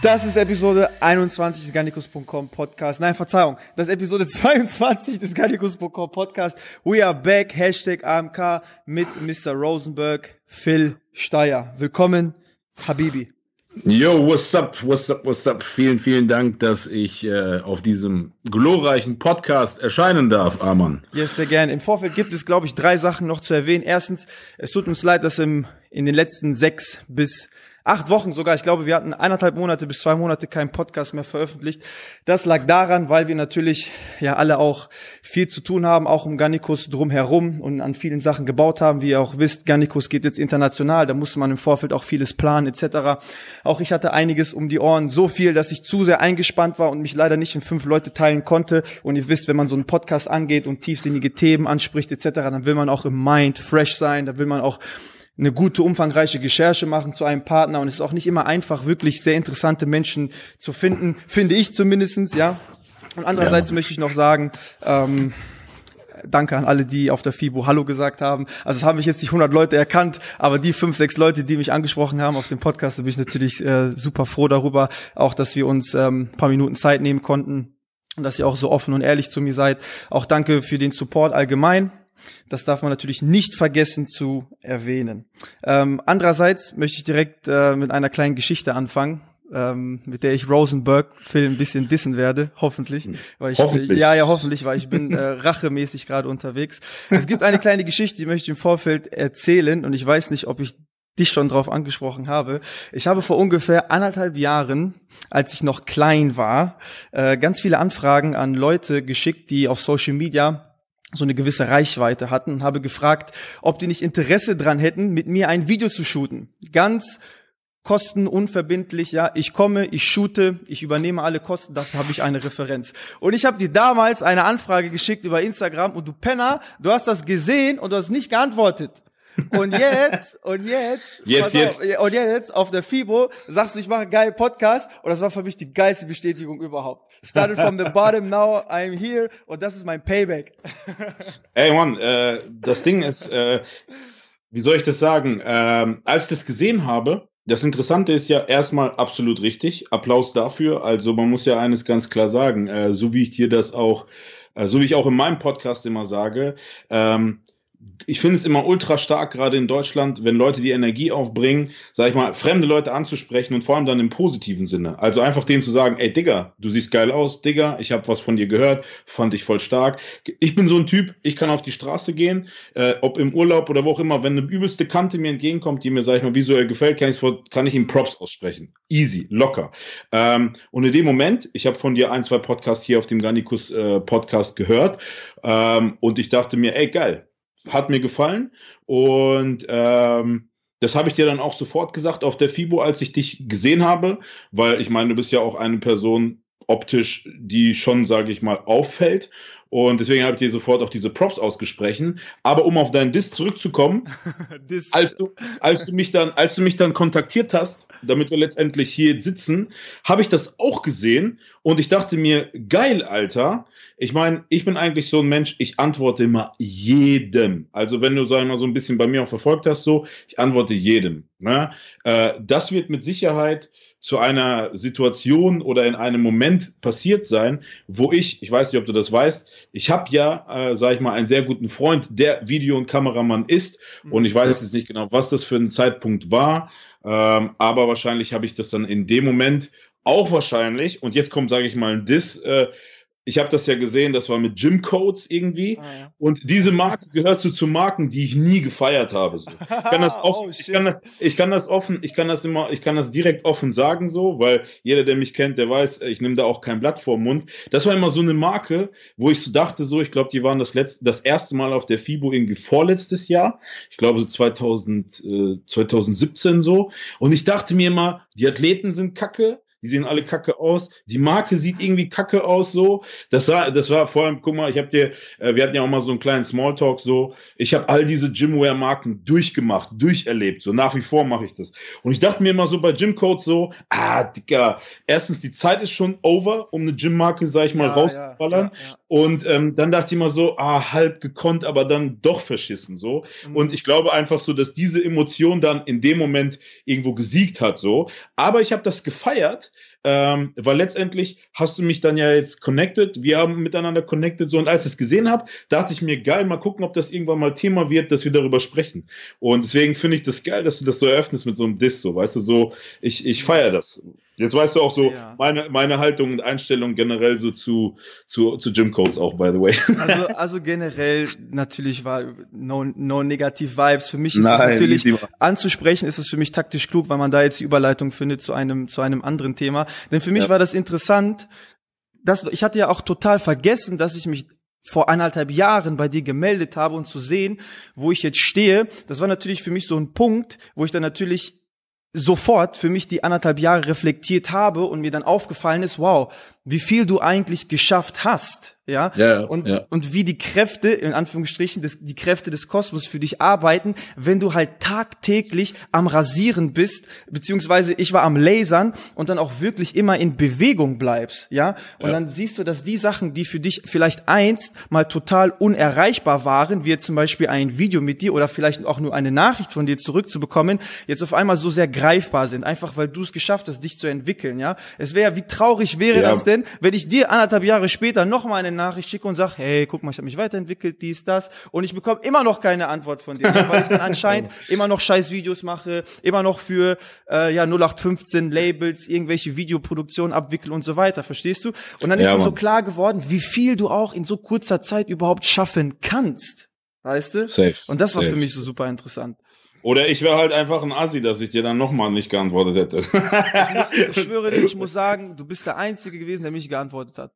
Das ist Episode 21 des Garnicus.com Podcast. Nein, Verzeihung. Das ist Episode 22 des Garnicus.com Podcast. We are back. Hashtag AMK mit Mr. Rosenberg, Phil Steyer. Willkommen, Habibi. Yo, what's up, what's up, what's up? Vielen, vielen Dank, dass ich äh, auf diesem glorreichen Podcast erscheinen darf, Arman. Yes, sehr gerne. Im Vorfeld gibt es, glaube ich, drei Sachen noch zu erwähnen. Erstens, es tut uns leid, dass im, in den letzten sechs bis acht Wochen sogar. Ich glaube, wir hatten eineinhalb Monate bis zwei Monate keinen Podcast mehr veröffentlicht. Das lag daran, weil wir natürlich ja alle auch viel zu tun haben, auch um Gannikus drumherum und an vielen Sachen gebaut haben. Wie ihr auch wisst, Gannikus geht jetzt international. Da musste man im Vorfeld auch vieles planen etc. Auch ich hatte einiges um die Ohren. So viel, dass ich zu sehr eingespannt war und mich leider nicht in fünf Leute teilen konnte. Und ihr wisst, wenn man so einen Podcast angeht und tiefsinnige Themen anspricht etc., dann will man auch im Mind fresh sein. Da will man auch eine gute, umfangreiche Recherche machen zu einem Partner und es ist auch nicht immer einfach, wirklich sehr interessante Menschen zu finden, finde ich zumindestens, ja. Und andererseits ja. möchte ich noch sagen, ähm, Danke an alle, die auf der FIBO Hallo gesagt haben. Also es haben mich jetzt nicht 100 Leute erkannt, aber die fünf, sechs Leute, die mich angesprochen haben auf dem Podcast, da bin ich natürlich äh, super froh darüber, auch dass wir uns ähm, paar Minuten Zeit nehmen konnten und dass ihr auch so offen und ehrlich zu mir seid. Auch danke für den Support allgemein. Das darf man natürlich nicht vergessen zu erwähnen. Ähm, andererseits möchte ich direkt äh, mit einer kleinen Geschichte anfangen, ähm, mit der ich Rosenberg Phil ein bisschen dissen werde, hoffentlich. Weil ich, hoffentlich. Ja, ja, hoffentlich, weil ich bin äh, rachemäßig gerade unterwegs. Es gibt eine kleine Geschichte, die möchte ich im Vorfeld erzählen und ich weiß nicht, ob ich dich schon drauf angesprochen habe. Ich habe vor ungefähr anderthalb Jahren, als ich noch klein war, äh, ganz viele Anfragen an Leute geschickt, die auf Social Media so eine gewisse Reichweite hatten und habe gefragt, ob die nicht Interesse dran hätten, mit mir ein Video zu shooten. Ganz kostenunverbindlich, ja, ich komme, ich shoote, ich übernehme alle Kosten, dafür habe ich eine Referenz. Und ich habe dir damals eine Anfrage geschickt über Instagram und du Penner, du hast das gesehen und du hast nicht geantwortet. Und jetzt, und jetzt, jetzt, jetzt. Auf, und jetzt auf der FIBO sagst du, ich mache einen geilen Podcast und das war für mich die geilste Bestätigung überhaupt. Started from the bottom, now I'm here und das ist mein Payback. Ey Mann, äh, das Ding ist, äh, wie soll ich das sagen? Ähm, als ich das gesehen habe, das Interessante ist ja erstmal absolut richtig. Applaus dafür. Also man muss ja eines ganz klar sagen, äh, so wie ich dir das auch, äh, so wie ich auch in meinem Podcast immer sage, ähm, ich finde es immer ultra stark, gerade in Deutschland, wenn Leute die Energie aufbringen, sag ich mal, fremde Leute anzusprechen und vor allem dann im positiven Sinne. Also einfach denen zu sagen, ey Digga, du siehst geil aus, Digga, ich habe was von dir gehört, fand ich voll stark. Ich bin so ein Typ, ich kann auf die Straße gehen, äh, ob im Urlaub oder wo auch immer, wenn eine übelste Kante mir entgegenkommt, die mir, sag ich mal, visuell gefällt, kann, kann ich ihm Props aussprechen. Easy, locker. Ähm, und in dem Moment, ich habe von dir ein, zwei Podcasts hier auf dem Garnikus äh, Podcast gehört ähm, und ich dachte mir, ey geil, hat mir gefallen. Und ähm, das habe ich dir dann auch sofort gesagt auf der FIBO, als ich dich gesehen habe, weil ich meine, du bist ja auch eine Person optisch, die schon, sage ich mal, auffällt. Und deswegen habe ich dir sofort auch diese Props ausgesprochen. Aber um auf deinen Diss zurückzukommen, als du, als du mich dann, als du mich dann kontaktiert hast, damit wir letztendlich hier sitzen, habe ich das auch gesehen und ich dachte mir, geil, Alter. Ich meine, ich bin eigentlich so ein Mensch, ich antworte immer jedem. Also wenn du, sag ich mal, so ein bisschen bei mir auch verfolgt hast, so, ich antworte jedem. Ne? Äh, das wird mit Sicherheit zu einer Situation oder in einem Moment passiert sein, wo ich, ich weiß nicht, ob du das weißt, ich habe ja, äh, sage ich mal, einen sehr guten Freund, der Video- und Kameramann ist. Und ich weiß jetzt nicht genau, was das für ein Zeitpunkt war, ähm, aber wahrscheinlich habe ich das dann in dem Moment auch wahrscheinlich, und jetzt kommt, sage ich mal, ein Diss, äh, ich habe das ja gesehen, das war mit Gym Codes irgendwie. Ah, ja. Und diese Marke gehört so zu Marken, die ich nie gefeiert habe. So. Ich kann das offen, oh, ich, kann das, ich kann das offen, ich kann das immer, ich kann das direkt offen sagen so, weil jeder, der mich kennt, der weiß, ich nehme da auch kein Blatt vor Mund. Das war immer so eine Marke, wo ich so dachte, so, ich glaube, die waren das letzte, das erste Mal auf der FIBO irgendwie vorletztes Jahr. Ich glaube so 2000, äh, 2017 so. Und ich dachte mir immer, die Athleten sind kacke, die sehen alle kacke aus. Die Marke sieht irgendwie kacke aus so. Das war, das war vor allem, guck mal, ich habe dir, äh, wir hatten ja auch mal so einen kleinen Smalltalk so. Ich habe all diese Gymwear-Marken durchgemacht, durcherlebt. So nach wie vor mache ich das. Und ich dachte mir immer so bei Gymcodes so, ah, Digga, erstens die Zeit ist schon over, um eine Gymmarke, sag ich mal, ja, rauszuballern. Ja, ja, Und ähm, dann dachte ich immer so, ah, halb gekonnt, aber dann doch verschissen so. Mhm. Und ich glaube einfach so, dass diese Emotion dann in dem Moment irgendwo gesiegt hat so. Aber ich habe das gefeiert ähm, weil letztendlich hast du mich dann ja jetzt connected, wir haben miteinander connected, so und als ich es gesehen habe, dachte ich mir, geil, mal gucken, ob das irgendwann mal Thema wird, dass wir darüber sprechen. Und deswegen finde ich das geil, dass du das so eröffnest mit so einem Diss, so, weißt du, so, ich, ich feiere das. Jetzt weißt du auch so ja. meine, meine Haltung und Einstellung generell so zu, zu, zu Gym Codes auch, by the way. Also, also generell natürlich war no, no negative Vibes. Für mich ist Nein, es natürlich anzusprechen, ist es für mich taktisch klug, weil man da jetzt die Überleitung findet zu einem, zu einem anderen Thema. Denn für mich ja. war das interessant, dass ich hatte ja auch total vergessen, dass ich mich vor eineinhalb Jahren bei dir gemeldet habe und zu sehen, wo ich jetzt stehe. Das war natürlich für mich so ein Punkt, wo ich dann natürlich sofort für mich die anderthalb Jahre reflektiert habe und mir dann aufgefallen ist, wow, wie viel du eigentlich geschafft hast ja, ja und ja. und wie die Kräfte in Anführungsstrichen des, die Kräfte des Kosmos für dich arbeiten, wenn du halt tagtäglich am rasieren bist, beziehungsweise ich war am Lasern und dann auch wirklich immer in Bewegung bleibst, ja, und ja. dann siehst du, dass die Sachen, die für dich vielleicht einst mal total unerreichbar waren, wie jetzt zum Beispiel ein Video mit dir oder vielleicht auch nur eine Nachricht von dir zurückzubekommen, jetzt auf einmal so sehr greifbar sind, einfach weil du es geschafft hast, dich zu entwickeln, ja. Es wäre, wie traurig wäre das denn, wenn ich dir anderthalb Jahre später noch mal eine Nachricht schicke und sage, hey, guck mal, ich habe mich weiterentwickelt, dies, das, und ich bekomme immer noch keine Antwort von dir, weil ich dann anscheinend immer noch scheiß Videos mache, immer noch für äh, ja 0815 Labels irgendwelche Videoproduktionen abwickel und so weiter, verstehst du? Und dann ist ja, mir so klar geworden, wie viel du auch in so kurzer Zeit überhaupt schaffen kannst, weißt du? Safe. Und das war Safe. für mich so super interessant. Oder ich wäre halt einfach ein Assi, dass ich dir dann nochmal nicht geantwortet hätte. ich, muss, ich schwöre dir, ich muss sagen, du bist der Einzige gewesen, der mich geantwortet hat.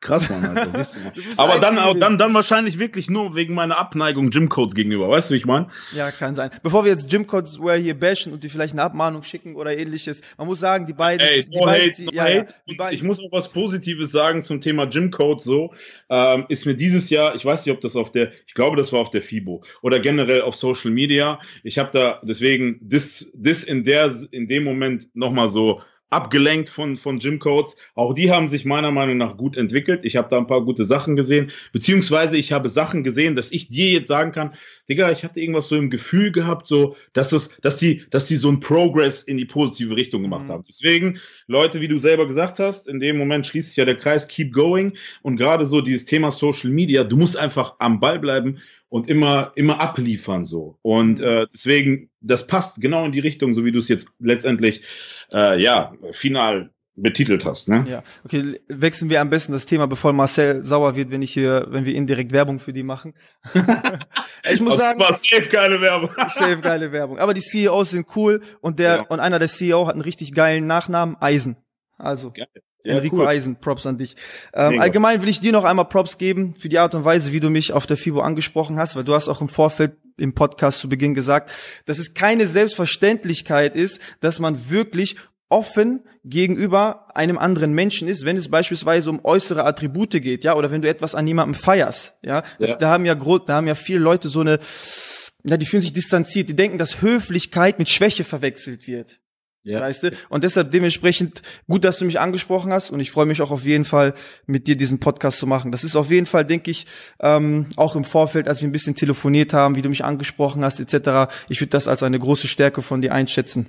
Krass, Mann, Alter. Siehst du mal. Aber dann, auch, dann, dann wahrscheinlich wirklich nur wegen meiner Abneigung Gymcodes gegenüber. Weißt du, wie ich meine? Ja, kann sein. Bevor wir jetzt Gymcodes hier bashen und die vielleicht eine Abmahnung schicken oder ähnliches, man muss sagen, die beiden. Ey, die no beiden, hate, no ja, hate. Ja, ich muss auch was Positives sagen zum Thema Gymcodes so. Ähm, ist mir dieses Jahr, ich weiß nicht, ob das auf der, ich glaube, das war auf der FIBO oder generell auf Social Media. Ich habe da deswegen das, das in der, in dem Moment nochmal so abgelenkt von, von Gym Codes. Auch die haben sich meiner Meinung nach gut entwickelt. Ich habe da ein paar gute Sachen gesehen, beziehungsweise ich habe Sachen gesehen, dass ich dir jetzt sagen kann, Digga, ich hatte irgendwas so im Gefühl gehabt, so, dass das, dass die, dass die so ein Progress in die positive Richtung gemacht mhm. haben. Deswegen, Leute, wie du selber gesagt hast, in dem Moment schließt sich ja der Kreis, keep going. Und gerade so dieses Thema Social Media, du musst einfach am Ball bleiben und immer, immer abliefern so. Und äh, deswegen, das passt genau in die Richtung, so wie du es jetzt letztendlich, äh, ja, final betitelt hast, ne? Ja, okay, wechseln wir am besten das Thema, bevor Marcel sauer wird, wenn ich hier, wenn wir indirekt Werbung für die machen. ich muss sagen, das war safe geile Werbung. safe geile Werbung. Aber die CEOs sind cool und der ja. und einer der CEO hat einen richtig geilen Nachnamen, Eisen. Also Geil. Ja, Enrico cool. Eisen, Props an dich. Ähm, allgemein will ich dir noch einmal Props geben für die Art und Weise, wie du mich auf der FIBO angesprochen hast, weil du hast auch im Vorfeld im Podcast zu Beginn gesagt, dass es keine Selbstverständlichkeit ist, dass man wirklich offen gegenüber einem anderen Menschen ist, wenn es beispielsweise um äußere Attribute geht, ja, oder wenn du etwas an jemandem feierst, ja. ja. da haben ja da haben ja viele Leute so eine, ja, die fühlen sich distanziert, die denken, dass Höflichkeit mit Schwäche verwechselt wird. Ja. Weißt du? Und deshalb dementsprechend gut, dass du mich angesprochen hast und ich freue mich auch auf jeden Fall, mit dir diesen Podcast zu machen. Das ist auf jeden Fall, denke ich, ähm, auch im Vorfeld, als wir ein bisschen telefoniert haben, wie du mich angesprochen hast, etc. Ich würde das als eine große Stärke von dir einschätzen.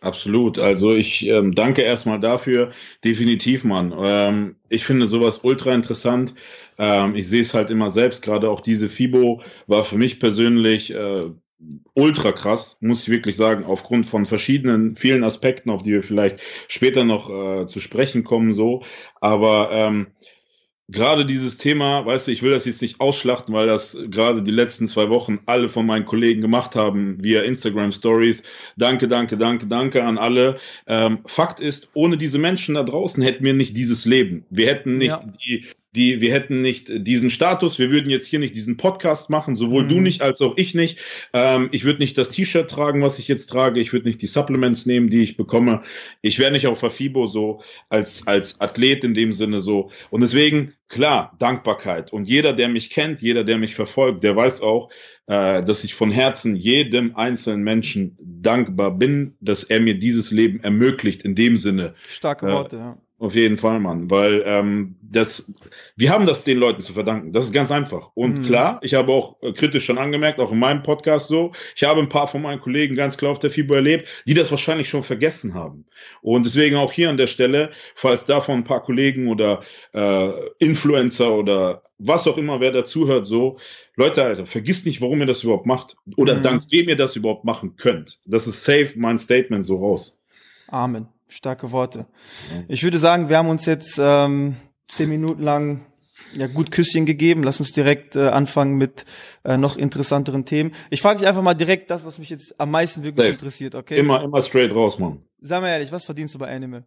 Absolut. Also ich ähm, danke erstmal dafür. Definitiv, Mann. Ähm, ich finde sowas ultra interessant. Ähm, ich sehe es halt immer selbst. Gerade auch diese FIBO war für mich persönlich äh, ultra krass, muss ich wirklich sagen, aufgrund von verschiedenen, vielen Aspekten, auf die wir vielleicht später noch äh, zu sprechen kommen, so. Aber ähm, gerade dieses Thema, weißt du, ich will das jetzt nicht ausschlachten, weil das gerade die letzten zwei Wochen alle von meinen Kollegen gemacht haben via Instagram Stories. Danke, danke, danke, danke an alle. Ähm, Fakt ist, ohne diese Menschen da draußen hätten wir nicht dieses Leben. Wir hätten nicht ja. die die, wir hätten nicht diesen Status, wir würden jetzt hier nicht diesen Podcast machen, sowohl mhm. du nicht als auch ich nicht. Ähm, ich würde nicht das T-Shirt tragen, was ich jetzt trage, ich würde nicht die Supplements nehmen, die ich bekomme. Ich wäre nicht auf Fafibo so als, als Athlet in dem Sinne so. Und deswegen, klar, Dankbarkeit. Und jeder, der mich kennt, jeder, der mich verfolgt, der weiß auch, äh, dass ich von Herzen jedem einzelnen Menschen dankbar bin, dass er mir dieses Leben ermöglicht, in dem Sinne. Starke Worte, äh, ja auf jeden Fall, Mann. Weil ähm, das, wir haben das den Leuten zu verdanken. Das ist ganz einfach. Und mhm. klar, ich habe auch äh, kritisch schon angemerkt, auch in meinem Podcast so, ich habe ein paar von meinen Kollegen ganz klar auf der FIBO erlebt, die das wahrscheinlich schon vergessen haben. Und deswegen auch hier an der Stelle, falls davon ein paar Kollegen oder äh, Influencer oder was auch immer, wer dazuhört, so, Leute, Alter, vergisst nicht, warum ihr das überhaupt macht. Oder mhm. dank wem ihr das überhaupt machen könnt. Das ist safe mein Statement so raus. Amen. Starke Worte. Ich würde sagen, wir haben uns jetzt ähm, zehn Minuten lang ja gut Küsschen gegeben. Lass uns direkt äh, anfangen mit äh, noch interessanteren Themen. Ich frage dich einfach mal direkt das, was mich jetzt am meisten wirklich Safe. interessiert, okay? Immer, immer straight raus, Mann. Sag mal ehrlich, was verdienst du bei Animal?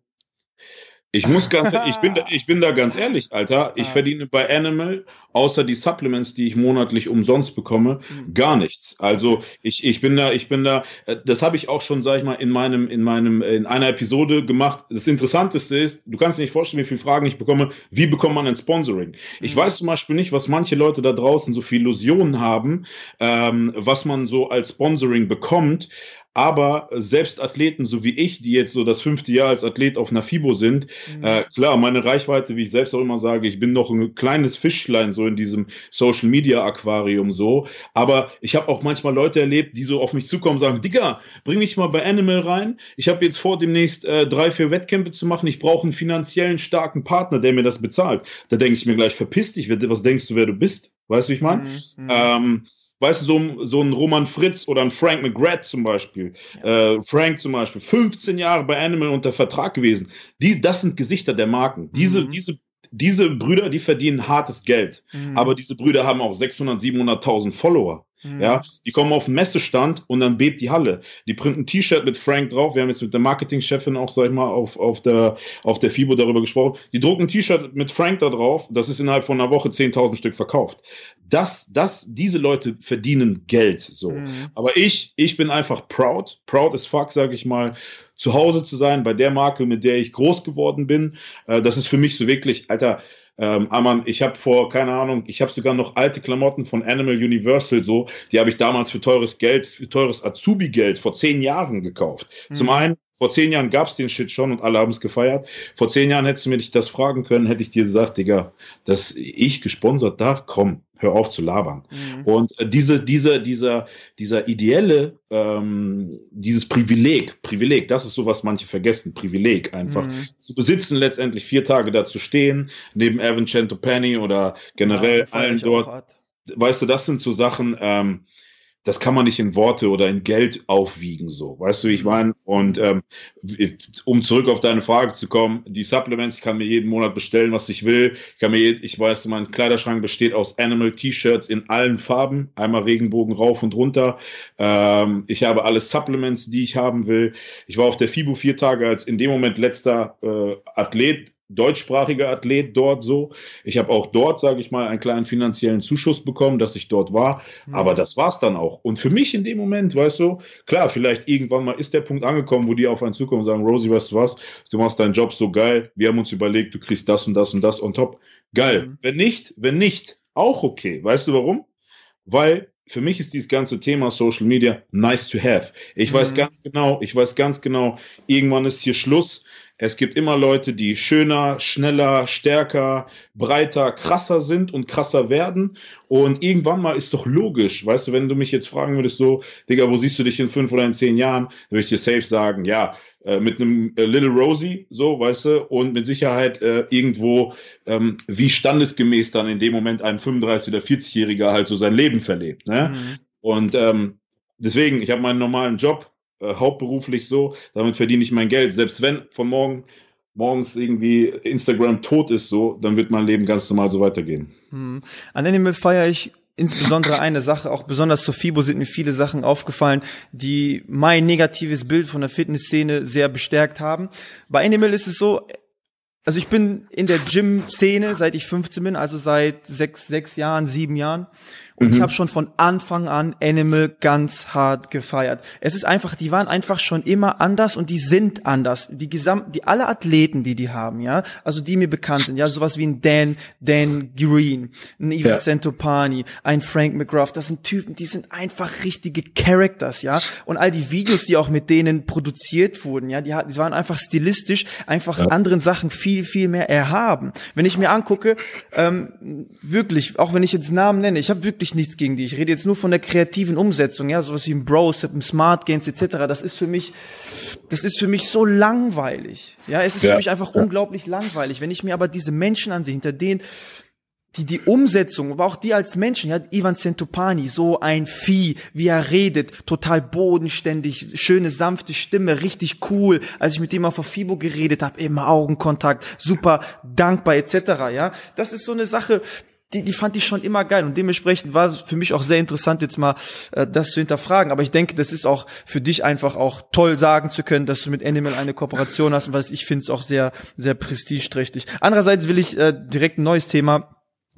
Ich muss ganz, ich bin, da, ich bin da ganz ehrlich, Alter. Ich verdiene bei Animal, außer die Supplements, die ich monatlich umsonst bekomme, mhm. gar nichts. Also ich, ich bin da, ich bin da, äh, das habe ich auch schon, sag ich mal, in meinem, in meinem, in einer Episode gemacht. Das Interessanteste ist, du kannst dir nicht vorstellen, wie viele Fragen ich bekomme, wie bekommt man ein Sponsoring? Ich mhm. weiß zum Beispiel nicht, was manche Leute da draußen so viel Illusionen haben, ähm, was man so als Sponsoring bekommt. Aber selbst Athleten, so wie ich, die jetzt so das fünfte Jahr als Athlet auf einer FIBO sind, mhm. äh, klar, meine Reichweite, wie ich selbst auch immer sage, ich bin noch ein kleines Fischlein so in diesem Social Media Aquarium so. Aber ich habe auch manchmal Leute erlebt, die so auf mich zukommen und sagen, Digga, bring mich mal bei Animal rein. Ich habe jetzt vor, demnächst äh, drei, vier Wettkämpfe zu machen. Ich brauche einen finanziellen starken Partner, der mir das bezahlt. Da denke ich mir gleich, verpiss dich, was denkst du, wer du bist? Weißt du, wie ich meine? Mhm. Ähm, weißt du, so, so ein Roman Fritz oder ein Frank McGrath zum Beispiel, ja. äh, Frank zum Beispiel, 15 Jahre bei Animal unter Vertrag gewesen. Die, das sind Gesichter der Marken. Diese, mhm. diese, diese Brüder, die verdienen hartes Geld. Mhm. Aber diese Brüder haben auch 600, 700.000 Follower. Mhm. Ja, die kommen auf den Messestand und dann bebt die Halle. Die printen ein T-Shirt mit Frank drauf. Wir haben jetzt mit der Marketingchefin auch, sag ich mal, auf, auf der, auf der FIBO darüber gesprochen. Die drucken ein T-Shirt mit Frank da drauf. Das ist innerhalb von einer Woche 10.000 Stück verkauft. Das, das, diese Leute verdienen Geld, so. Mhm. Aber ich, ich bin einfach proud. Proud as fuck, sag ich mal zu Hause zu sein, bei der Marke, mit der ich groß geworden bin. Äh, das ist für mich so wirklich, Alter, ähm, Aman, ich habe vor, keine Ahnung, ich habe sogar noch alte Klamotten von Animal Universal so, die habe ich damals für teures Geld, für teures Azubi-Geld vor zehn Jahren gekauft. Mhm. Zum einen, vor zehn Jahren gab's den Shit schon und alle haben es gefeiert. Vor zehn Jahren hättest du mir nicht das fragen können, hätte ich dir gesagt, Digga, dass ich gesponsert da, komm, hör auf zu labern. Mhm. Und äh, diese, diese, dieser, dieser ideelle, ähm, dieses Privileg, Privileg, das ist so, was manche vergessen, Privileg einfach, mhm. zu besitzen, letztendlich vier Tage da zu stehen, neben Evan Penny oder generell ja, allen dort. Weißt du, das sind so Sachen, ähm, das kann man nicht in Worte oder in Geld aufwiegen, so. Weißt du, wie ich mhm. meine? Und ähm, um zurück auf deine Frage zu kommen, die Supplements, ich kann mir jeden Monat bestellen, was ich will. Ich kann mir, ich weiß, mein Kleiderschrank besteht aus Animal T-Shirts in allen Farben, einmal Regenbogen rauf und runter. Ähm, ich habe alle Supplements, die ich haben will. Ich war auf der FIBO vier Tage als in dem Moment letzter äh, Athlet deutschsprachiger Athlet dort so. Ich habe auch dort, sage ich mal, einen kleinen finanziellen Zuschuss bekommen, dass ich dort war. Mhm. Aber das war's dann auch. Und für mich in dem Moment, weißt du, klar, vielleicht irgendwann mal ist der Punkt angekommen, wo die auf einen zukommen und sagen, Rosie, weißt du was, du machst deinen Job so geil. Wir haben uns überlegt, du kriegst das und das und das on top. Geil. Mhm. Wenn nicht, wenn nicht, auch okay. Weißt du warum? Weil für mich ist dieses ganze Thema Social Media nice to have. Ich mhm. weiß ganz genau, ich weiß ganz genau, irgendwann ist hier Schluss. Es gibt immer Leute, die schöner, schneller, stärker, breiter, krasser sind und krasser werden. Und irgendwann mal ist doch logisch, weißt du, wenn du mich jetzt fragen würdest, so, Digga, wo siehst du dich in fünf oder in zehn Jahren, dann würde ich dir safe sagen, ja, äh, mit einem äh, Little Rosie, so, weißt du, und mit Sicherheit äh, irgendwo, ähm, wie standesgemäß dann in dem Moment ein 35- oder 40-Jähriger halt so sein Leben verlebt. Ne? Mhm. Und ähm, deswegen, ich habe meinen normalen Job, äh, hauptberuflich so, damit verdiene ich mein Geld. Selbst wenn von morgen morgens irgendwie Instagram tot ist, so, dann wird mein Leben ganz normal so weitergehen. Hm. An Animal feiere ich insbesondere eine Sache, auch besonders zu FIBO sind mir viele Sachen aufgefallen, die mein negatives Bild von der Fitnessszene sehr bestärkt haben. Bei Animal ist es so, also ich bin in der Gym-Szene, seit ich 15 bin, also seit sechs, sechs Jahren, sieben Jahren. Und mhm. ich habe schon von Anfang an Animal ganz hart gefeiert. Es ist einfach, die waren einfach schon immer anders und die sind anders. Die gesamt, die alle Athleten, die die haben, ja, also die mir bekannt sind, ja, sowas wie ein Dan, Dan Green, ein Ivan ja. Santopani, ein Frank McGruff, das sind Typen, die sind einfach richtige Characters, ja. Und all die Videos, die auch mit denen produziert wurden, ja, die, die waren einfach stilistisch, einfach ja. anderen Sachen viel, viel mehr erhaben. Wenn ich mir angucke, ähm, wirklich, auch wenn ich jetzt Namen nenne, ich habe wirklich ich nichts gegen die. Ich rede jetzt nur von der kreativen Umsetzung, ja, sowas wie ein Bros, ein Smart Games etc. Das ist für mich, das ist für mich so langweilig. Ja, es ist ja. für mich einfach ja. unglaublich langweilig. Wenn ich mir aber diese Menschen ansehe, hinter denen die, die Umsetzung, aber auch die als Menschen, ja, Ivan Centopani, so ein Vieh, wie er redet, total bodenständig, schöne, sanfte Stimme, richtig cool. Als ich mit dem auf Fibo geredet habe, immer Augenkontakt, super dankbar, etc., ja. Das ist so eine Sache, die, die fand ich schon immer geil und dementsprechend war es für mich auch sehr interessant jetzt mal äh, das zu hinterfragen. Aber ich denke, das ist auch für dich einfach auch toll sagen zu können, dass du mit Animal eine Kooperation hast, weil ich finde es auch sehr sehr prestigeträchtig. Andererseits will ich äh, direkt ein neues Thema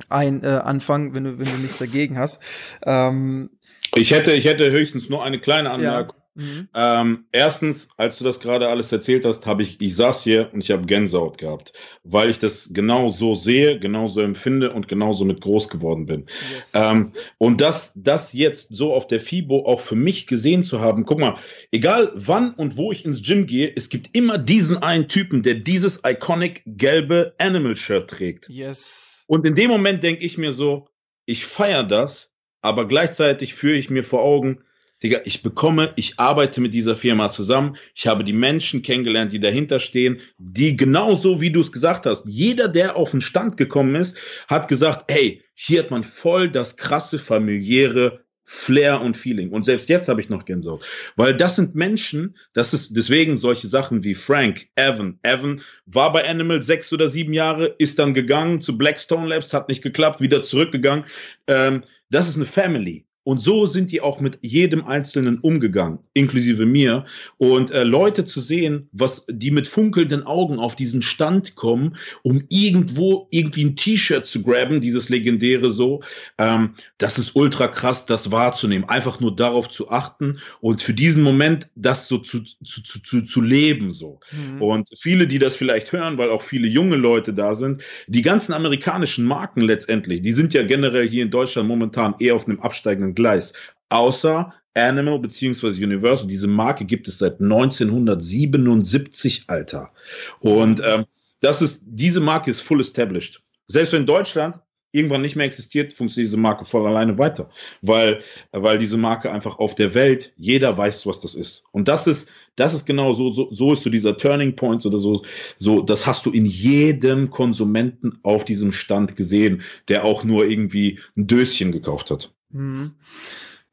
ein äh, anfangen, wenn du wenn du nichts dagegen hast. Ähm, ich hätte ich hätte höchstens nur eine kleine Anmerkung. Ja. Mhm. Ähm, erstens, als du das gerade alles erzählt hast, habe ich, ich saß hier und ich habe Gänsehaut gehabt, weil ich das genau so sehe, genau so empfinde und genauso mit groß geworden bin. Yes. Ähm, und das, das jetzt so auf der FIBO auch für mich gesehen zu haben, guck mal, egal wann und wo ich ins Gym gehe, es gibt immer diesen einen Typen, der dieses iconic gelbe Animal Shirt trägt. Yes. Und in dem Moment denke ich mir so, ich feiere das, aber gleichzeitig führe ich mir vor Augen, Digga, ich bekomme, ich arbeite mit dieser Firma zusammen, ich habe die Menschen kennengelernt, die dahinter stehen, die genauso wie du es gesagt hast, jeder, der auf den Stand gekommen ist, hat gesagt, hey, hier hat man voll das krasse familiäre Flair und Feeling. Und selbst jetzt habe ich noch Gänsehaut. Weil das sind Menschen, das ist deswegen solche Sachen wie Frank, Evan. Evan war bei Animal sechs oder sieben Jahre, ist dann gegangen zu Blackstone Labs, hat nicht geklappt, wieder zurückgegangen. Ähm, das ist eine Family. Und so sind die auch mit jedem Einzelnen umgegangen, inklusive mir. Und äh, Leute zu sehen, was die mit funkelnden Augen auf diesen Stand kommen, um irgendwo irgendwie ein T-Shirt zu graben, dieses legendäre so, ähm, das ist ultra krass, das wahrzunehmen. Einfach nur darauf zu achten und für diesen Moment das so zu, zu, zu, zu, zu leben so. Mhm. Und viele, die das vielleicht hören, weil auch viele junge Leute da sind, die ganzen amerikanischen Marken letztendlich, die sind ja generell hier in Deutschland momentan eher auf einem absteigenden Gleis. Außer Animal beziehungsweise Universal. Diese Marke gibt es seit 1977, Alter. Und ähm, das ist, diese Marke ist full established. Selbst wenn Deutschland irgendwann nicht mehr existiert, funktioniert diese Marke voll alleine weiter. Weil, weil diese Marke einfach auf der Welt, jeder weiß, was das ist. Und das ist, das ist genau so, so, so ist so dieser Turning Point oder so, so, das hast du in jedem Konsumenten auf diesem Stand gesehen, der auch nur irgendwie ein Döschen gekauft hat. Mhm.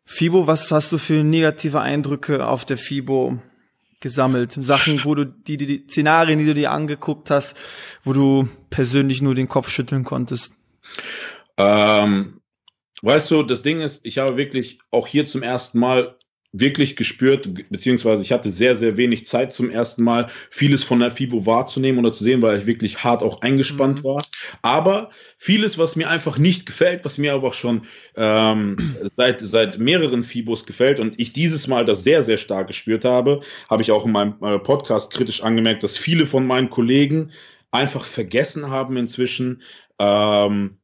FIBO, was hast du für negative Eindrücke auf der FIBO gesammelt? Sachen, wo du die, die, die Szenarien, die du dir angeguckt hast, wo du persönlich nur den Kopf schütteln konntest? Ähm, weißt du, das Ding ist, ich habe wirklich auch hier zum ersten Mal wirklich gespürt, beziehungsweise ich hatte sehr, sehr wenig Zeit zum ersten Mal, vieles von der FIBO wahrzunehmen oder zu sehen, weil ich wirklich hart auch eingespannt mhm. war. Aber vieles, was mir einfach nicht gefällt, was mir aber auch schon ähm, seit, seit mehreren FIBOs gefällt und ich dieses Mal das sehr, sehr stark gespürt habe, habe ich auch in meinem äh, Podcast kritisch angemerkt, dass viele von meinen Kollegen einfach vergessen haben inzwischen, ähm,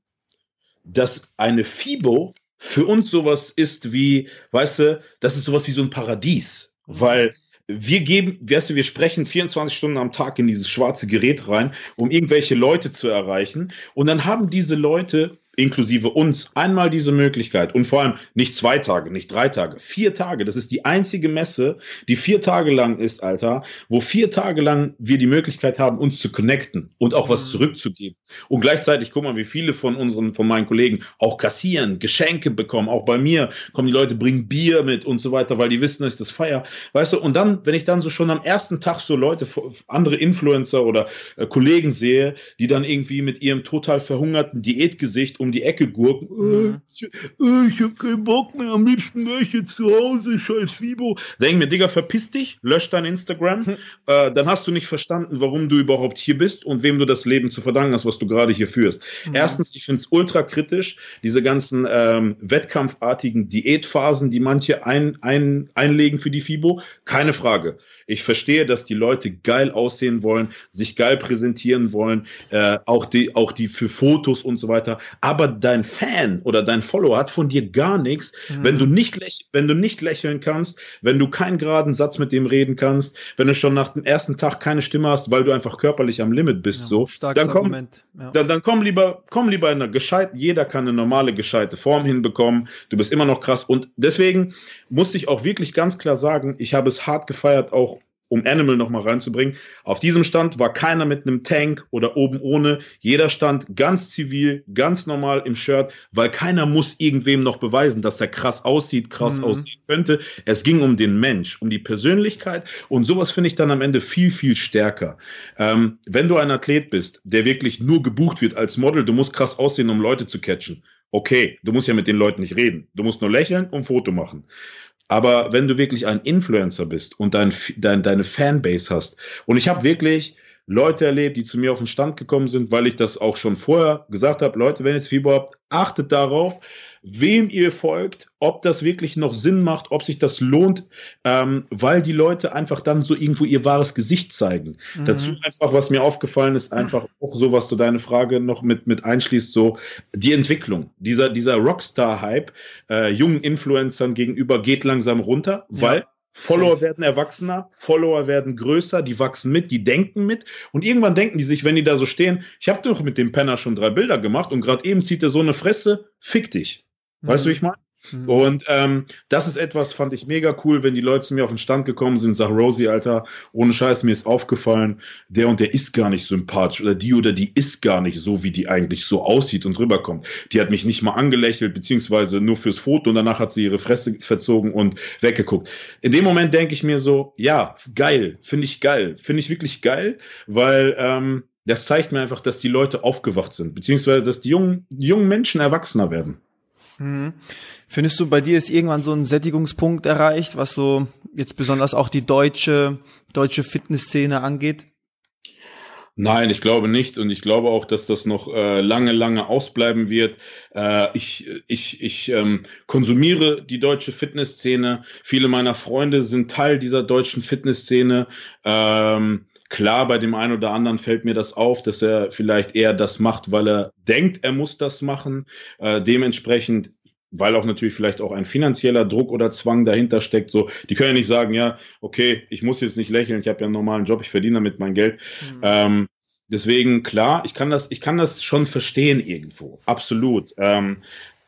dass eine FIBO für uns sowas ist wie, weißt du, das ist sowas wie so ein Paradies, weil wir geben, weißt du, wir sprechen 24 Stunden am Tag in dieses schwarze Gerät rein, um irgendwelche Leute zu erreichen. Und dann haben diese Leute inklusive uns, einmal diese Möglichkeit und vor allem nicht zwei Tage, nicht drei Tage, vier Tage. Das ist die einzige Messe, die vier Tage lang ist, Alter, wo vier Tage lang wir die Möglichkeit haben, uns zu connecten und auch was mhm. zurückzugeben. Und gleichzeitig, guck mal, wie viele von unseren, von meinen Kollegen auch kassieren, Geschenke bekommen. Auch bei mir kommen die Leute, bringen Bier mit und so weiter, weil die wissen, es ist das Feier. Weißt du, und dann, wenn ich dann so schon am ersten Tag so Leute, andere Influencer oder äh, Kollegen sehe, die dann irgendwie mit ihrem total verhungerten Diätgesicht um die Ecke gurken. Mhm. Äh, äh, ich hab keinen Bock mehr, am liebsten wäre ich jetzt zu Hause, scheiß Fibo. Denk mir, Digga, verpiss dich, lösch dein Instagram. Hm. Äh, dann hast du nicht verstanden, warum du überhaupt hier bist und wem du das Leben zu verdanken hast, was du gerade hier führst. Mhm. Erstens, ich finde es ultra kritisch, diese ganzen ähm, wettkampfartigen Diätphasen, die manche ein, ein, einlegen für die FIBO. Keine Frage. Ich verstehe, dass die Leute geil aussehen wollen, sich geil präsentieren wollen, äh, auch die, auch die für Fotos und so weiter. Aber dein Fan oder dein Follower hat von dir gar nichts, mhm. wenn du nicht wenn du nicht lächeln kannst, wenn du keinen geraden Satz mit dem reden kannst, wenn du schon nach dem ersten Tag keine Stimme hast, weil du einfach körperlich am Limit bist, ja, so, dann komm, ja. dann, dann komm lieber, komm lieber in einer gescheiten, jeder kann eine normale gescheite Form hinbekommen. Du bist immer noch krass und deswegen muss ich auch wirklich ganz klar sagen, ich habe es hart gefeiert, auch um Animal nochmal reinzubringen. Auf diesem Stand war keiner mit einem Tank oder oben ohne. Jeder stand ganz zivil, ganz normal im Shirt, weil keiner muss irgendwem noch beweisen, dass er krass aussieht, krass mhm. aussehen könnte. Es ging um den Mensch, um die Persönlichkeit und sowas finde ich dann am Ende viel, viel stärker. Ähm, wenn du ein Athlet bist, der wirklich nur gebucht wird als Model, du musst krass aussehen, um Leute zu catchen. Okay, du musst ja mit den Leuten nicht reden. Du musst nur lächeln und Foto machen. Aber wenn du wirklich ein Influencer bist und dein, dein, deine Fanbase hast, und ich habe wirklich Leute erlebt, die zu mir auf den Stand gekommen sind, weil ich das auch schon vorher gesagt habe, Leute, wenn ihr jetzt Fieber habt, achtet darauf, wem ihr folgt, ob das wirklich noch Sinn macht, ob sich das lohnt, ähm, weil die Leute einfach dann so irgendwo ihr wahres Gesicht zeigen. Mhm. Dazu einfach, was mir aufgefallen ist, einfach auch so, was du deine Frage noch mit, mit einschließt, so die Entwicklung. Dieser, dieser Rockstar-Hype äh, jungen Influencern gegenüber geht langsam runter, weil ja Follower werden erwachsener, Follower werden größer, die wachsen mit, die denken mit und irgendwann denken die sich, wenn die da so stehen, ich habe doch mit dem Penner schon drei Bilder gemacht und gerade eben zieht er so eine Fresse, fick dich. Weißt mhm. du, wie ich meine? Mhm. Und ähm, das ist etwas, fand ich mega cool, wenn die Leute zu mir auf den Stand gekommen sind, sag Rosie, Alter, ohne Scheiß, mir ist aufgefallen, der und der ist gar nicht sympathisch oder die oder die ist gar nicht so, wie die eigentlich so aussieht und rüberkommt. Die hat mich nicht mal angelächelt, beziehungsweise nur fürs Foto und danach hat sie ihre Fresse verzogen und weggeguckt. In dem Moment denke ich mir so, ja, geil, finde ich geil, finde ich wirklich geil, weil ähm, das zeigt mir einfach, dass die Leute aufgewacht sind, beziehungsweise dass die jungen, die jungen Menschen erwachsener werden. Mhm. Findest du, bei dir ist irgendwann so ein Sättigungspunkt erreicht, was so jetzt besonders auch die deutsche, deutsche Fitnessszene angeht? Nein, ich glaube nicht und ich glaube auch, dass das noch äh, lange, lange ausbleiben wird. Äh, ich ich, ich ähm, konsumiere die deutsche Fitnessszene. Viele meiner Freunde sind Teil dieser deutschen Fitnessszene. Ähm, Klar, bei dem einen oder anderen fällt mir das auf, dass er vielleicht eher das macht, weil er denkt, er muss das machen. Äh, dementsprechend weil auch natürlich vielleicht auch ein finanzieller Druck oder Zwang dahinter steckt. So, die können ja nicht sagen, ja, okay, ich muss jetzt nicht lächeln, ich habe ja einen normalen Job, ich verdiene damit mein Geld. Mhm. Ähm, deswegen klar, ich kann das, ich kann das schon verstehen irgendwo, absolut. Ähm,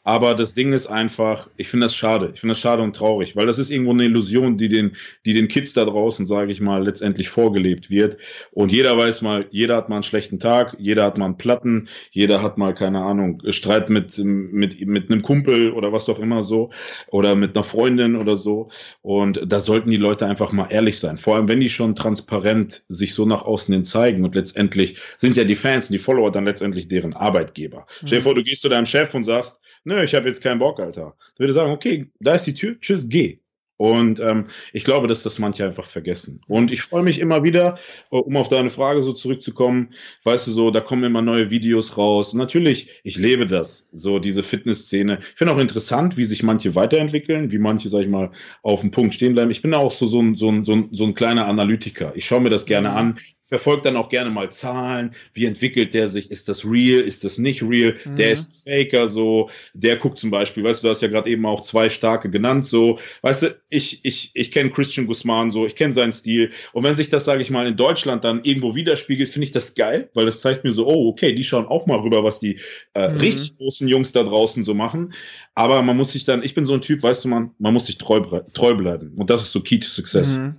aber das Ding ist einfach, ich finde das schade. Ich finde das schade und traurig, weil das ist irgendwo eine Illusion, die den, die den Kids da draußen, sage ich mal, letztendlich vorgelebt wird. Und jeder weiß mal, jeder hat mal einen schlechten Tag, jeder hat mal einen Platten, jeder hat mal, keine Ahnung, Streit mit, mit, mit einem Kumpel oder was auch immer so, oder mit einer Freundin oder so. Und da sollten die Leute einfach mal ehrlich sein. Vor allem, wenn die schon transparent sich so nach außen hin zeigen und letztendlich sind ja die Fans und die Follower dann letztendlich deren Arbeitgeber. Mhm. Stell dir vor, du gehst zu deinem Chef und sagst, nö, ich habe jetzt keinen Bock, Alter. Ich würde sagen, okay, da ist die Tür, tschüss, geh. Und ähm, ich glaube, dass das manche einfach vergessen. Und ich freue mich immer wieder, äh, um auf deine Frage so zurückzukommen, weißt du so, da kommen immer neue Videos raus. Natürlich, ich lebe das, so diese Fitnessszene. Ich finde auch interessant, wie sich manche weiterentwickeln, wie manche, sag ich mal, auf dem Punkt stehen bleiben. Ich bin auch so, so, ein, so, ein, so, ein, so ein kleiner Analytiker. Ich schaue mir das gerne an, verfolge dann auch gerne mal Zahlen. Wie entwickelt der sich? Ist das real? Ist das nicht real? Mhm. Der ist Faker so. Der guckt zum Beispiel, weißt du, du hast ja gerade eben auch zwei starke genannt so. Weißt du, ich, ich, ich kenne Christian Guzman so, ich kenne seinen Stil. Und wenn sich das, sage ich mal, in Deutschland dann irgendwo widerspiegelt, finde ich das geil, weil das zeigt mir so, oh, okay, die schauen auch mal rüber, was die äh, mhm. richtig großen Jungs da draußen so machen. Aber man muss sich dann, ich bin so ein Typ, weißt du, man, man muss sich treu, treu bleiben. Und das ist so Key to Success. Mhm.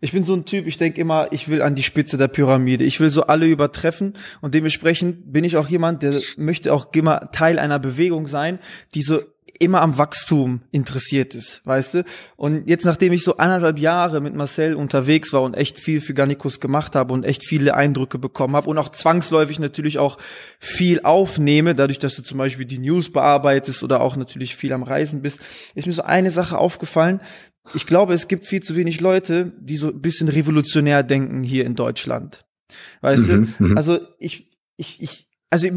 Ich bin so ein Typ, ich denke immer, ich will an die Spitze der Pyramide. Ich will so alle übertreffen und dementsprechend bin ich auch jemand, der möchte auch immer Teil einer Bewegung sein, die so immer am Wachstum interessiert ist, weißt du? Und jetzt, nachdem ich so anderthalb Jahre mit Marcel unterwegs war und echt viel für Garnicus gemacht habe und echt viele Eindrücke bekommen habe und auch zwangsläufig natürlich auch viel aufnehme, dadurch, dass du zum Beispiel die News bearbeitest oder auch natürlich viel am Reisen bist, ist mir so eine Sache aufgefallen, ich glaube, es gibt viel zu wenig Leute, die so ein bisschen revolutionär denken hier in Deutschland. Weißt mhm, du? Mhm. Also ich, ich, ich, also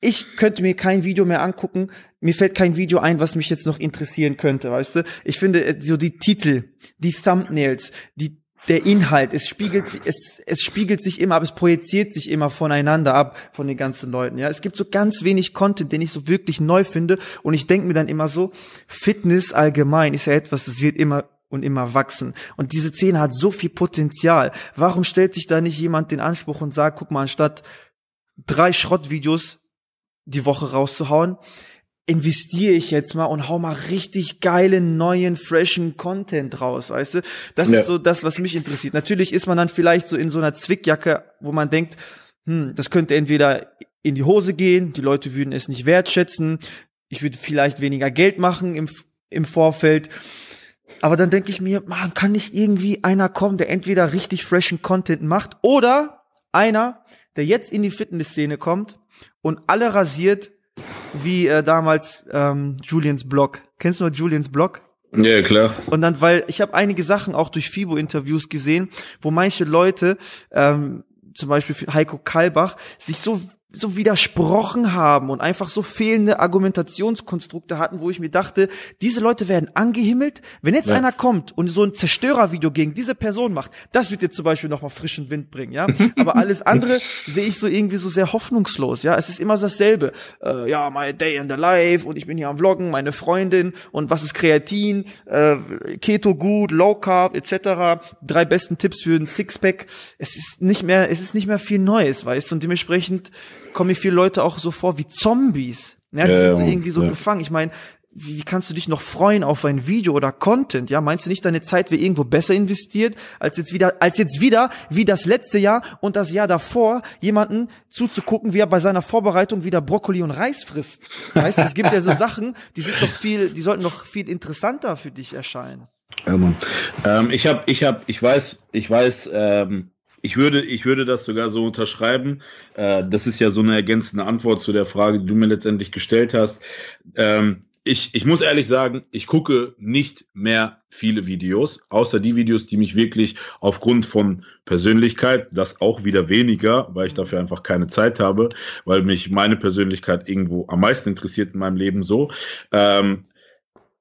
ich könnte mir kein Video mehr angucken. Mir fällt kein Video ein, was mich jetzt noch interessieren könnte, weißt du? Ich finde äh, so die Titel, die Thumbnails, die der Inhalt, es spiegelt, es, es spiegelt sich immer ab, es projiziert sich immer voneinander ab von den ganzen Leuten. Ja, es gibt so ganz wenig Content, den ich so wirklich neu finde, und ich denke mir dann immer so: Fitness allgemein ist ja etwas, das wird immer und immer wachsen. Und diese Szene hat so viel Potenzial. Warum stellt sich da nicht jemand den Anspruch und sagt, guck mal, anstatt drei Schrottvideos die Woche rauszuhauen, investiere ich jetzt mal und hau mal richtig geilen, neuen, freshen Content raus, weißt du? Das ja. ist so das, was mich interessiert. Natürlich ist man dann vielleicht so in so einer Zwickjacke, wo man denkt, hm, das könnte entweder in die Hose gehen, die Leute würden es nicht wertschätzen, ich würde vielleicht weniger Geld machen im, im Vorfeld. Aber dann denke ich mir, man kann nicht irgendwie einer kommen, der entweder richtig freshen Content macht oder einer, der jetzt in die Fitnessszene kommt und alle rasiert, wie äh, damals ähm, Julians Blog. Kennst du noch Julians Blog? Ja, klar. Und dann, weil ich habe einige Sachen auch durch FIBO-Interviews gesehen, wo manche Leute, ähm, zum Beispiel Heiko Kalbach, sich so so widersprochen haben und einfach so fehlende Argumentationskonstrukte hatten, wo ich mir dachte, diese Leute werden angehimmelt. Wenn jetzt ja. einer kommt und so ein Zerstörervideo gegen diese Person macht, das wird jetzt zum Beispiel nochmal frischen Wind bringen, ja. Aber alles andere sehe ich so irgendwie so sehr hoffnungslos, ja. Es ist immer dasselbe. Äh, ja, my day in the life und ich bin hier am Vloggen, meine Freundin und was ist Kreatin, äh, Keto gut, Low Carb etc. Drei besten Tipps für ein Sixpack. Es ist nicht mehr, es ist nicht mehr viel Neues, weißt du, und dementsprechend kommen mir viele Leute auch so vor wie Zombies. Ja, die sind so irgendwie so gefangen. Ich meine, wie, wie kannst du dich noch freuen auf ein Video oder Content? Ja, meinst du nicht, deine Zeit wäre irgendwo besser investiert, als jetzt wieder, als jetzt wieder, wie das letzte Jahr und das Jahr davor, jemanden zuzugucken, wie er bei seiner Vorbereitung wieder Brokkoli und Reis frisst? Weißt du, es gibt ja so Sachen, die sind doch viel, die sollten doch viel interessanter für dich erscheinen. Ja, Mann. Ähm, ich habe, ich habe, ich weiß, ich weiß, ähm, ich würde, ich würde das sogar so unterschreiben. Äh, das ist ja so eine ergänzende Antwort zu der Frage, die du mir letztendlich gestellt hast. Ähm, ich, ich muss ehrlich sagen, ich gucke nicht mehr viele Videos, außer die Videos, die mich wirklich aufgrund von Persönlichkeit, das auch wieder weniger, weil ich dafür einfach keine Zeit habe, weil mich meine Persönlichkeit irgendwo am meisten interessiert in meinem Leben so. Ähm,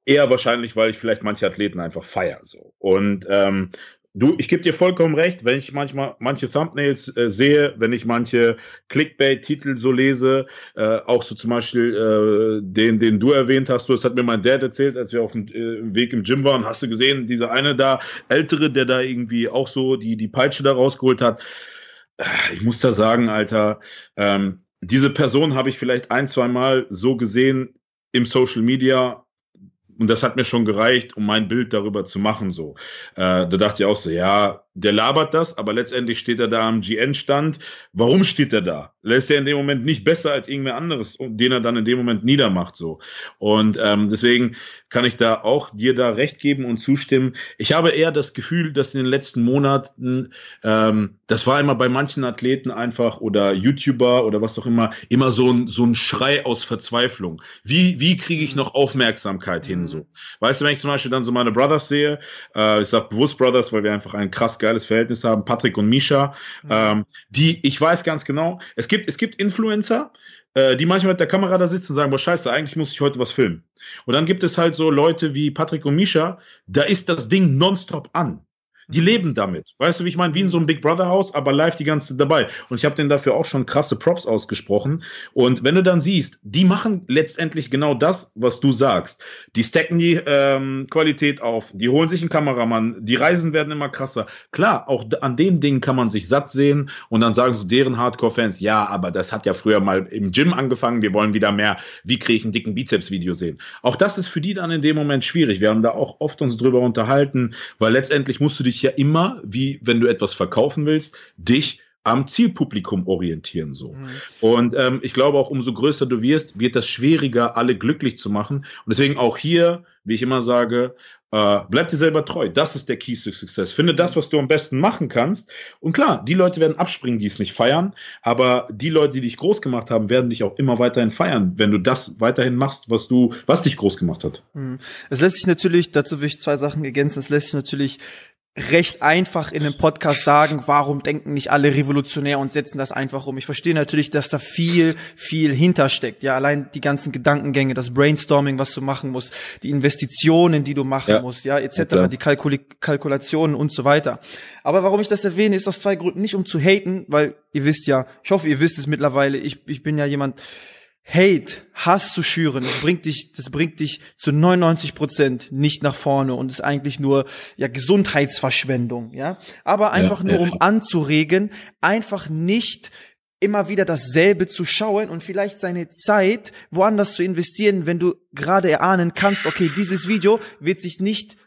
eher wahrscheinlich, weil ich vielleicht manche Athleten einfach feier so. Und ähm, Du, ich gebe dir vollkommen recht, wenn ich manchmal manche Thumbnails äh, sehe, wenn ich manche Clickbait-Titel so lese, äh, auch so zum Beispiel äh, den, den du erwähnt hast, du, das hat mir mein Dad erzählt, als wir auf dem äh, Weg im Gym waren, hast du gesehen, dieser eine da, ältere, der da irgendwie auch so die, die Peitsche da rausgeholt hat. Äh, ich muss da sagen, Alter, ähm, diese Person habe ich vielleicht ein, zwei Mal so gesehen im Social Media und das hat mir schon gereicht, um mein Bild darüber zu machen. So, äh, da dachte ich auch so, ja, der labert das, aber letztendlich steht er da am GN-Stand. Warum steht er da? Lässt er in dem Moment nicht besser als irgendwer anderes, den er dann in dem Moment niedermacht. So. Und ähm, deswegen kann ich da auch dir da recht geben und zustimmen. Ich habe eher das Gefühl, dass in den letzten Monaten, ähm, das war immer bei manchen Athleten einfach oder YouTuber oder was auch immer, immer so ein, so ein Schrei aus Verzweiflung. Wie, wie kriege ich noch Aufmerksamkeit hin? So. Weißt du, wenn ich zum Beispiel dann so meine Brothers sehe, äh, ich sag bewusst Brothers, weil wir einfach einen krass geiles Verhältnis haben, Patrick und Misha, mhm. ähm, die, ich weiß ganz genau, es gibt, es gibt Influencer, äh, die manchmal mit der Kamera da sitzen und sagen, boah, scheiße, eigentlich muss ich heute was filmen. Und dann gibt es halt so Leute wie Patrick und Misha, da ist das Ding nonstop an. Die leben damit. Weißt du, wie ich meine? Wie in so einem Big Brother Haus, aber live die ganze Zeit dabei. Und ich habe denen dafür auch schon krasse Props ausgesprochen. Und wenn du dann siehst, die machen letztendlich genau das, was du sagst. Die stacken die ähm, Qualität auf, die holen sich einen Kameramann, die Reisen werden immer krasser. Klar, auch an den Dingen kann man sich satt sehen und dann sagen so deren Hardcore-Fans, ja, aber das hat ja früher mal im Gym angefangen, wir wollen wieder mehr, wie kriege ich einen dicken Bizeps-Video sehen. Auch das ist für die dann in dem Moment schwierig. Wir haben da auch oft uns drüber unterhalten, weil letztendlich musst du dich ja immer, wie wenn du etwas verkaufen willst, dich am Zielpublikum orientieren so. Mhm. Und ähm, ich glaube auch, umso größer du wirst, wird das schwieriger, alle glücklich zu machen. Und deswegen auch hier, wie ich immer sage, äh, bleib dir selber treu. Das ist der Key to Success. Finde das, was du am besten machen kannst. Und klar, die Leute werden abspringen, die es nicht feiern. Aber die Leute, die dich groß gemacht haben, werden dich auch immer weiterhin feiern, wenn du das weiterhin machst, was du, was dich groß gemacht hat. Mhm. Es lässt sich natürlich, dazu will ich zwei Sachen ergänzen. Es lässt sich natürlich recht einfach in einem Podcast sagen, warum denken nicht alle revolutionär und setzen das einfach um. Ich verstehe natürlich, dass da viel, viel hintersteckt. Ja, allein die ganzen Gedankengänge, das Brainstorming, was du machen musst, die Investitionen, die du machen ja. musst, ja, etc., ja, die Kalkul Kalkulationen und so weiter. Aber warum ich das erwähne, ist aus zwei Gründen. Nicht um zu haten, weil ihr wisst ja, ich hoffe, ihr wisst es mittlerweile, ich, ich bin ja jemand, Hate, Hass zu schüren, das bringt dich, das bringt dich zu 99 Prozent nicht nach vorne und ist eigentlich nur ja Gesundheitsverschwendung, ja. Aber einfach ja, nur um anzuregen, einfach nicht immer wieder dasselbe zu schauen und vielleicht seine Zeit woanders zu investieren, wenn du gerade erahnen kannst, okay, dieses Video wird sich nicht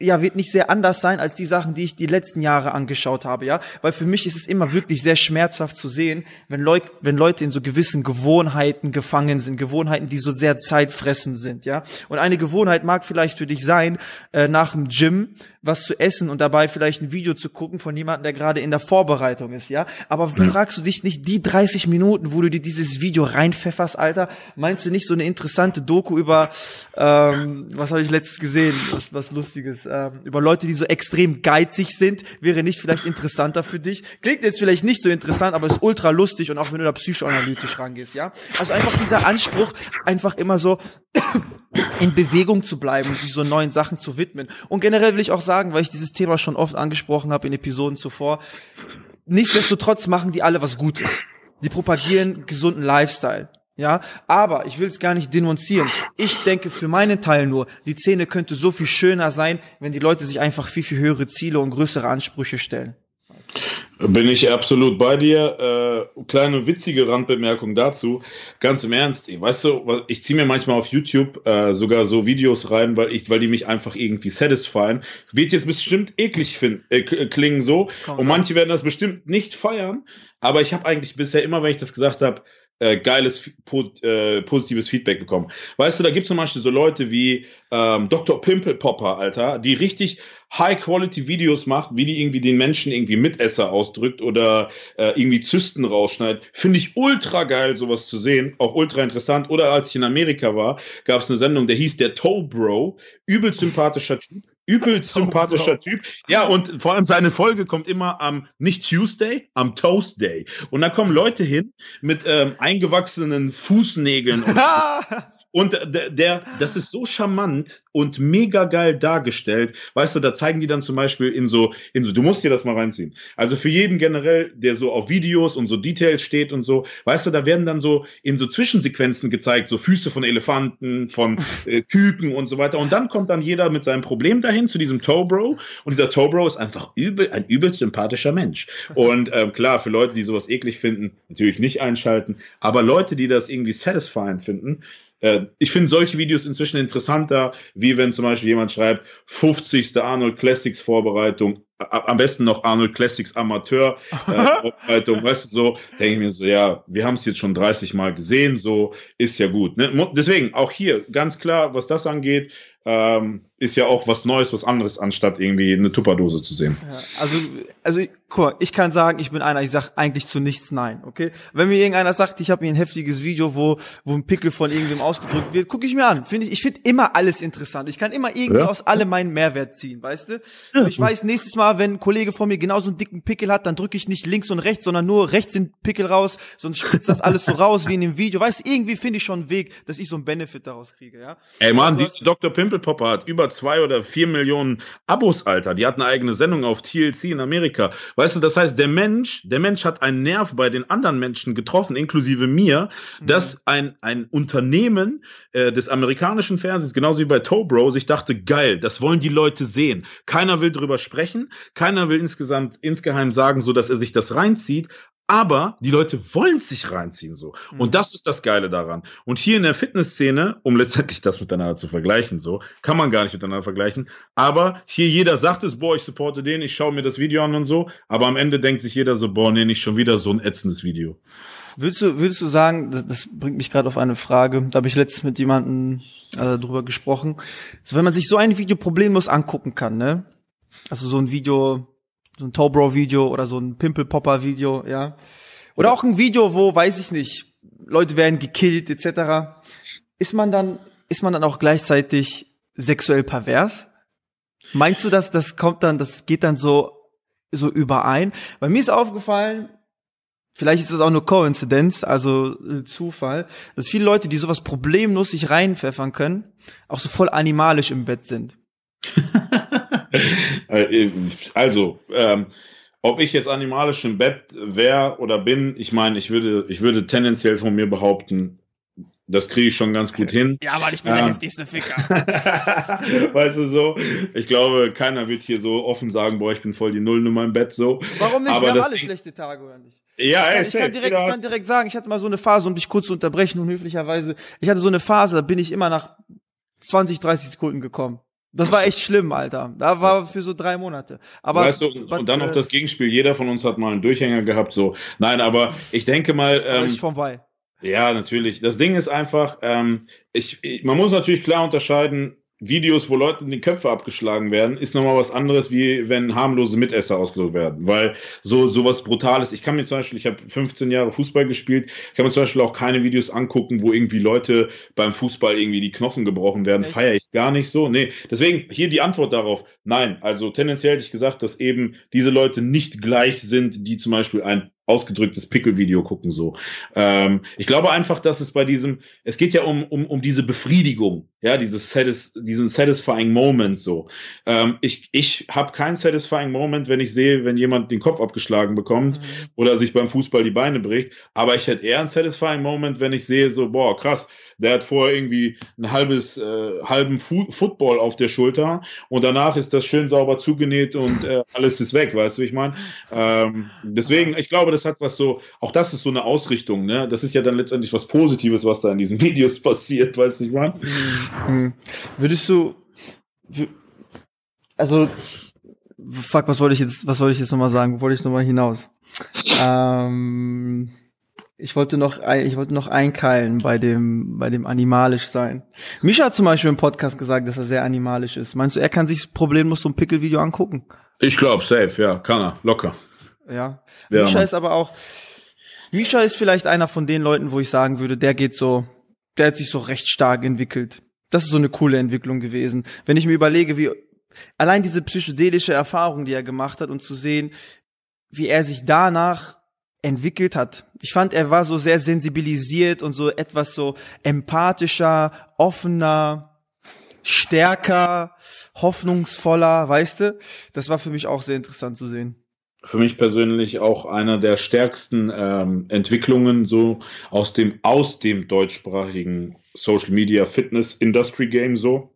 ja, wird nicht sehr anders sein als die Sachen, die ich die letzten Jahre angeschaut habe, ja. Weil für mich ist es immer wirklich sehr schmerzhaft zu sehen, wenn Leute, wenn Leute in so gewissen Gewohnheiten gefangen sind, Gewohnheiten, die so sehr zeitfressend sind, ja. Und eine Gewohnheit mag vielleicht für dich sein, äh, nach dem Gym was zu essen und dabei vielleicht ein Video zu gucken von jemandem, der gerade in der Vorbereitung ist, ja. Aber ja. fragst du dich nicht die 30 Minuten, wo du dir dieses Video reinpfefferst, Alter, meinst du nicht so eine interessante Doku über, ähm, was habe ich letztes gesehen, was, was Lustiges, ähm, über Leute, die so extrem geizig sind, wäre nicht vielleicht interessanter für dich? Klingt jetzt vielleicht nicht so interessant, aber ist ultra lustig und auch wenn du da psychoanalytisch rangehst, ja. Also einfach dieser Anspruch, einfach immer so in Bewegung zu bleiben und sich so neuen Sachen zu widmen. Und generell will ich auch sagen, weil ich dieses Thema schon oft angesprochen habe in Episoden zuvor, nichtsdestotrotz machen die alle was Gutes. Die propagieren gesunden Lifestyle. Ja, aber ich will es gar nicht denunzieren. Ich denke für meinen Teil nur, die Szene könnte so viel schöner sein, wenn die Leute sich einfach viel, viel höhere Ziele und größere Ansprüche stellen. Bin ich absolut bei dir. Äh, kleine witzige Randbemerkung dazu. Ganz im Ernst, weißt du, ich ziehe mir manchmal auf YouTube äh, sogar so Videos rein, weil ich, weil die mich einfach irgendwie satisfyen. Wird jetzt bestimmt eklig finden, äh, klingen so. Komm, und manche werden das bestimmt nicht feiern. Aber ich habe eigentlich bisher immer, wenn ich das gesagt habe, äh, geiles, po äh, positives Feedback bekommen. Weißt du, da gibt es zum Beispiel so Leute wie ähm, Dr. Pimple Popper, Alter, die richtig High-Quality-Videos macht, wie die irgendwie den Menschen irgendwie Mitesser ausdrückt oder äh, irgendwie Zysten rausschneidet. Finde ich ultra geil, sowas zu sehen. Auch ultra interessant. Oder als ich in Amerika war, gab es eine Sendung, der hieß der Toe Bro. Übel sympathischer Typ. Übel sympathischer Typ. Ja, und vor allem seine Folge kommt immer am, nicht Tuesday, am Toast Day. Und da kommen Leute hin mit ähm, eingewachsenen Fußnägeln und Und der, der, das ist so charmant und mega geil dargestellt. Weißt du, da zeigen die dann zum Beispiel in so, in so, du musst dir das mal reinziehen. Also für jeden generell, der so auf Videos und so Details steht und so, weißt du, da werden dann so in so Zwischensequenzen gezeigt, so Füße von Elefanten, von äh, Küken und so weiter. Und dann kommt dann jeder mit seinem Problem dahin zu diesem Tobro. Und dieser Tobro ist einfach übel, ein übel sympathischer Mensch. Und ähm, klar, für Leute, die sowas eklig finden, natürlich nicht einschalten. Aber Leute, die das irgendwie satisfying finden, äh, ich finde solche Videos inzwischen interessanter, wie wenn zum Beispiel jemand schreibt, 50. Arnold Classics Vorbereitung, am besten noch Arnold Classics Amateur äh, Vorbereitung, weißt du, so, denke ich mir so, ja, wir haben es jetzt schon 30 Mal gesehen, so ist ja gut. Ne? Deswegen auch hier ganz klar, was das angeht, ähm, ist ja auch was Neues, was anderes, anstatt irgendwie eine Tupperdose zu sehen. Ja, also, also guck, ich kann sagen, ich bin einer, ich sag eigentlich zu nichts nein, okay? Wenn mir irgendeiner sagt, ich habe mir ein heftiges Video, wo, wo ein Pickel von irgendwem ausgedrückt wird, gucke ich mir an. Finde ich, ich finde immer alles interessant. Ich kann immer irgendwie ja. aus allem meinen Mehrwert ziehen, weißt du? Ja, ich weiß, nächstes Mal, wenn ein Kollege von mir genauso einen dicken Pickel hat, dann drücke ich nicht links und rechts, sondern nur rechts den Pickel raus, sonst spritzt das alles so raus wie in dem Video. Weißt irgendwie finde ich schon einen Weg, dass ich so einen Benefit daraus kriege, ja? Ey Mann, diese Dr. Pimple Popper hat über zwei oder vier Millionen Abos, Alter. Die hat eine eigene Sendung auf TLC in Amerika. Weißt du, das heißt, der Mensch, der Mensch hat einen Nerv bei den anderen Menschen getroffen, inklusive mir, mhm. dass ein, ein Unternehmen äh, des amerikanischen Fernsehens, genauso wie bei Tobro, sich dachte, geil, das wollen die Leute sehen. Keiner will drüber sprechen, keiner will insgesamt insgeheim sagen, so dass er sich das reinzieht, aber die Leute wollen sich reinziehen so. Mhm. Und das ist das Geile daran. Und hier in der Fitnessszene, um letztendlich das miteinander zu vergleichen, so, kann man gar nicht miteinander vergleichen. Aber hier jeder sagt es, boah, ich supporte den, ich schaue mir das Video an und so. Aber am Ende denkt sich jeder so, boah, nee, nicht schon wieder so ein ätzendes Video. Würdest du, würdest du sagen, das, das bringt mich gerade auf eine Frage, da habe ich letztens mit jemandem äh, drüber gesprochen. Also wenn man sich so ein Video problemlos angucken kann, ne? Also so ein Video, so ein Tobro-Video oder so ein Pimple-Popper-Video, ja. Oder auch ein Video, wo, weiß ich nicht, Leute werden gekillt, etc. Ist man dann, ist man dann auch gleichzeitig sexuell pervers? Meinst du, dass das kommt dann, das geht dann so, so überein? Weil mir ist aufgefallen, vielleicht ist das auch nur Coincidence, also äh, Zufall, dass viele Leute, die sowas problemlos sich reinpfeffern können, auch so voll animalisch im Bett sind. Äh, also, ähm, ob ich jetzt animalisch im Bett wäre oder bin, ich meine, ich würde, ich würde tendenziell von mir behaupten, das kriege ich schon ganz gut hin. Ja, weil ich bin ähm, der heftigste Ficker. weißt du so? Ich glaube, keiner wird hier so offen sagen, boah, ich bin voll die Nullnummer im Bett so. Warum nicht? Aber Wir haben alle schlechte Tage, oder nicht? Ja, ey, ich, kann, ich kann direkt, ich kann direkt sagen, ich hatte mal so eine Phase, um dich kurz zu unterbrechen und höflicherweise, ich hatte so eine Phase, da bin ich immer nach 20, 30 Sekunden gekommen. Das war echt schlimm, Alter. Da war für so drei Monate. Aber weißt du, und, but, dann noch äh, das Gegenspiel. Jeder von uns hat mal einen Durchhänger gehabt. So, nein, aber ich denke mal. Ähm, ist vorbei. Ja, natürlich. Das Ding ist einfach, ähm, ich, ich, man muss natürlich klar unterscheiden, Videos, wo Leuten die Köpfe abgeschlagen werden, ist nochmal was anderes, wie wenn harmlose Mitesser ausgedrückt werden. Weil so sowas Brutales, ich kann mir zum Beispiel, ich habe 15 Jahre Fußball gespielt, kann mir zum Beispiel auch keine Videos angucken, wo irgendwie Leute beim Fußball irgendwie die Knochen gebrochen werden. Feiere ich gar nicht so. Nee, deswegen hier die Antwort darauf. Nein, also tendenziell hätte ich gesagt, dass eben diese Leute nicht gleich sind, die zum Beispiel ein ausgedrücktes Pickel-Video gucken so. Ähm, ich glaube einfach, dass es bei diesem, es geht ja um, um, um diese Befriedigung, ja, dieses satis, diesen satisfying Moment so. Ähm, ich ich habe keinen satisfying Moment, wenn ich sehe, wenn jemand den Kopf abgeschlagen bekommt mhm. oder sich beim Fußball die Beine bricht, aber ich hätte eher einen satisfying Moment, wenn ich sehe so, boah, krass, der hat vorher irgendwie ein halbes, äh, halben Fu Football auf der Schulter und danach ist das schön sauber zugenäht und äh, alles ist weg, weißt du, ich meine? Ähm, deswegen, ich glaube, das hat was so, auch das ist so eine Ausrichtung, ne? Das ist ja dann letztendlich was Positives, was da in diesen Videos passiert, weißt du, ich meine? Mhm. Würdest du, also, fuck, was wollte ich jetzt, was wollte ich jetzt nochmal sagen? Wo wollte ich nochmal hinaus? ähm, ich wollte noch, ich wollte noch einkeilen bei dem, bei dem animalisch sein. Misha hat zum Beispiel im Podcast gesagt, dass er sehr animalisch ist. Meinst du, er kann sich problemlos so ein Pickelvideo angucken? Ich glaube, safe, ja, kann er, locker. Ja. ja Misha ist aber auch, Misha ist vielleicht einer von den Leuten, wo ich sagen würde, der geht so, der hat sich so recht stark entwickelt. Das ist so eine coole Entwicklung gewesen. Wenn ich mir überlege, wie, allein diese psychedelische Erfahrung, die er gemacht hat und zu sehen, wie er sich danach entwickelt hat. Ich fand, er war so sehr sensibilisiert und so etwas so empathischer, offener, stärker, hoffnungsvoller, weißt du? Das war für mich auch sehr interessant zu sehen. Für mich persönlich auch einer der stärksten ähm, Entwicklungen so aus dem aus dem deutschsprachigen Social Media Fitness Industry Game so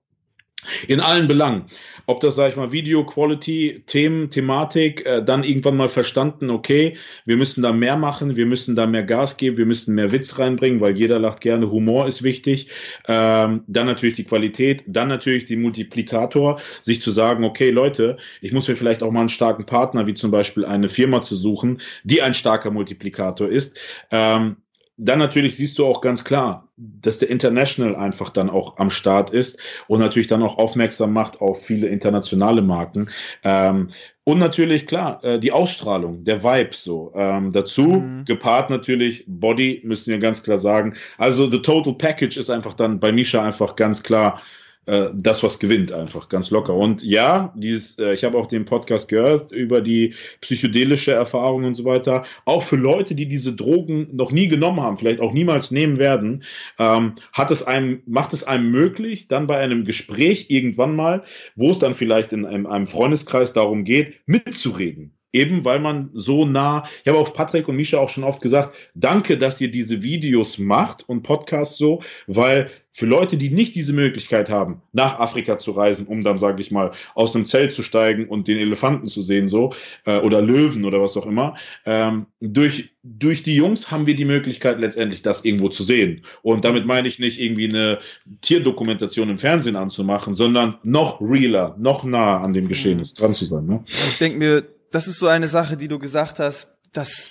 in allen Belangen. Ob das, sag ich mal, Video Quality, Themen, Thematik, äh, dann irgendwann mal verstanden, okay, wir müssen da mehr machen, wir müssen da mehr Gas geben, wir müssen mehr Witz reinbringen, weil jeder lacht gerne, Humor ist wichtig. Ähm, dann natürlich die Qualität, dann natürlich die Multiplikator, sich zu sagen, okay, Leute, ich muss mir vielleicht auch mal einen starken Partner, wie zum Beispiel eine Firma zu suchen, die ein starker Multiplikator ist. Ähm, dann natürlich siehst du auch ganz klar, dass der International einfach dann auch am Start ist und natürlich dann auch aufmerksam macht auf viele internationale Marken. Ähm, und natürlich, klar, äh, die Ausstrahlung, der Vibe so. Ähm, dazu mhm. gepaart natürlich Body, müssen wir ganz klar sagen. Also the total package ist einfach dann bei Misha einfach ganz klar äh, das, was gewinnt, einfach ganz locker. Und ja, dieses, äh, ich habe auch den Podcast gehört über die psychedelische Erfahrung und so weiter. Auch für Leute, die diese Drogen noch nie genommen haben, vielleicht auch niemals nehmen werden, ähm, hat es einem, macht es einem möglich, dann bei einem Gespräch irgendwann mal, wo es dann vielleicht in einem, einem Freundeskreis darum geht, mitzureden eben weil man so nah, ich habe auch Patrick und Misha auch schon oft gesagt, danke, dass ihr diese Videos macht und Podcasts so, weil für Leute, die nicht diese Möglichkeit haben, nach Afrika zu reisen, um dann, sage ich mal, aus einem Zelt zu steigen und den Elefanten zu sehen, so, äh, oder Löwen oder was auch immer, ähm, durch, durch die Jungs haben wir die Möglichkeit, letztendlich das irgendwo zu sehen. Und damit meine ich nicht irgendwie eine Tierdokumentation im Fernsehen anzumachen, sondern noch realer, noch nah an dem Geschehen dran zu sein. Ne? Ich denke mir, das ist so eine Sache, die du gesagt hast, dass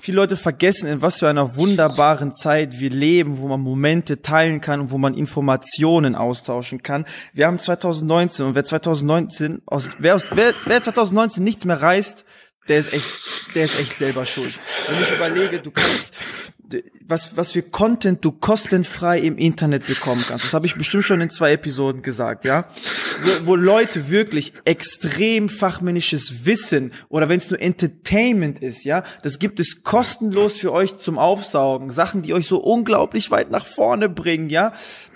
viele Leute vergessen, in was für einer wunderbaren Zeit wir leben, wo man Momente teilen kann und wo man Informationen austauschen kann. Wir haben 2019 und wer 2019 aus, wer, aus, wer, wer 2019 nichts mehr reist, der ist echt, der ist echt selber schuld. Wenn ich überlege, du kannst, was, was für Content du kostenfrei im Internet bekommen kannst. Das habe ich bestimmt schon in zwei Episoden gesagt, ja. So, wo Leute wirklich extrem fachmännisches Wissen oder wenn es nur Entertainment ist, ja, das gibt es kostenlos für euch zum Aufsaugen. Sachen, die euch so unglaublich weit nach vorne bringen, ja.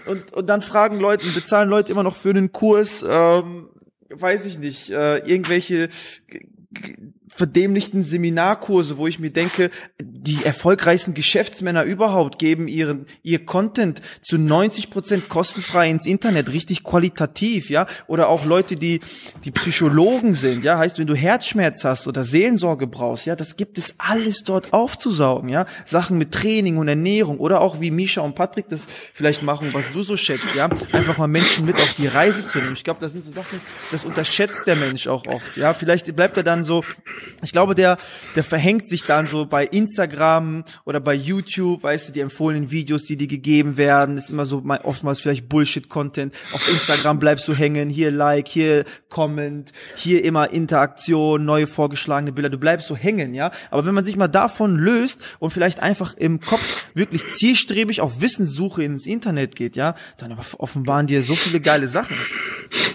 Und, und dann fragen Leute, bezahlen Leute immer noch für einen Kurs, ähm, weiß ich nicht, äh, irgendwelche verdämlichten Seminarkurse, wo ich mir denke, die erfolgreichsten Geschäftsmänner überhaupt geben ihren ihr Content zu 90 Prozent kostenfrei ins Internet, richtig qualitativ, ja, oder auch Leute, die die Psychologen sind, ja, heißt, wenn du Herzschmerz hast oder Seelensorge brauchst, ja, das gibt es alles dort aufzusaugen, ja, Sachen mit Training und Ernährung oder auch wie Misha und Patrick das vielleicht machen, was du so schätzt, ja, einfach mal Menschen mit auf die Reise zu nehmen. Ich glaube, das sind so Sachen, das unterschätzt der Mensch auch oft, ja, vielleicht bleibt er dann so ich glaube, der, der verhängt sich dann so bei Instagram oder bei YouTube, weißt du, die empfohlenen Videos, die dir gegeben werden, ist immer so oftmals vielleicht Bullshit-Content. Auf Instagram bleibst du hängen, hier Like, hier Comment, hier immer Interaktion, neue vorgeschlagene Bilder, du bleibst so hängen, ja. Aber wenn man sich mal davon löst und vielleicht einfach im Kopf wirklich zielstrebig auf Wissenssuche ins Internet geht, ja, dann offenbaren dir so viele geile Sachen.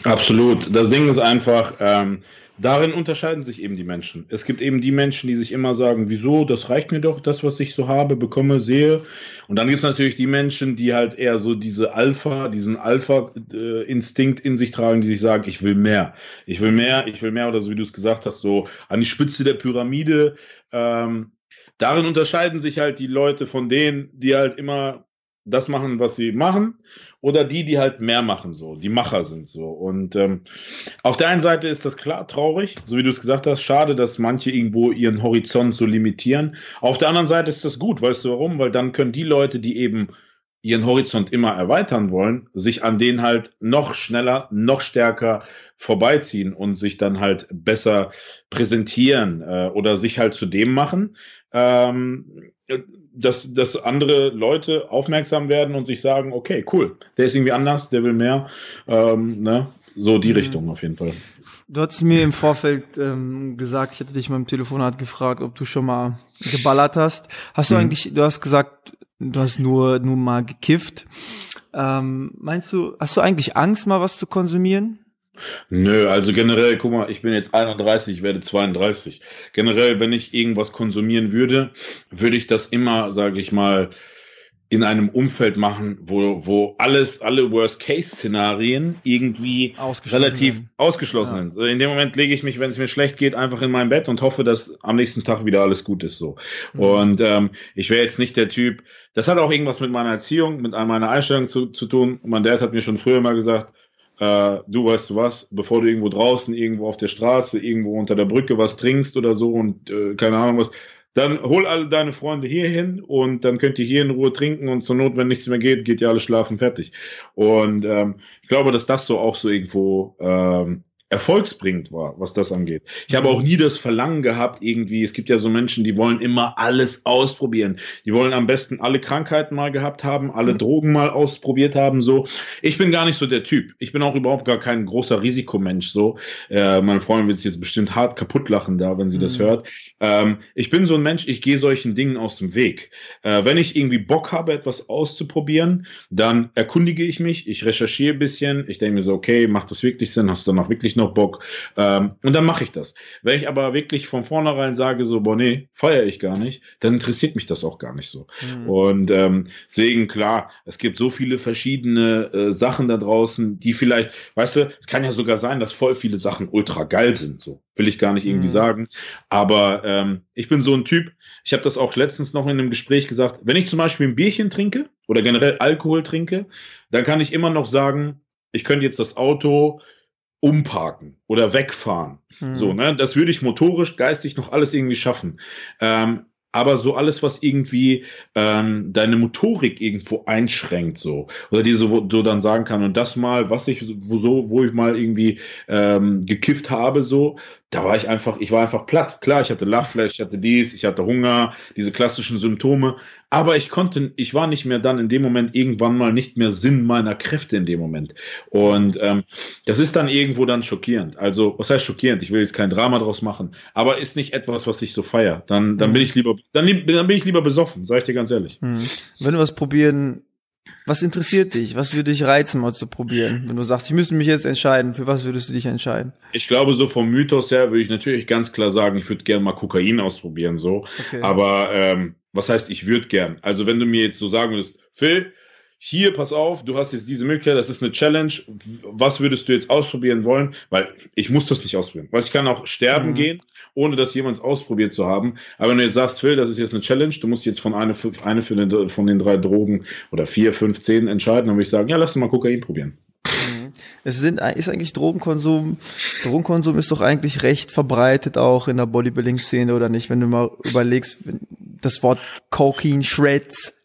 Absolut. Das Ding ist einfach, ähm, darin unterscheiden sich eben die Menschen. Es gibt eben die Menschen, die sich immer sagen, wieso, das reicht mir doch, das, was ich so habe, bekomme, sehe. Und dann gibt es natürlich die Menschen, die halt eher so diese Alpha, diesen Alpha-Instinkt in sich tragen, die sich sagen, ich will mehr. Ich will mehr, ich will mehr, oder so wie du es gesagt hast, so an die Spitze der Pyramide. Ähm, darin unterscheiden sich halt die Leute von denen, die halt immer das machen, was sie machen, oder die, die halt mehr machen, so, die Macher sind so. Und ähm, auf der einen Seite ist das klar traurig, so wie du es gesagt hast, schade, dass manche irgendwo ihren Horizont so limitieren. Auf der anderen Seite ist das gut, weißt du warum? Weil dann können die Leute, die eben ihren Horizont immer erweitern wollen, sich an denen halt noch schneller, noch stärker vorbeiziehen und sich dann halt besser präsentieren äh, oder sich halt zu dem machen, ähm, dass, dass andere Leute aufmerksam werden und sich sagen, okay, cool, der ist irgendwie anders, der will mehr. Ähm, ne? So die mhm. Richtung auf jeden Fall. Du hast mir im Vorfeld ähm, gesagt, ich hätte dich mal im Telefonat gefragt, ob du schon mal geballert hast. Hast du mhm. eigentlich, du hast gesagt, du hast nur, nur mal gekifft. Ähm, meinst du, hast du eigentlich Angst, mal was zu konsumieren? Nö, also generell, guck mal, ich bin jetzt 31, ich werde 32. Generell, wenn ich irgendwas konsumieren würde, würde ich das immer, sage ich mal, in einem Umfeld machen, wo, wo alles, alle Worst-Case-Szenarien irgendwie relativ werden. ausgeschlossen ja. sind. In dem Moment lege ich mich, wenn es mir schlecht geht, einfach in mein Bett und hoffe, dass am nächsten Tag wieder alles gut ist. So. Mhm. Und ähm, ich wäre jetzt nicht der Typ, das hat auch irgendwas mit meiner Erziehung, mit meiner Einstellung zu, zu tun. Mein Dad hat mir schon früher mal gesagt, äh, du weißt du was, bevor du irgendwo draußen, irgendwo auf der Straße, irgendwo unter der Brücke was trinkst oder so und äh, keine Ahnung was, dann hol alle deine Freunde hier hin und dann könnt ihr hier in Ruhe trinken und zur Not, wenn nichts mehr geht, geht ihr alle schlafen fertig. Und ähm, ich glaube, dass das so auch so irgendwo ähm, erfolgsbringend war, was das angeht. Ich habe auch nie das Verlangen gehabt, irgendwie, es gibt ja so Menschen, die wollen immer alles ausprobieren. Die wollen am besten alle Krankheiten mal gehabt haben, alle mhm. Drogen mal ausprobiert haben, so. Ich bin gar nicht so der Typ. Ich bin auch überhaupt gar kein großer Risikomensch, so. Äh, meine Freundin wird sich jetzt bestimmt hart kaputt lachen da, wenn sie mhm. das hört. Ähm, ich bin so ein Mensch, ich gehe solchen Dingen aus dem Weg. Äh, wenn ich irgendwie Bock habe, etwas auszuprobieren, dann erkundige ich mich, ich recherchiere ein bisschen, ich denke mir so, okay, macht das wirklich Sinn? Hast du danach wirklich noch Bock. Ähm, und dann mache ich das. Wenn ich aber wirklich von vornherein sage, so, boah, nee, feiere ich gar nicht, dann interessiert mich das auch gar nicht so. Mhm. Und ähm, deswegen, klar, es gibt so viele verschiedene äh, Sachen da draußen, die vielleicht, weißt du, es kann ja sogar sein, dass voll viele Sachen ultra geil sind, so. Will ich gar nicht irgendwie mhm. sagen. Aber ähm, ich bin so ein Typ, ich habe das auch letztens noch in einem Gespräch gesagt, wenn ich zum Beispiel ein Bierchen trinke oder generell Alkohol trinke, dann kann ich immer noch sagen, ich könnte jetzt das Auto umparken oder wegfahren. Mhm. So, ne? Das würde ich motorisch, geistig noch alles irgendwie schaffen. Ähm, aber so alles, was irgendwie ähm, deine Motorik irgendwo einschränkt, so oder dir so, so dann sagen kann und das mal, was ich wo so, wo ich mal irgendwie ähm, gekifft habe, so da war ich einfach, ich war einfach platt. Klar, ich hatte Lachfleisch, ich hatte dies, ich hatte Hunger, diese klassischen Symptome, aber ich konnte, ich war nicht mehr dann in dem Moment irgendwann mal nicht mehr Sinn meiner Kräfte in dem Moment. Und ähm, das ist dann irgendwo dann schockierend. Also, was heißt schockierend? Ich will jetzt kein Drama draus machen, aber ist nicht etwas, was ich so feier. Dann, dann mhm. bin ich lieber, dann, dann bin ich lieber besoffen, sag ich dir ganz ehrlich. Mhm. Wenn du was probieren was interessiert dich? Was würde dich reizen, mal zu probieren? Wenn du sagst, ich müsste mich jetzt entscheiden, für was würdest du dich entscheiden? Ich glaube, so vom Mythos her würde ich natürlich ganz klar sagen, ich würde gerne mal Kokain ausprobieren, so. Okay. Aber ähm, was heißt, ich würde gern? Also wenn du mir jetzt so sagen würdest, Phil, hier, pass auf, du hast jetzt diese Möglichkeit, das ist eine Challenge. Was würdest du jetzt ausprobieren wollen? Weil ich muss das nicht ausprobieren. Weil ich kann auch sterben mhm. gehen, ohne das jemals ausprobiert zu haben. Aber wenn du jetzt sagst, Phil, das ist jetzt eine Challenge, du musst jetzt von eine, eine für den, von den drei Drogen oder vier, fünf, zehn entscheiden, dann würde ich sagen, ja, lass uns mal Kokain probieren. Mhm. Es sind, ist eigentlich Drogenkonsum, Drogenkonsum ist doch eigentlich recht verbreitet auch in der Bodybuilding-Szene oder nicht, wenn du mal überlegst, das Wort Cocaine Shreds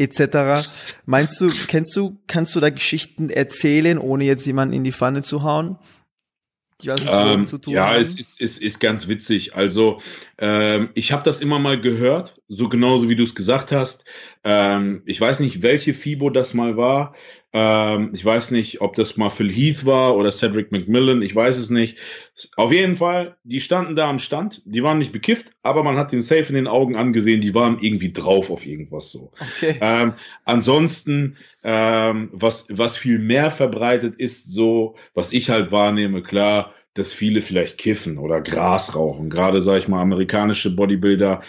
etc. Meinst du, kennst du, kannst du da Geschichten erzählen, ohne jetzt jemanden in die Pfanne zu hauen? Ähm, ja, haben? es ist, ist, ist ganz witzig. Also ähm, ich habe das immer mal gehört, so genauso wie du es gesagt hast. Ähm, ich weiß nicht, welche FIBO das mal war. Ähm, ich weiß nicht, ob das mal Phil Heath war oder Cedric McMillan. Ich weiß es nicht. Auf jeden Fall, die standen da am Stand. Die waren nicht bekifft, aber man hat den Safe in den Augen angesehen. Die waren irgendwie drauf auf irgendwas so. Okay. Ähm, ansonsten, ähm, was, was viel mehr verbreitet ist, so, was ich halt wahrnehme, klar, dass viele vielleicht kiffen oder Gras rauchen. Gerade, sage ich mal, amerikanische Bodybuilder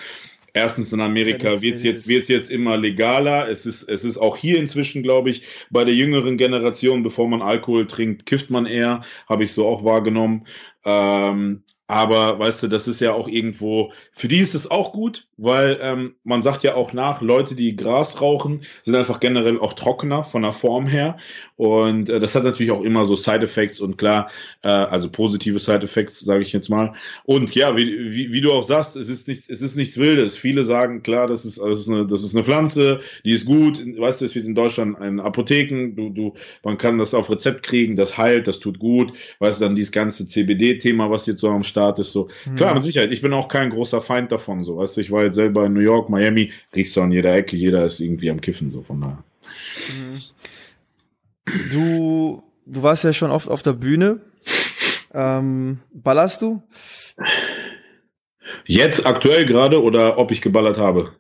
Erstens in Amerika wird es jetzt, wird's jetzt immer legaler. Es ist, es ist auch hier inzwischen, glaube ich, bei der jüngeren Generation, bevor man Alkohol trinkt, kifft man eher, habe ich so auch wahrgenommen. Ähm, aber weißt du, das ist ja auch irgendwo, für die ist es auch gut, weil ähm, man sagt ja auch nach, Leute, die Gras rauchen, sind einfach generell auch trockener von der Form her. Und äh, das hat natürlich auch immer so Side-Effects und klar, äh, also positive Side-Effects, sage ich jetzt mal. Und ja, wie, wie, wie du auch sagst, es ist nichts, es ist nichts Wildes. Viele sagen, klar, das ist, das ist, eine, das ist eine Pflanze, die ist gut. Weißt du, es wird in Deutschland in Apotheken, du, du, man kann das auf Rezept kriegen, das heilt, das tut gut. Weißt du, dann dieses ganze CBD-Thema, was jetzt so am Start Ist. So. Mhm. Klar, mit Sicherheit. Ich bin auch kein großer Feind davon. So. Weißt du, ich war jetzt selber in New York, Miami, riechst du an jeder Ecke, jeder ist irgendwie am Kiffen, so von daher. Mhm. Du, du warst ja schon oft auf der Bühne. Ähm, ballerst du? Jetzt aktuell gerade oder ob ich geballert habe?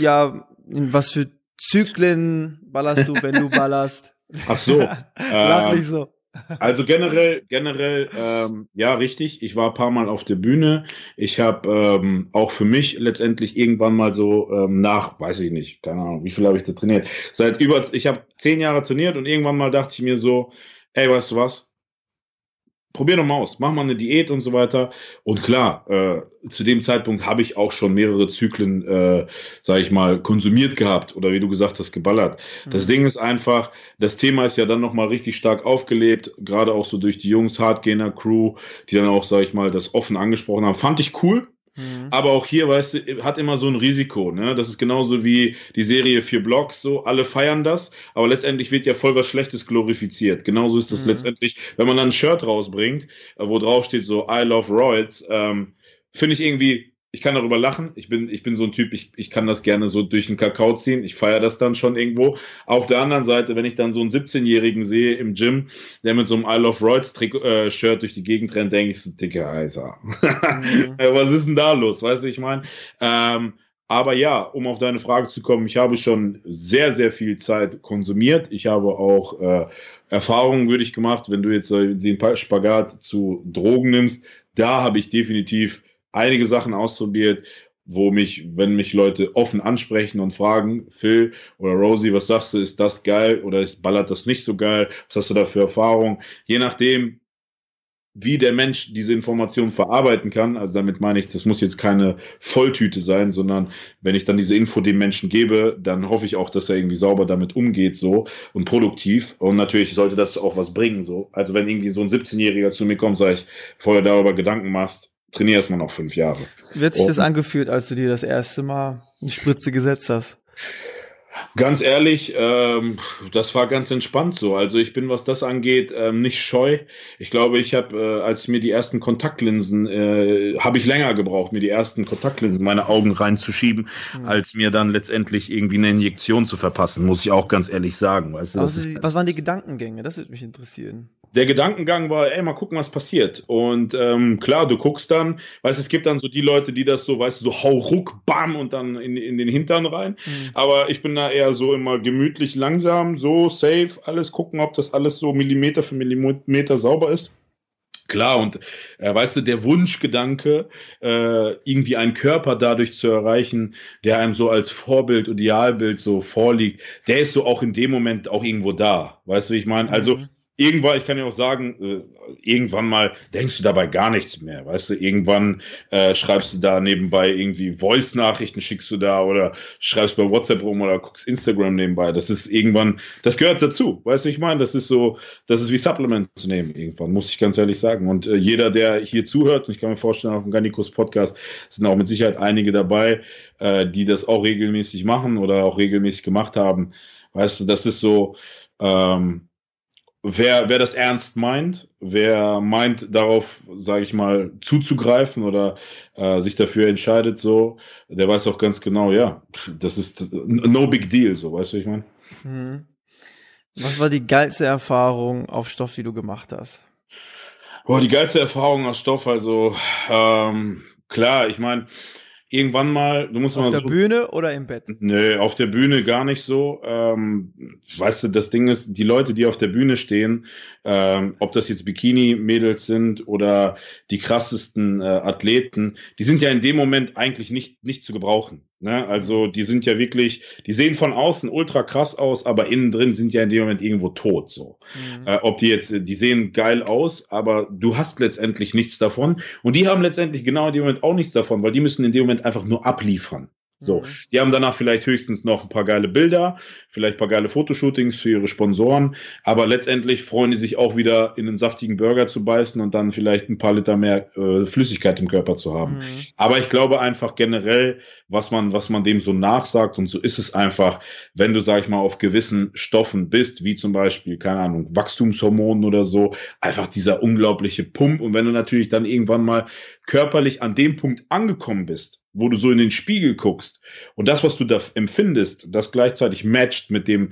Ja, in was für Zyklen ballerst du, wenn du ballerst? Ach so. Lach nicht so. Also generell, generell, ähm, ja, richtig. Ich war ein paar Mal auf der Bühne. Ich habe ähm, auch für mich letztendlich irgendwann mal so ähm, nach, weiß ich nicht, keine Ahnung, wie viel habe ich da trainiert. Seit über, ich habe zehn Jahre trainiert und irgendwann mal dachte ich mir so, ey, weißt du was? Probier doch mal aus, mach mal eine Diät und so weiter. Und klar, äh, zu dem Zeitpunkt habe ich auch schon mehrere Zyklen, äh, sage ich mal, konsumiert gehabt oder wie du gesagt hast, geballert. Mhm. Das Ding ist einfach, das Thema ist ja dann nochmal richtig stark aufgelebt, gerade auch so durch die Jungs, Hardgainer Crew, die dann auch, sage ich mal, das offen angesprochen haben. Fand ich cool. Mhm. Aber auch hier, weißt du, hat immer so ein Risiko. Ne? Das ist genauso wie die Serie Vier Blocks, so alle feiern das, aber letztendlich wird ja voll was Schlechtes glorifiziert. Genauso ist das mhm. letztendlich, wenn man dann ein Shirt rausbringt, äh, wo drauf steht so I love Royals, ähm, finde ich irgendwie ich kann darüber lachen. Ich bin, ich bin so ein Typ, ich, ich kann das gerne so durch den Kakao ziehen. Ich feiere das dann schon irgendwo. Auf der anderen Seite, wenn ich dann so einen 17-Jährigen sehe im Gym, der mit so einem I Love Royals äh, Shirt durch die Gegend rennt, denke ich so, Dicker, Alter. Mhm. Was ist denn da los? Weißt du, ich meine, ähm, aber ja, um auf deine Frage zu kommen, ich habe schon sehr, sehr viel Zeit konsumiert. Ich habe auch äh, Erfahrungen würde ich gemacht, wenn du jetzt äh, den Spagat zu Drogen nimmst. Da habe ich definitiv einige Sachen ausprobiert, wo mich, wenn mich Leute offen ansprechen und fragen, Phil oder Rosie, was sagst du, ist das geil oder ist, ballert das nicht so geil? Was hast du da für Erfahrung? Je nachdem, wie der Mensch diese Information verarbeiten kann, also damit meine ich, das muss jetzt keine Volltüte sein, sondern wenn ich dann diese Info dem Menschen gebe, dann hoffe ich auch, dass er irgendwie sauber damit umgeht, so und produktiv. Und natürlich sollte das auch was bringen, so. Also wenn irgendwie so ein 17-Jähriger zu mir kommt, sage ich, du darüber Gedanken machst, trainiere erstmal noch fünf Jahre. Wie hat sich Und, das angefühlt, als du dir das erste Mal eine Spritze gesetzt hast? Ganz ehrlich, ähm, das war ganz entspannt so. Also ich bin, was das angeht, ähm, nicht scheu. Ich glaube, ich habe, äh, als ich mir die ersten Kontaktlinsen, äh, habe ich länger gebraucht, mir die ersten Kontaktlinsen meine Augen reinzuschieben, mhm. als mir dann letztendlich irgendwie eine Injektion zu verpassen, muss ich auch ganz ehrlich sagen. Weißt du, also, was waren die Gedankengänge? Das würde mich interessieren der Gedankengang war, ey, mal gucken, was passiert. Und ähm, klar, du guckst dann, weißt du, es gibt dann so die Leute, die das so, weißt du, so hau ruck, bam und dann in, in den Hintern rein. Mhm. Aber ich bin da eher so immer gemütlich, langsam, so safe, alles gucken, ob das alles so Millimeter für Millimeter sauber ist. Klar, und äh, weißt du, der Wunschgedanke, äh, irgendwie einen Körper dadurch zu erreichen, der einem so als Vorbild, Idealbild so vorliegt, der ist so auch in dem Moment auch irgendwo da. Weißt du, wie ich meine? Also mhm irgendwann, ich kann ja auch sagen, äh, irgendwann mal denkst du dabei gar nichts mehr, weißt du, irgendwann äh, schreibst du da nebenbei irgendwie Voice-Nachrichten, schickst du da oder schreibst bei WhatsApp rum oder guckst Instagram nebenbei. Das ist irgendwann, das gehört dazu, weißt du, ich meine, das ist so, das ist wie Supplements zu nehmen irgendwann, muss ich ganz ehrlich sagen. Und äh, jeder, der hier zuhört, und ich kann mir vorstellen, auf dem Garnicus Podcast sind auch mit Sicherheit einige dabei, äh, die das auch regelmäßig machen oder auch regelmäßig gemacht haben. Weißt du, das ist so, ähm, wer, wer das ernst meint, wer meint, darauf, sage ich mal, zuzugreifen oder äh, sich dafür entscheidet, so, der weiß auch ganz genau, ja, das ist no big deal, so, weißt du, wie ich meine? Mhm. Was war die geilste Erfahrung auf Stoff, die du gemacht hast? Boah, die geilste Erfahrung auf Stoff, also ähm, klar, ich meine, irgendwann mal, du musst auf mal der so, Bühne oder im Bett? Nö, auf der Bühne gar nicht so. Ähm, weißt du, das Ding ist, die Leute, die auf der Bühne stehen, ähm, ob das jetzt Bikini-Mädels sind oder die krassesten äh, Athleten, die sind ja in dem Moment eigentlich nicht, nicht zu gebrauchen. Ne? Also die sind ja wirklich, die sehen von außen ultra krass aus, aber innen drin sind ja in dem Moment irgendwo tot. So, mhm. äh, ob die jetzt, die sehen geil aus, aber du hast letztendlich nichts davon. Und die haben letztendlich genau in dem Moment auch nichts davon, weil die müssen in dem Moment einfach nur abliefern. So, mhm. die haben danach vielleicht höchstens noch ein paar geile Bilder, vielleicht ein paar geile Fotoshootings für ihre Sponsoren, aber letztendlich freuen die sich auch wieder in einen saftigen Burger zu beißen und dann vielleicht ein paar Liter mehr äh, Flüssigkeit im Körper zu haben. Mhm. Aber ich glaube einfach generell, was man, was man dem so nachsagt und so ist es einfach, wenn du, sag ich mal, auf gewissen Stoffen bist, wie zum Beispiel, keine Ahnung, Wachstumshormonen oder so, einfach dieser unglaubliche Pump und wenn du natürlich dann irgendwann mal körperlich an dem Punkt angekommen bist, wo du so in den Spiegel guckst und das, was du da empfindest, das gleichzeitig matcht mit dem,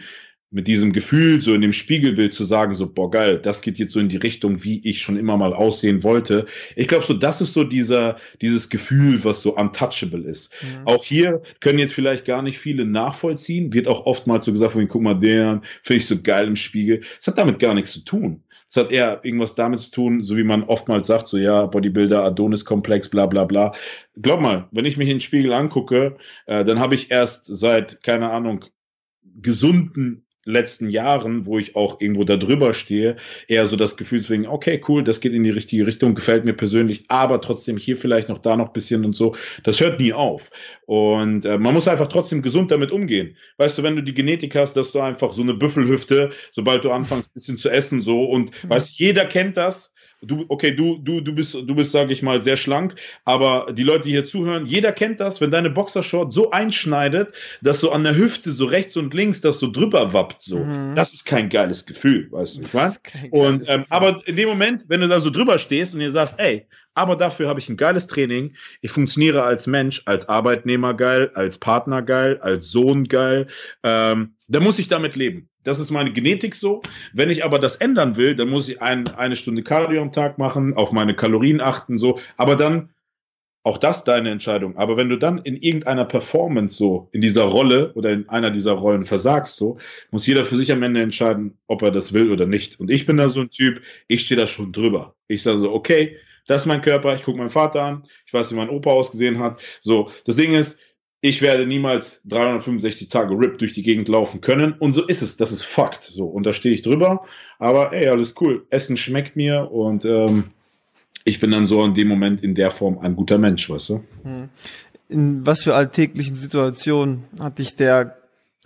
mit diesem Gefühl, so in dem Spiegelbild zu sagen, so, boah, geil, das geht jetzt so in die Richtung, wie ich schon immer mal aussehen wollte. Ich glaube, so, das ist so dieser, dieses Gefühl, was so untouchable ist. Mhm. Auch hier können jetzt vielleicht gar nicht viele nachvollziehen, wird auch oftmals so gesagt, guck mal, der finde ich so geil im Spiegel. Es hat damit gar nichts zu tun. Es hat eher irgendwas damit zu tun, so wie man oftmals sagt, so ja, Bodybuilder, Adonis-Komplex, bla bla bla. Glaub mal, wenn ich mich in den Spiegel angucke, äh, dann habe ich erst seit, keine Ahnung, gesunden letzten Jahren, wo ich auch irgendwo da drüber stehe, eher so das Gefühl zu wegen, okay, cool, das geht in die richtige Richtung, gefällt mir persönlich, aber trotzdem hier vielleicht noch da noch bisschen und so. Das hört nie auf. Und äh, man muss einfach trotzdem gesund damit umgehen. Weißt du, wenn du die Genetik hast, dass du einfach so eine Büffelhüfte, sobald du anfängst, bisschen zu essen, so und mhm. weißt, jeder kennt das, du, okay, du, du, du bist, du bist, sage ich mal, sehr schlank, aber die Leute, die hier zuhören, jeder kennt das, wenn deine Boxershort so einschneidet, dass so an der Hüfte so rechts und links das so drüber wappt, so. Mhm. Das ist kein geiles Gefühl, weißt du, ich meine? Und, ähm, aber in dem Moment, wenn du da so drüber stehst und ihr sagst, ey, aber dafür habe ich ein geiles Training. Ich funktioniere als Mensch, als Arbeitnehmer geil, als Partner geil, als Sohn geil. Ähm, da muss ich damit leben. Das ist meine Genetik so. Wenn ich aber das ändern will, dann muss ich ein, eine Stunde Cardio am Tag machen, auf meine Kalorien achten, so. Aber dann, auch das deine Entscheidung. Aber wenn du dann in irgendeiner Performance so, in dieser Rolle oder in einer dieser Rollen versagst, so, muss jeder für sich am Ende entscheiden, ob er das will oder nicht. Und ich bin da so ein Typ, ich stehe da schon drüber. Ich sage so, okay, das ist mein Körper, ich gucke meinen Vater an, ich weiß, wie mein Opa ausgesehen hat. So, das Ding ist, ich werde niemals 365 Tage RIP durch die Gegend laufen können. Und so ist es. Das ist Fakt. So, und da stehe ich drüber. Aber ey, alles cool. Essen schmeckt mir und ähm, ich bin dann so in dem Moment in der Form ein guter Mensch, weißt du? Hm. In was für alltäglichen Situationen hat dich der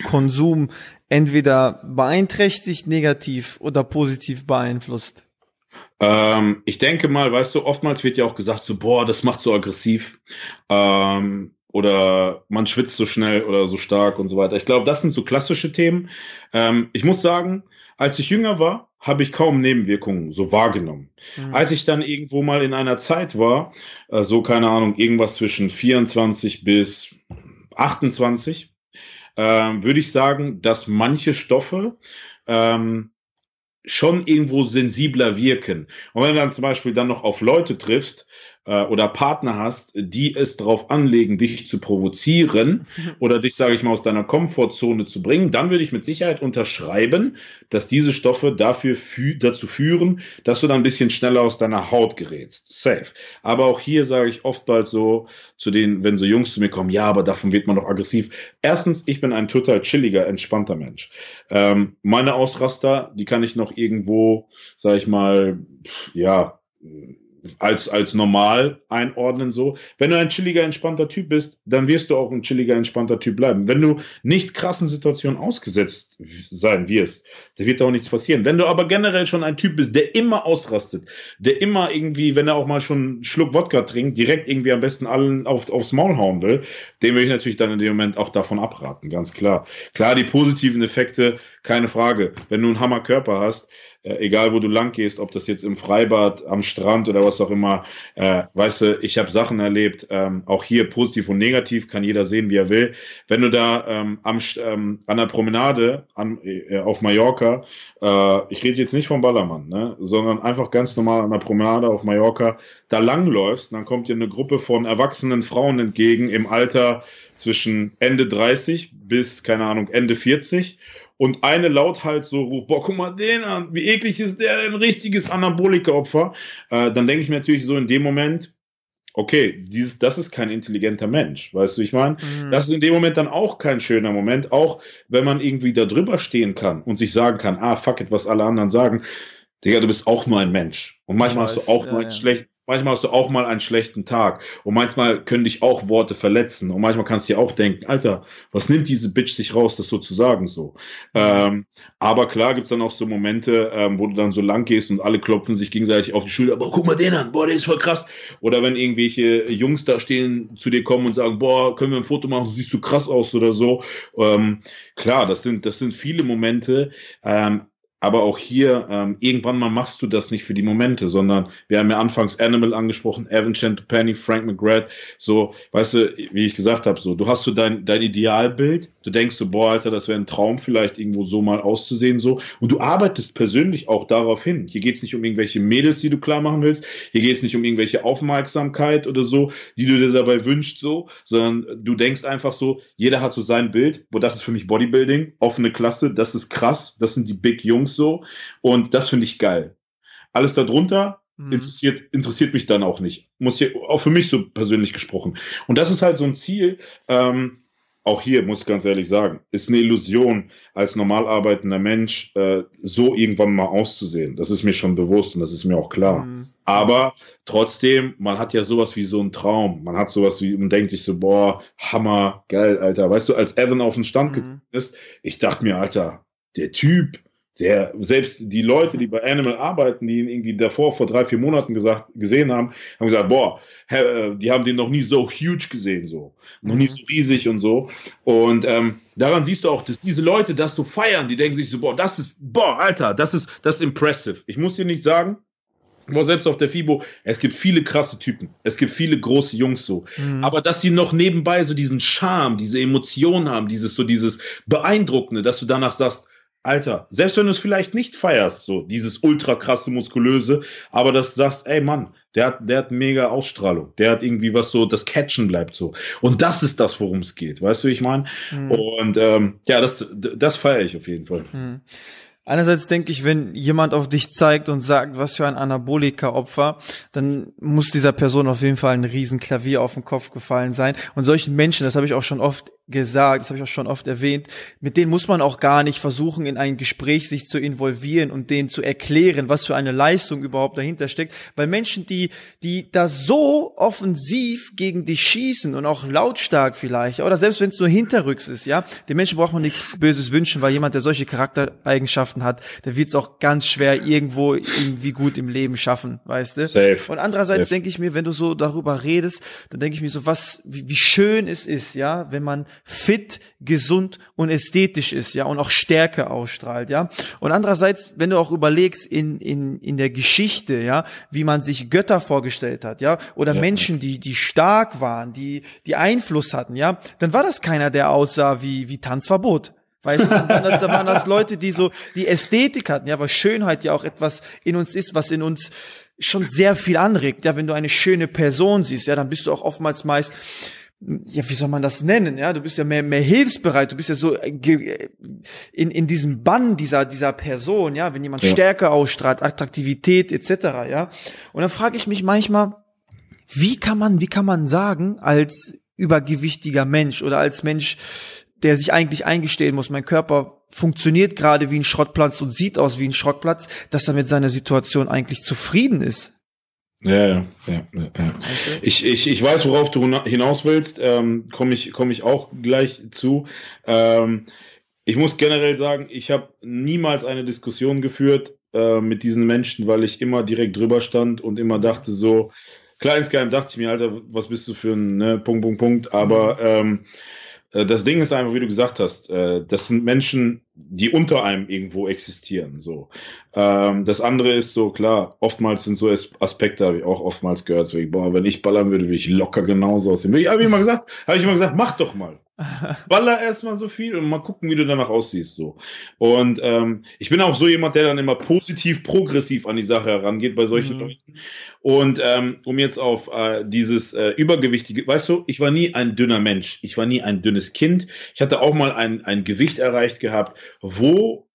Konsum entweder beeinträchtigt, negativ oder positiv beeinflusst? Ähm, ich denke mal, weißt du, oftmals wird ja auch gesagt, so, boah, das macht so aggressiv. Ähm, oder man schwitzt so schnell oder so stark und so weiter. Ich glaube, das sind so klassische Themen. Ähm, ich muss sagen, als ich jünger war, habe ich kaum Nebenwirkungen so wahrgenommen. Mhm. Als ich dann irgendwo mal in einer Zeit war, äh, so keine Ahnung, irgendwas zwischen 24 bis 28, äh, würde ich sagen, dass manche Stoffe ähm, schon irgendwo sensibler wirken. Und wenn du dann zum Beispiel dann noch auf Leute triffst, äh, oder Partner hast, die es darauf anlegen, dich zu provozieren oder dich, sage ich mal, aus deiner Komfortzone zu bringen, dann würde ich mit Sicherheit unterschreiben, dass diese Stoffe dafür fü dazu führen, dass du dann ein bisschen schneller aus deiner Haut gerätst. Safe. Aber auch hier sage ich oftmals so zu den, wenn so Jungs zu mir kommen, ja, aber davon wird man doch aggressiv. Erstens, ich bin ein total chilliger, entspannter Mensch. Ähm, meine Ausraster, die kann ich noch irgendwo, sage ich mal, ja, als, als normal einordnen, so. Wenn du ein chilliger, entspannter Typ bist, dann wirst du auch ein chilliger, entspannter Typ bleiben. Wenn du nicht krassen Situationen ausgesetzt sein wirst, da wird auch nichts passieren. Wenn du aber generell schon ein Typ bist, der immer ausrastet, der immer irgendwie, wenn er auch mal schon einen Schluck Wodka trinkt, direkt irgendwie am besten allen auf, aufs Maul hauen will, dem will ich natürlich dann in dem Moment auch davon abraten, ganz klar. Klar, die positiven Effekte, keine Frage. Wenn du einen Hammerkörper hast, äh, egal wo du lang gehst, ob das jetzt im Freibad, am Strand oder was auch immer, äh, weißt du, ich habe Sachen erlebt, ähm, auch hier positiv und negativ, kann jeder sehen, wie er will. Wenn du da ähm, am, ähm, an der Promenade an, äh, auf Mallorca, äh, ich rede jetzt nicht vom Ballermann, ne, sondern einfach ganz normal an der Promenade auf Mallorca, da langläufst, dann kommt dir eine Gruppe von erwachsenen Frauen entgegen im Alter zwischen Ende 30 bis, keine Ahnung, Ende 40 und eine lauthals so ruft, boah, guck mal den an, wie eklig ist der, ein richtiges Anabolika-Opfer, äh, dann denke ich mir natürlich so in dem Moment, okay, dieses, das ist kein intelligenter Mensch, weißt du, ich meine, mhm. das ist in dem Moment dann auch kein schöner Moment, auch wenn man irgendwie da drüber stehen kann und sich sagen kann, ah, fuck it, was alle anderen sagen, Digga, du bist auch nur ein Mensch. Und manchmal weiß, hast du auch ja, nur ein ja. schlecht, manchmal hast du auch mal einen schlechten Tag und manchmal können dich auch Worte verletzen und manchmal kannst du dir auch denken, Alter, was nimmt diese Bitch sich raus, das so zu sagen so. Ähm, aber klar gibt's dann auch so Momente, ähm, wo du dann so lang gehst und alle klopfen sich gegenseitig auf die Schulter, boah, guck mal den an, boah, der ist voll krass. Oder wenn irgendwelche Jungs da stehen, zu dir kommen und sagen, boah, können wir ein Foto machen, siehst du krass aus oder so. Ähm, klar, das sind, das sind viele Momente, ähm, aber auch hier, ähm, irgendwann mal machst du das nicht für die Momente, sondern wir haben ja anfangs Animal angesprochen, Evan Penny, Frank McGrath, so, weißt du, wie ich gesagt habe, so, du hast so dein, dein Idealbild, du denkst so, boah, Alter, das wäre ein Traum, vielleicht irgendwo so mal auszusehen, so, und du arbeitest persönlich auch darauf hin. Hier geht's nicht um irgendwelche Mädels, die du klar machen willst, hier geht's nicht um irgendwelche Aufmerksamkeit oder so, die du dir dabei wünschst, so, sondern du denkst einfach so, jeder hat so sein Bild, wo das ist für mich Bodybuilding, offene Klasse, das ist krass, das sind die Big Jungs, Songs so. Und das finde ich geil. Alles darunter mhm. interessiert, interessiert mich dann auch nicht. Muss hier, auch für mich so persönlich gesprochen. Und das ist halt so ein Ziel, ähm, auch hier muss ich ganz ehrlich sagen, ist eine Illusion, als normal arbeitender Mensch äh, so irgendwann mal auszusehen. Das ist mir schon bewusst und das ist mir auch klar. Mhm. Aber trotzdem, man hat ja sowas wie so einen Traum. Man hat sowas wie, man denkt sich so, boah, Hammer, geil, Alter. Weißt du, als Evan auf den Stand mhm. gekommen ist, ich dachte mir, Alter, der Typ, Der, selbst die Leute, die bei Animal arbeiten, die ihn irgendwie davor vor drei, vier Monaten gesagt, gesehen haben, haben gesagt, boah, äh, die haben den noch nie so huge gesehen, so. Noch nie mhm. so riesig und so. Und ähm, daran siehst du auch, dass diese Leute das so feiern, die denken sich so, boah, das ist, boah, Alter, das ist, das ist impressive. Ich muss dir nicht sagen, war selbst auf der FIBO, es gibt viele krasse Typen. Es gibt viele große Jungs so. Mhm. Aber dass die noch nebenbei so diesen Charme, diese Emotionen haben, dieses so dieses Beeindruckende, dass du danach sagst, Alter, selbst wenn du es vielleicht nicht feierst, so dieses ultra krasse muskulöse, aber dass du sagst, ey Mann, der hat, der hat mega Ausstrahlung, der hat irgendwie was so, das Catchen bleibt so. Und das ist das, worum es geht, weißt du, wie ich meine? Mhm. Und ähm, ja, das, das feiere ich auf jeden Fall. Mhm. Einerseits denke ich, wenn jemand auf dich zeigt und sagt, was für ein Anabolika-Opfer, dann muss dieser Person auf jeden Fall ein Riesenklavier auf den Kopf gefallen sein. Und solchen Menschen, das habe ich auch schon oft gesagt, das habe ich auch schon oft erwähnt, mit denen muss man auch gar nicht versuchen, in ein Gespräch sich zu involvieren und denen zu erklären, was für eine Leistung überhaupt dahinter steckt. Weil Menschen, die, die da so offensiv gegen dich schießen und auch lautstark vielleicht, oder selbst wenn es nur hinterrücks ist, ja, den Menschen braucht man nichts Böses wünschen, weil jemand, der solche Charaktereigenschaften hat, der wird es auch ganz schwer irgendwo irgendwie gut im Leben schaffen, weißt du? Safe. Und andererseits denke ich mir, wenn du so darüber redest, dann denke ich mir so, was, wie, wie schön es ist, ja, wenn man fit, gesund und ästhetisch ist, ja, und auch Stärke ausstrahlt, ja. Und andererseits, wenn du auch überlegst in, in, in der Geschichte, ja, wie man sich Götter vorgestellt hat, ja, oder ja. Menschen, die, die stark waren, die, die Einfluss hatten, ja, dann war das keiner, der aussah wie, wie Tanzverbot. Weißt du, da waren, waren das Leute, die so die Ästhetik hatten, ja, weil Schönheit ja auch etwas in uns ist, was in uns schon sehr viel anregt. Ja, wenn du eine schöne Person siehst, ja, dann bist du auch oftmals meist ja, wie soll man das nennen? Ja, du bist ja mehr, mehr hilfsbereit, du bist ja so äh, in, in diesem Bann dieser, dieser Person, ja, wenn jemand ja. Stärke ausstrahlt, Attraktivität etc., ja. Und dann frage ich mich manchmal, wie kann man, wie kann man sagen, als übergewichtiger Mensch oder als Mensch, der sich eigentlich eingestehen muss, mein Körper funktioniert gerade wie ein Schrottplatz und sieht aus wie ein Schrottplatz, dass er mit seiner Situation eigentlich zufrieden ist. Ja, ja, ja. ja. Ich, ich, ich weiß, worauf du hinaus willst. Ähm, Komme ich, komm ich auch gleich zu. Ähm, ich muss generell sagen, ich habe niemals eine Diskussion geführt äh, mit diesen Menschen, weil ich immer direkt drüber stand und immer dachte so, klar insgeheim dachte ich mir, Alter, was bist du für ein ne, Punkt, Punkt, Punkt. Aber ähm, äh, das Ding ist einfach, wie du gesagt hast, äh, das sind Menschen, die unter einem irgendwo existieren. So. Ähm, das andere ist so, klar, oftmals sind so Aspekte, habe ich auch oftmals gehört, so, boah, wenn ich ballern würde, würde ich locker genauso aussehen. Habe ich immer gesagt, habe ich immer gesagt, mach doch mal. Baller erstmal so viel und mal gucken, wie du danach aussiehst. So. Und ähm, ich bin auch so jemand, der dann immer positiv, progressiv an die Sache herangeht bei solchen mhm. Leuten. Und ähm, um jetzt auf äh, dieses äh, Übergewichtige, weißt du, ich war nie ein dünner Mensch. Ich war nie ein dünnes Kind. Ich hatte auch mal ein, ein Gewicht erreicht gehabt, wo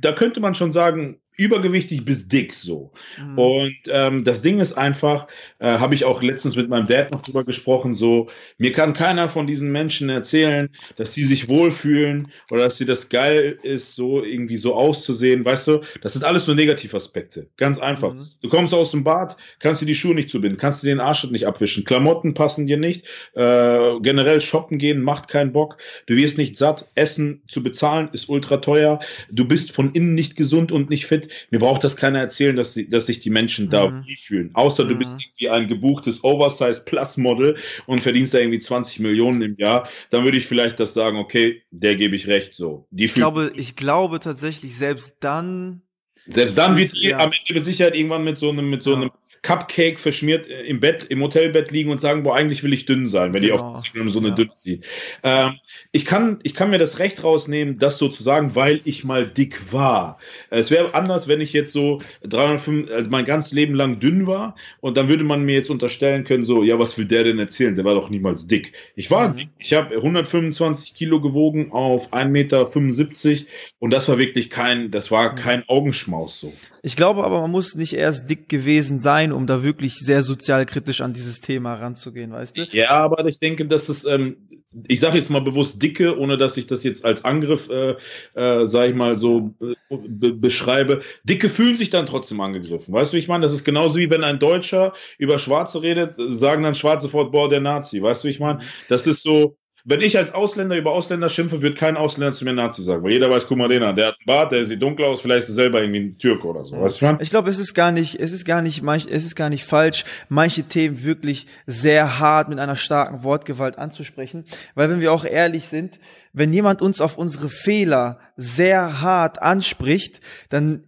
da könnte man schon sagen, übergewichtig bis dick so. Mhm. Und ähm, das Ding ist einfach, äh, habe ich auch letztens mit meinem Dad noch drüber gesprochen, so, mir kann keiner von diesen Menschen erzählen, dass sie sich wohlfühlen oder dass sie das geil ist, so irgendwie so auszusehen, weißt du, das sind alles nur Negativaspekte, ganz einfach. Mhm. Du kommst aus dem Bad, kannst dir die Schuhe nicht zubinden, kannst dir den Arsch nicht abwischen, Klamotten passen dir nicht, äh, generell shoppen gehen macht keinen Bock, du wirst nicht satt, Essen zu bezahlen ist ultra teuer, du bist von innen nicht gesund und nicht fit, mir braucht das keiner erzählen, dass, sie, dass sich die Menschen da mhm. fühlen. Außer mhm. du bist irgendwie ein gebuchtes Oversize Plus Model und verdienst da irgendwie 20 Millionen im Jahr. Dann würde ich vielleicht das sagen, okay, der gebe ich recht so. Die ich glaube, ich glaube tatsächlich, selbst dann. Selbst dann wird die ja. am Ende mit Sicherheit irgendwann mit so einem, mit so einem Cupcake verschmiert äh, im Bett, im Hotelbett liegen und sagen, boah, eigentlich will ich dünn sein, wenn genau. die auf Instagram so eine ja. dünn sieht. Ähm, ich kann, ich kann mir das Recht rausnehmen, das so zu sagen, weil ich mal dick war. Es wäre anders, wenn ich jetzt so 305, also mein ganzes Leben lang dünn war und dann würde man mir jetzt unterstellen können, so, ja, was will der denn erzählen? Der war doch niemals dick. Ich war mhm. dick. Ich habe 125 Kilo gewogen auf 1,75 Meter und das war wirklich kein, das war mhm. kein Augenschmaus so. Ich glaube aber, man muss nicht erst dick gewesen sein, um da wirklich sehr sozialkritisch an dieses Thema ranzugehen, weißt du? Ja, aber ich denke, dass es, ähm, ich sage jetzt mal bewusst dicke, ohne dass ich das jetzt als Angriff, äh, äh, sage ich mal so, be beschreibe. Dicke fühlen sich dann trotzdem angegriffen. Weißt du, wie ich meine? Das ist genauso wie wenn ein Deutscher über Schwarze redet, sagen dann Schwarze sofort, boah, der Nazi. Weißt du, wie ich meine? Das ist so, wenn ich als Ausländer über Ausländer schimpfe, wird kein Ausländer zu mir Nazi sagen, weil jeder weiß, guck mal den an, der hat einen Bart, der sieht dunkel aus, vielleicht ist er selber irgendwie ein Türke oder so, weißt du Ich glaube, es ist gar nicht, es ist gar nicht, es ist gar nicht falsch, manche Themen wirklich sehr hart mit einer starken Wortgewalt anzusprechen, weil wenn wir auch ehrlich sind, wenn jemand uns auf unsere Fehler sehr hart anspricht, dann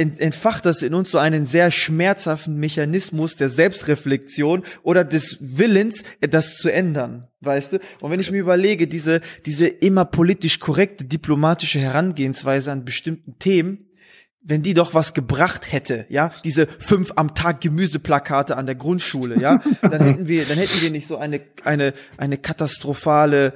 entfacht das in uns so einen sehr schmerzhaften Mechanismus der Selbstreflexion oder des Willens, das zu ändern, weißt du? Und wenn ich mir überlege, diese, diese immer politisch korrekte diplomatische Herangehensweise an bestimmten Themen, wenn die doch was gebracht hätte, ja, diese fünf am Tag Gemüseplakate an der Grundschule, ja, dann hätten wir, dann hätten wir nicht so eine eine eine katastrophale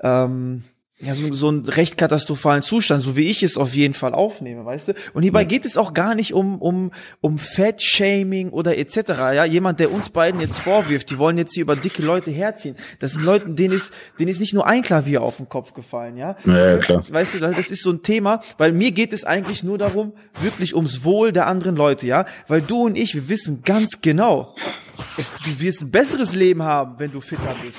ähm, ja, so, so einen recht katastrophalen Zustand, so wie ich es auf jeden Fall aufnehme, weißt du? Und hierbei geht es auch gar nicht um, um, um Fat-Shaming oder etc., ja? Jemand, der uns beiden jetzt vorwirft, die wollen jetzt hier über dicke Leute herziehen. Das sind Leute, denen ist, denen ist nicht nur ein Klavier auf den Kopf gefallen, ja? Ja, klar. Weißt du, das ist so ein Thema, weil mir geht es eigentlich nur darum, wirklich ums Wohl der anderen Leute, ja? Weil du und ich, wir wissen ganz genau, es, du wirst ein besseres Leben haben, wenn du fitter bist.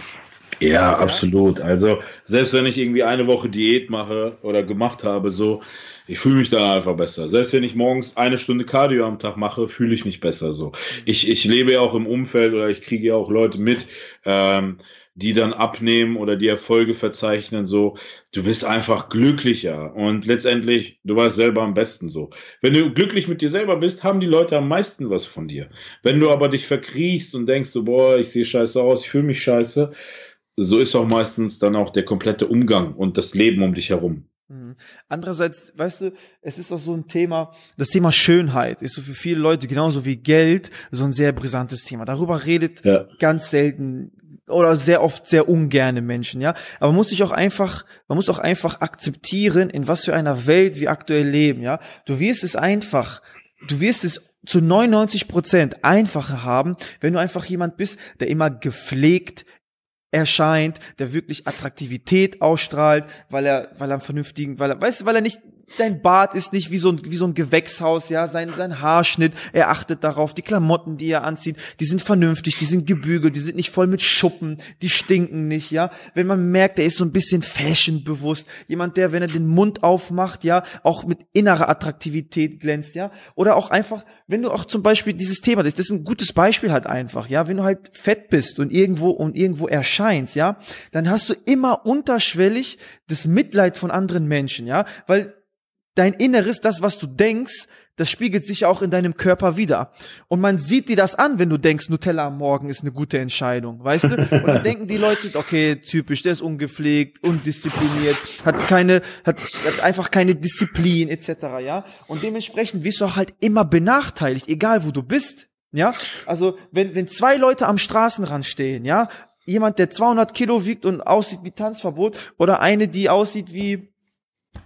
Ja, absolut. Also selbst wenn ich irgendwie eine Woche Diät mache oder gemacht habe, so, ich fühle mich dann einfach besser. Selbst wenn ich morgens eine Stunde Cardio am Tag mache, fühle ich mich besser so. Ich, ich lebe ja auch im Umfeld oder ich kriege ja auch Leute mit, ähm, die dann abnehmen oder die Erfolge verzeichnen, so, du bist einfach glücklicher und letztendlich, du weißt selber am besten so. Wenn du glücklich mit dir selber bist, haben die Leute am meisten was von dir. Wenn du aber dich verkriechst und denkst so, boah, ich sehe scheiße aus, ich fühle mich scheiße, so ist auch meistens dann auch der komplette Umgang und das Leben um dich herum. Mhm. Andererseits, weißt du, es ist auch so ein Thema, das Thema Schönheit ist so für viele Leute genauso wie Geld so ein sehr brisantes Thema. Darüber redet ja. ganz selten oder sehr oft sehr ungerne Menschen, ja. Aber man muss sich auch einfach, man muss auch einfach akzeptieren, in was für einer Welt wir aktuell leben, ja. Du wirst es einfach, du wirst es zu 99 Prozent einfacher haben, wenn du einfach jemand bist, der immer gepflegt, erscheint, der wirklich Attraktivität ausstrahlt, weil er, weil er einen vernünftigen, weil er, weißt du, weil er nicht dein Bart ist nicht wie so ein, wie so ein Gewächshaus, ja, sein, sein Haarschnitt, er achtet darauf, die Klamotten, die er anzieht, die sind vernünftig, die sind gebügelt, die sind nicht voll mit Schuppen, die stinken nicht, ja. Wenn man merkt, er ist so ein bisschen fashionbewusst, jemand, der, wenn er den Mund aufmacht, ja, auch mit innerer Attraktivität glänzt, ja. Oder auch einfach, wenn du auch zum Beispiel dieses Thema, das ist ein gutes Beispiel halt einfach, ja, wenn du halt fett bist und irgendwo und irgendwo erscheinst, ja, dann hast du immer unterschwellig das Mitleid von anderen Menschen, ja, weil dein Inneres, das, was du denkst, das spiegelt sich auch in deinem Körper wieder. Und man sieht dir das an, wenn du denkst, Nutella am Morgen ist eine gute Entscheidung, weißt du? Und dann denken die Leute, okay, typisch, der ist ungepflegt, undiszipliniert, hat keine, hat, hat einfach keine Disziplin, etc., ja? Und dementsprechend wirst du auch halt immer benachteiligt, egal wo du bist. Ja, also wenn, wenn zwei Leute am Straßenrand stehen, ja, jemand, der 200 Kilo wiegt und aussieht wie Tanzverbot oder eine, die aussieht wie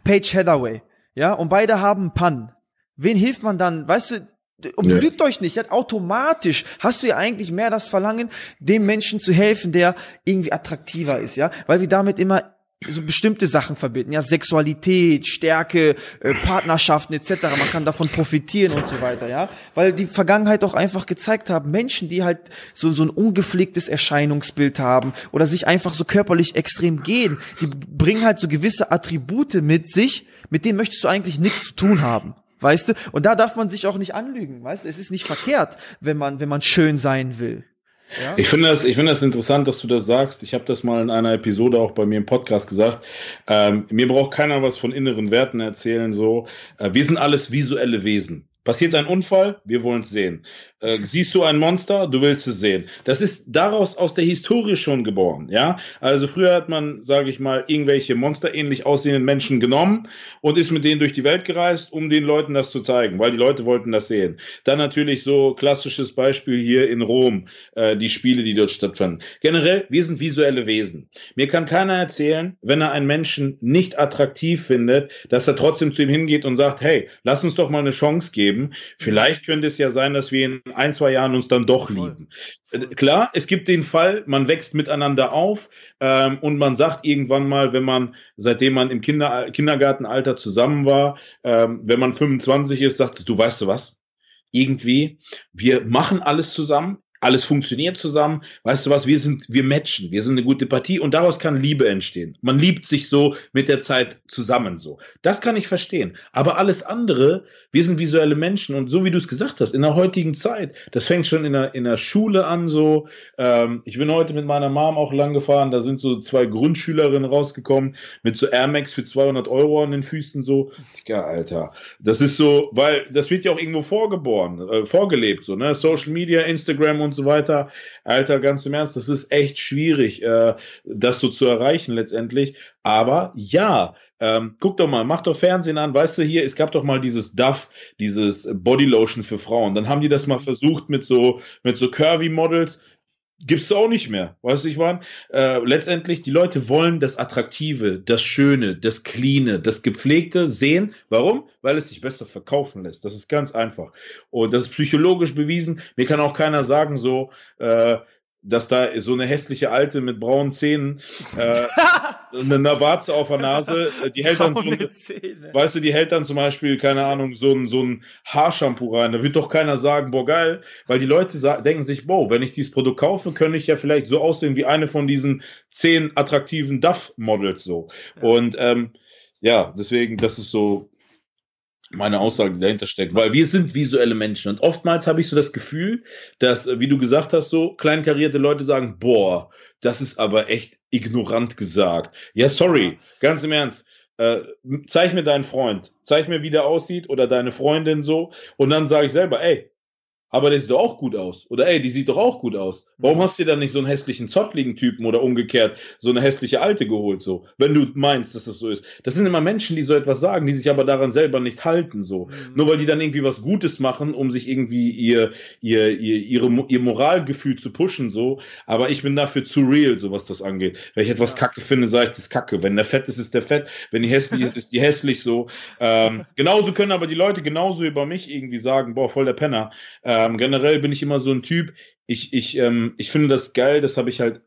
Paige Hathaway, ja, und beide haben Pan. Wen hilft man dann? Weißt du, und ja. lügt euch nicht, automatisch hast du ja eigentlich mehr das Verlangen, dem Menschen zu helfen, der irgendwie attraktiver ist, ja, weil wir damit immer so bestimmte Sachen verbinden, ja, Sexualität, Stärke, äh, Partnerschaften etc. Man kann davon profitieren und so weiter, ja, weil die Vergangenheit auch einfach gezeigt haben, Menschen, die halt so so ein ungepflegtes Erscheinungsbild haben oder sich einfach so körperlich extrem gehen, die bringen halt so gewisse Attribute mit sich, mit denen möchtest du eigentlich nichts zu tun haben. Weißt du? Und da darf man sich auch nicht anlügen, weißt du? Es ist nicht verkehrt, wenn man, wenn man schön sein will. Ja? Ich finde das, ich finde das interessant, dass du das sagst. Ich habe das mal in einer Episode auch bei mir im Podcast gesagt. Ähm, mir braucht keiner was von inneren Werten erzählen. So, äh, wir sind alles visuelle Wesen. Passiert ein Unfall, wir wollen es sehen. Äh, siehst du ein Monster, du willst es sehen. Das ist daraus aus der Historie schon geboren, ja. Also früher hat man, sage ich mal, irgendwelche monsterähnlich aussehenden Menschen genommen und ist mit denen durch die Welt gereist, um den Leuten das zu zeigen, weil die Leute wollten das sehen. Dann natürlich so klassisches Beispiel hier in Rom, äh, die Spiele, die dort stattfanden. Generell, wir sind visuelle Wesen. Mir kann keiner erzählen, wenn er einen Menschen nicht attraktiv findet, dass er trotzdem zu ihm hingeht und sagt, hey, lass uns doch mal eine Chance geben. Vielleicht könnte es ja sein, dass wir in ein, zwei Jahren uns dann doch lieben. Äh, klar, es gibt den Fall, man wächst miteinander auf ähm, und man sagt irgendwann mal, wenn man, seitdem man im Kinder, Kindergartenalter zusammen war, ähm, wenn man 25 ist, sagt du, weißt du was? Irgendwie, wir machen alles zusammen, alles funktioniert zusammen. Weißt du was, wir sind, wir matchen, wir sind eine gute Partie und daraus kann Liebe entstehen. Man liebt sich so mit der Zeit zusammen so. Das kann ich verstehen. Aber alles andere, wir sind visuelle Menschen und so wie du es gesagt hast, in der heutigen Zeit, das fängt schon in der, in der Schule an so. Ähm, ich bin heute mit meiner Mom auch lang gefahren, da sind so zwei Grundschülerinnen rausgekommen mit so Air Max für 200 Euro an den Füßen so. Digga, Alter. Das ist so, weil das wird ja auch irgendwo vorgeboren, äh, vorgelebt so, ne? Social Media, Instagram und so weiter. Alter, ganz im Ernst, das ist echt schwierig, äh, das so zu erreichen letztendlich. Aber ja, ähm, guck doch mal, mach doch Fernsehen an, weißt du hier, es gab doch mal dieses Duff, dieses Bodylotion für Frauen. Dann haben die das mal versucht mit so, mit so Curvy Models gibt's auch nicht mehr. Weißt du, ich meine, äh, letztendlich, die Leute wollen das Attraktive, das Schöne, das Cleane, das Gepflegte sehen. Warum? Weil es sich besser verkaufen lässt. Das ist ganz einfach. Und das ist psychologisch bewiesen. Mir kann auch keiner sagen, so, äh, dass da so eine hässliche Alte mit braunen Zähnen, äh, eine Navarze auf der Nase, äh, die hält dann so, eine, weißt du, die hält dann zum Beispiel, keine Ahnung, so ein, so ein Haarshampoo rein. Da wird doch keiner sagen, boah, geil, weil die Leute denken sich, boah, wenn ich dieses Produkt kaufe, könnte ich ja vielleicht so aussehen wie eine von diesen zehn attraktiven Duff-Models so. Ja. Und ähm, ja, deswegen, das ist so meine Aussage, dahinter steckt. Weil wir sind visuelle Menschen und oftmals habe ich so das Gefühl, dass, äh, wie du gesagt hast, so kleinkarierte Leute sagen, boah, das ist aber echt ignorant gesagt. Ja, sorry, ganz im Ernst. Äh, zeig mir deinen Freund, zeig mir, wie der aussieht oder deine Freundin so und dann sage ich selber, ey, aber der sieht doch auch gut aus. Oder ey, die sieht doch auch gut aus. Warum mhm. hast du dir dann nicht so einen hässlichen zottligen Typen oder umgekehrt so eine hässliche Alte geholt, so? Wenn du meinst, dass das so ist. Das sind immer Menschen, die so etwas sagen, die sich aber daran selber nicht halten, so. Mhm. Nur weil die dann irgendwie was Gutes machen, um sich irgendwie ihr, ihr, ihr, ihre, ihr Moralgefühl zu pushen, so. Aber ich bin dafür zu real, so was das angeht. Wenn ich etwas ja. kacke finde, sage ich das kacke. Wenn der fett ist, ist der fett. Wenn die hässlich ist, ist die hässlich, so. Ähm, genauso können aber die Leute genauso über mich irgendwie sagen, boah, voll der Penner. Ähm, ähm, generell bin ich immer so ein Typ, ich, ich, ähm, ich finde das geil, das habe ich halt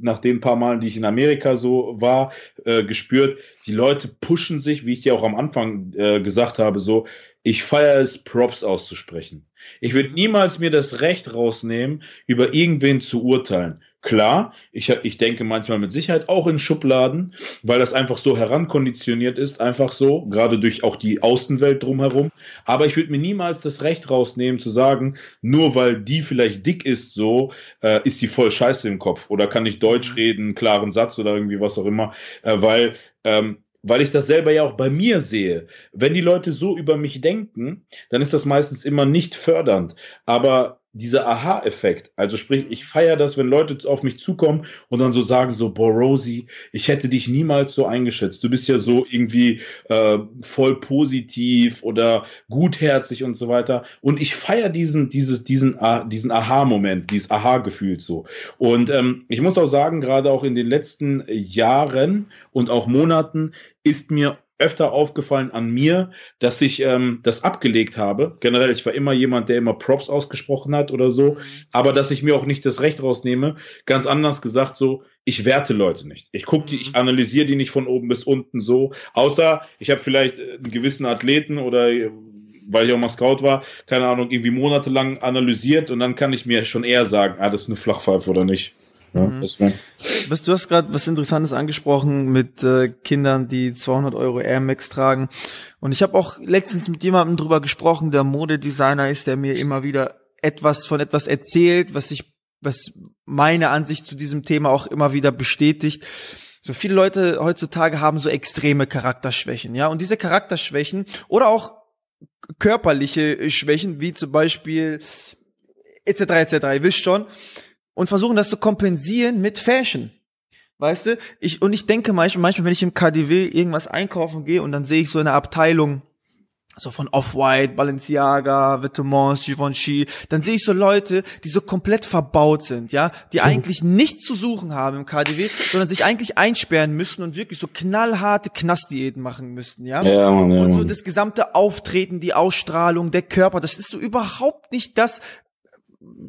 nach den paar Malen, die ich in Amerika so war, äh, gespürt. Die Leute pushen sich, wie ich dir auch am Anfang äh, gesagt habe, so, ich feiere es, Props auszusprechen. Ich würde niemals mir das Recht rausnehmen, über irgendwen zu urteilen. Klar, ich, ich denke manchmal mit Sicherheit auch in Schubladen, weil das einfach so herankonditioniert ist, einfach so, gerade durch auch die Außenwelt drumherum. Aber ich würde mir niemals das Recht rausnehmen zu sagen, nur weil die vielleicht dick ist, so, äh, ist sie voll scheiße im Kopf oder kann ich Deutsch mhm. reden, klaren Satz oder irgendwie was auch immer, äh, weil ähm, weil ich das selber ja auch bei mir sehe. Wenn die Leute so über mich denken, dann ist das meistens immer nicht fördernd. Aber dieser Aha-Effekt, also sprich, ich feiere das, wenn Leute auf mich zukommen und dann so sagen so, boah, Rosie, ich hätte dich niemals so eingeschätzt. Du bist ja so irgendwie äh, voll positiv oder gutherzig und so weiter. Und ich feiere diesen, dieses, diesen, diesen Aha-Moment, dieses Aha-Gefühl so. Und ähm, ich muss auch sagen, gerade auch in den letzten Jahren und auch Monaten ist mir öfter aufgefallen an mir, dass ich ähm, das abgelegt habe. Generell, ich war immer jemand, der immer Props ausgesprochen hat oder so, mhm. aber dass ich mir auch nicht das Recht rausnehme. Ganz anders gesagt, so, ich werte Leute nicht. Ich gucke die, ich mhm. analysiere die nicht von oben bis unten so. Außer ich habe vielleicht einen gewissen Athleten oder weil ich auch mal Scout war, keine Ahnung, irgendwie monatelang analysiert und dann kann ich mir schon eher sagen, ah, das ist eine Flachpfeife oder nicht. Ja, mhm. was, du hast gerade was Interessantes angesprochen mit äh, Kindern, die 200 Euro Air Max tragen. Und ich habe auch letztens mit jemandem drüber gesprochen, der Modedesigner ist, der mir immer wieder etwas von etwas erzählt, was ich, was meine Ansicht zu diesem Thema auch immer wieder bestätigt. So viele Leute heutzutage haben so extreme Charakterschwächen, ja. Und diese Charakterschwächen oder auch körperliche Schwächen, wie zum Beispiel etc. etc. Ihr wisst schon, und versuchen das zu kompensieren mit Fashion. Weißt du? Ich, und ich denke manchmal, manchmal, wenn ich im KDW irgendwas einkaufen gehe und dann sehe ich so eine Abteilung, so von Off-White, Balenciaga, Vetements, Givenchy, dann sehe ich so Leute, die so komplett verbaut sind, ja, die mhm. eigentlich nichts zu suchen haben im KDW, sondern sich eigentlich einsperren müssen und wirklich so knallharte Knastdiäten machen müssten, ja. ja, Mann, ja und so das gesamte Auftreten, die Ausstrahlung, der Körper, das ist so überhaupt nicht das,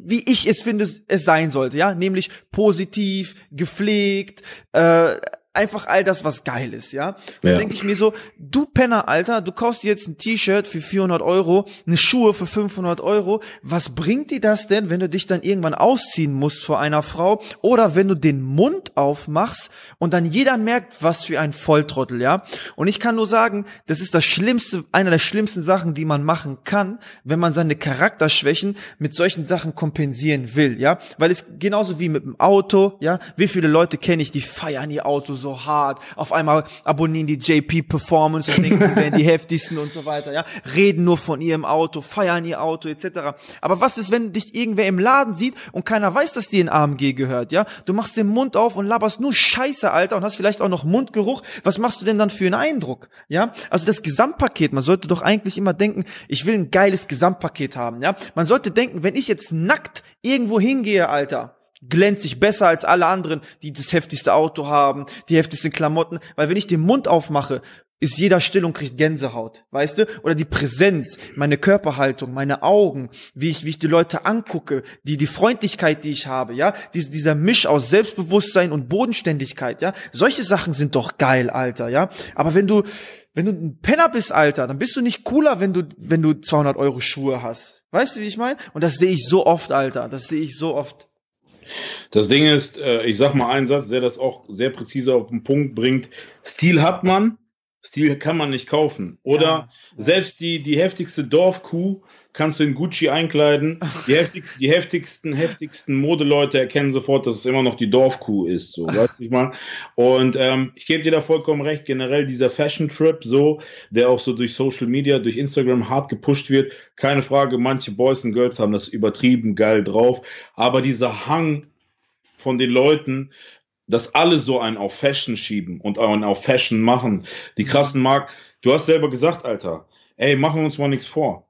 wie ich es finde, es sein sollte, ja, nämlich positiv, gepflegt, äh, einfach all das, was geil ist, ja. Dann Ja. denke ich mir so, du Penner, Alter, du kaufst dir jetzt ein T-Shirt für 400 Euro, eine Schuhe für 500 Euro. Was bringt dir das denn, wenn du dich dann irgendwann ausziehen musst vor einer Frau oder wenn du den Mund aufmachst und dann jeder merkt, was für ein Volltrottel, ja? Und ich kann nur sagen, das ist das schlimmste, einer der schlimmsten Sachen, die man machen kann, wenn man seine Charakterschwächen mit solchen Sachen kompensieren will, ja? Weil es genauso wie mit dem Auto, ja? Wie viele Leute kenne ich, die feiern ihr Auto so hart, auf einmal abonnieren die JP Performance und denken, die wären die heftigsten und so weiter, ja? Reden nur von ihrem Auto, feiern ihr Auto etc. Aber was ist, wenn dich irgendwer im Laden sieht und keiner weiß, dass dir ein AMG gehört, ja? Du machst den Mund auf und laberst nur Scheiße, Alter, und hast vielleicht auch noch Mundgeruch. Was machst du denn dann für einen Eindruck, ja? Also das Gesamtpaket, man sollte doch eigentlich immer denken, ich will ein geiles Gesamtpaket haben, ja? Man sollte denken, wenn ich jetzt nackt irgendwo hingehe, Alter, glänze ich besser als alle anderen, die das heftigste Auto haben, die heftigsten Klamotten, weil wenn ich den Mund aufmache, ist jeder still und kriegt Gänsehaut, weißt du? Oder die Präsenz, meine Körperhaltung, meine Augen, wie ich, wie ich die Leute angucke, die, die Freundlichkeit, die ich habe, ja? Dies, dieser Misch aus Selbstbewusstsein und Bodenständigkeit, ja? Solche Sachen sind doch geil, Alter, ja? Aber wenn du, wenn du ein Penner bist, Alter, dann bist du nicht cooler, wenn du, wenn du 200 Euro Schuhe hast. Weißt du, wie ich meine? Und das sehe ich so oft, Alter. Das sehe ich so oft. Das Ding ist, äh, ich sag mal einen Satz, der das auch sehr präzise auf den Punkt bringt. Stil hat man, Stil kann man nicht kaufen. Oder Ja. selbst die, die heftigste Dorfkuh kannst du in Gucci einkleiden. Die heftigsten, die heftigsten, heftigsten Modeleute erkennen sofort, dass es immer noch die Dorfkuh ist. So, weißt du, ich mal. Und ähm, ich gebe dir da vollkommen recht. Generell dieser Fashion Trip, so, der auch so durch Social Media, durch Instagram hart gepusht wird. Keine Frage, manche Boys und Girls haben das übertrieben geil drauf. Aber dieser Hang von den Leuten, dass alle so einen auf Fashion schieben und einen auf Fashion machen. Die krassen Marken. Du hast selber gesagt, Alter, ey, machen wir uns mal nichts vor.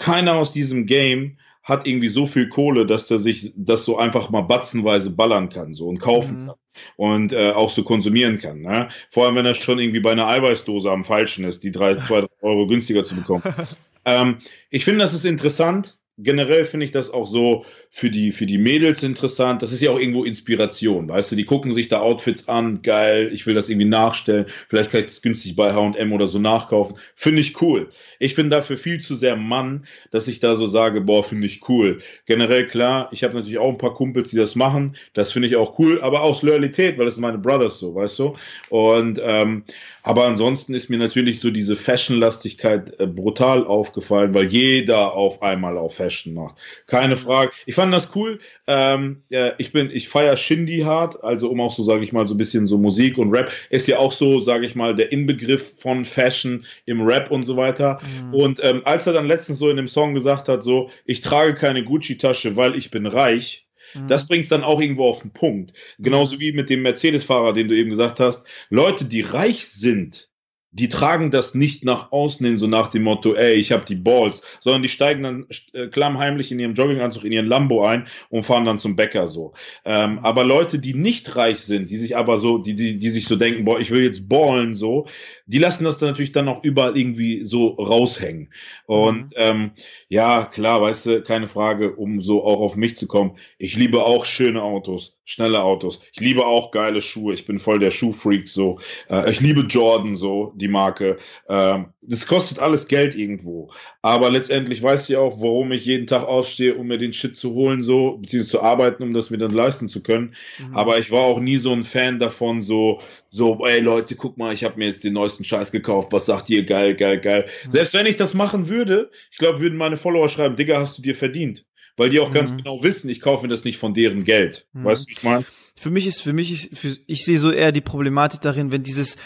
Keiner aus diesem Game hat irgendwie so viel Kohle, dass er sich das so einfach mal batzenweise ballern kann so und kaufen Mhm. kann und äh, auch so konsumieren kann. Ne? Vor allem, wenn er schon irgendwie bei einer Eiweißdose am falschen ist, die drei, zwei, drei Euro günstiger zu bekommen. ähm, ich finde, das ist interessant. Generell finde ich das auch so für die, für die Mädels interessant. Das ist ja auch irgendwo Inspiration, weißt du? Die gucken sich da Outfits an, geil, ich will das irgendwie nachstellen. Vielleicht kann ich das günstig bei H&M oder so nachkaufen. Finde ich cool. Ich bin dafür viel zu sehr Mann, dass ich da so sage, boah, finde ich cool. Generell klar, ich habe natürlich auch ein paar Kumpels, die das machen. Das finde ich auch cool, aber aus Loyalität, weil das sind meine Brothers so, weißt du? Und ähm, aber ansonsten ist mir natürlich so diese Fashionlastigkeit äh, brutal aufgefallen, weil jeder auf einmal auf Fashion macht. Keine Frage. Ich fand das cool. Ähm, ja, ich bin, ich feier Shindy hart, also um auch so, sage ich mal, so ein bisschen so Musik und Rap ist ja auch so, sage ich mal, der Inbegriff von Fashion im Rap und so weiter. Und ähm, als er dann letztens so in dem Song gesagt hat, so, ich trage keine Gucci-Tasche, weil ich bin reich, Mhm. das bringt es dann auch irgendwo auf den Punkt. Genauso wie mit dem Mercedes-Fahrer, den du eben gesagt hast. Leute, die reich sind, die tragen das nicht nach außen hin, so nach dem Motto, ey, ich habe die Balls, sondern die steigen dann äh, klammheimlich in ihrem Jogginganzug in ihren Lambo ein und fahren dann zum Bäcker so. Ähm, aber Leute, die nicht reich sind, die sich aber so, die, die, die sich so denken, boah, ich will jetzt ballen so, die lassen das dann natürlich dann auch überall irgendwie so raushängen. Und Mhm. ähm, ja, klar, weißt du, keine Frage, um so auch auf mich zu kommen. Ich liebe auch schöne Autos, schnelle Autos. Ich liebe auch geile Schuhe. Ich bin voll der Schuhfreak so. Äh, ich liebe Jordan so, die Marke. Ähm, das kostet alles Geld irgendwo. Aber letztendlich weiß ich auch, warum ich jeden Tag aufstehe, um mir den Shit zu holen so, beziehungsweise zu arbeiten, um das mir dann leisten zu können. Mhm. Aber ich war auch nie so ein Fan davon, so, so, ey Leute, guck mal, ich habe mir jetzt den neuesten Scheiß gekauft. Was sagt ihr? Geil, geil, geil. Mhm. Selbst wenn ich das machen würde, ich glaube, würden meine Follower schreiben, Digga, hast du dir verdient. Weil die auch ganz Mhm. genau wissen, ich kaufe das nicht von deren Geld. Mhm. Weißt du, ich meine? Für mich ist, für mich ist, für, ich sehe so eher die Problematik darin, wenn dieses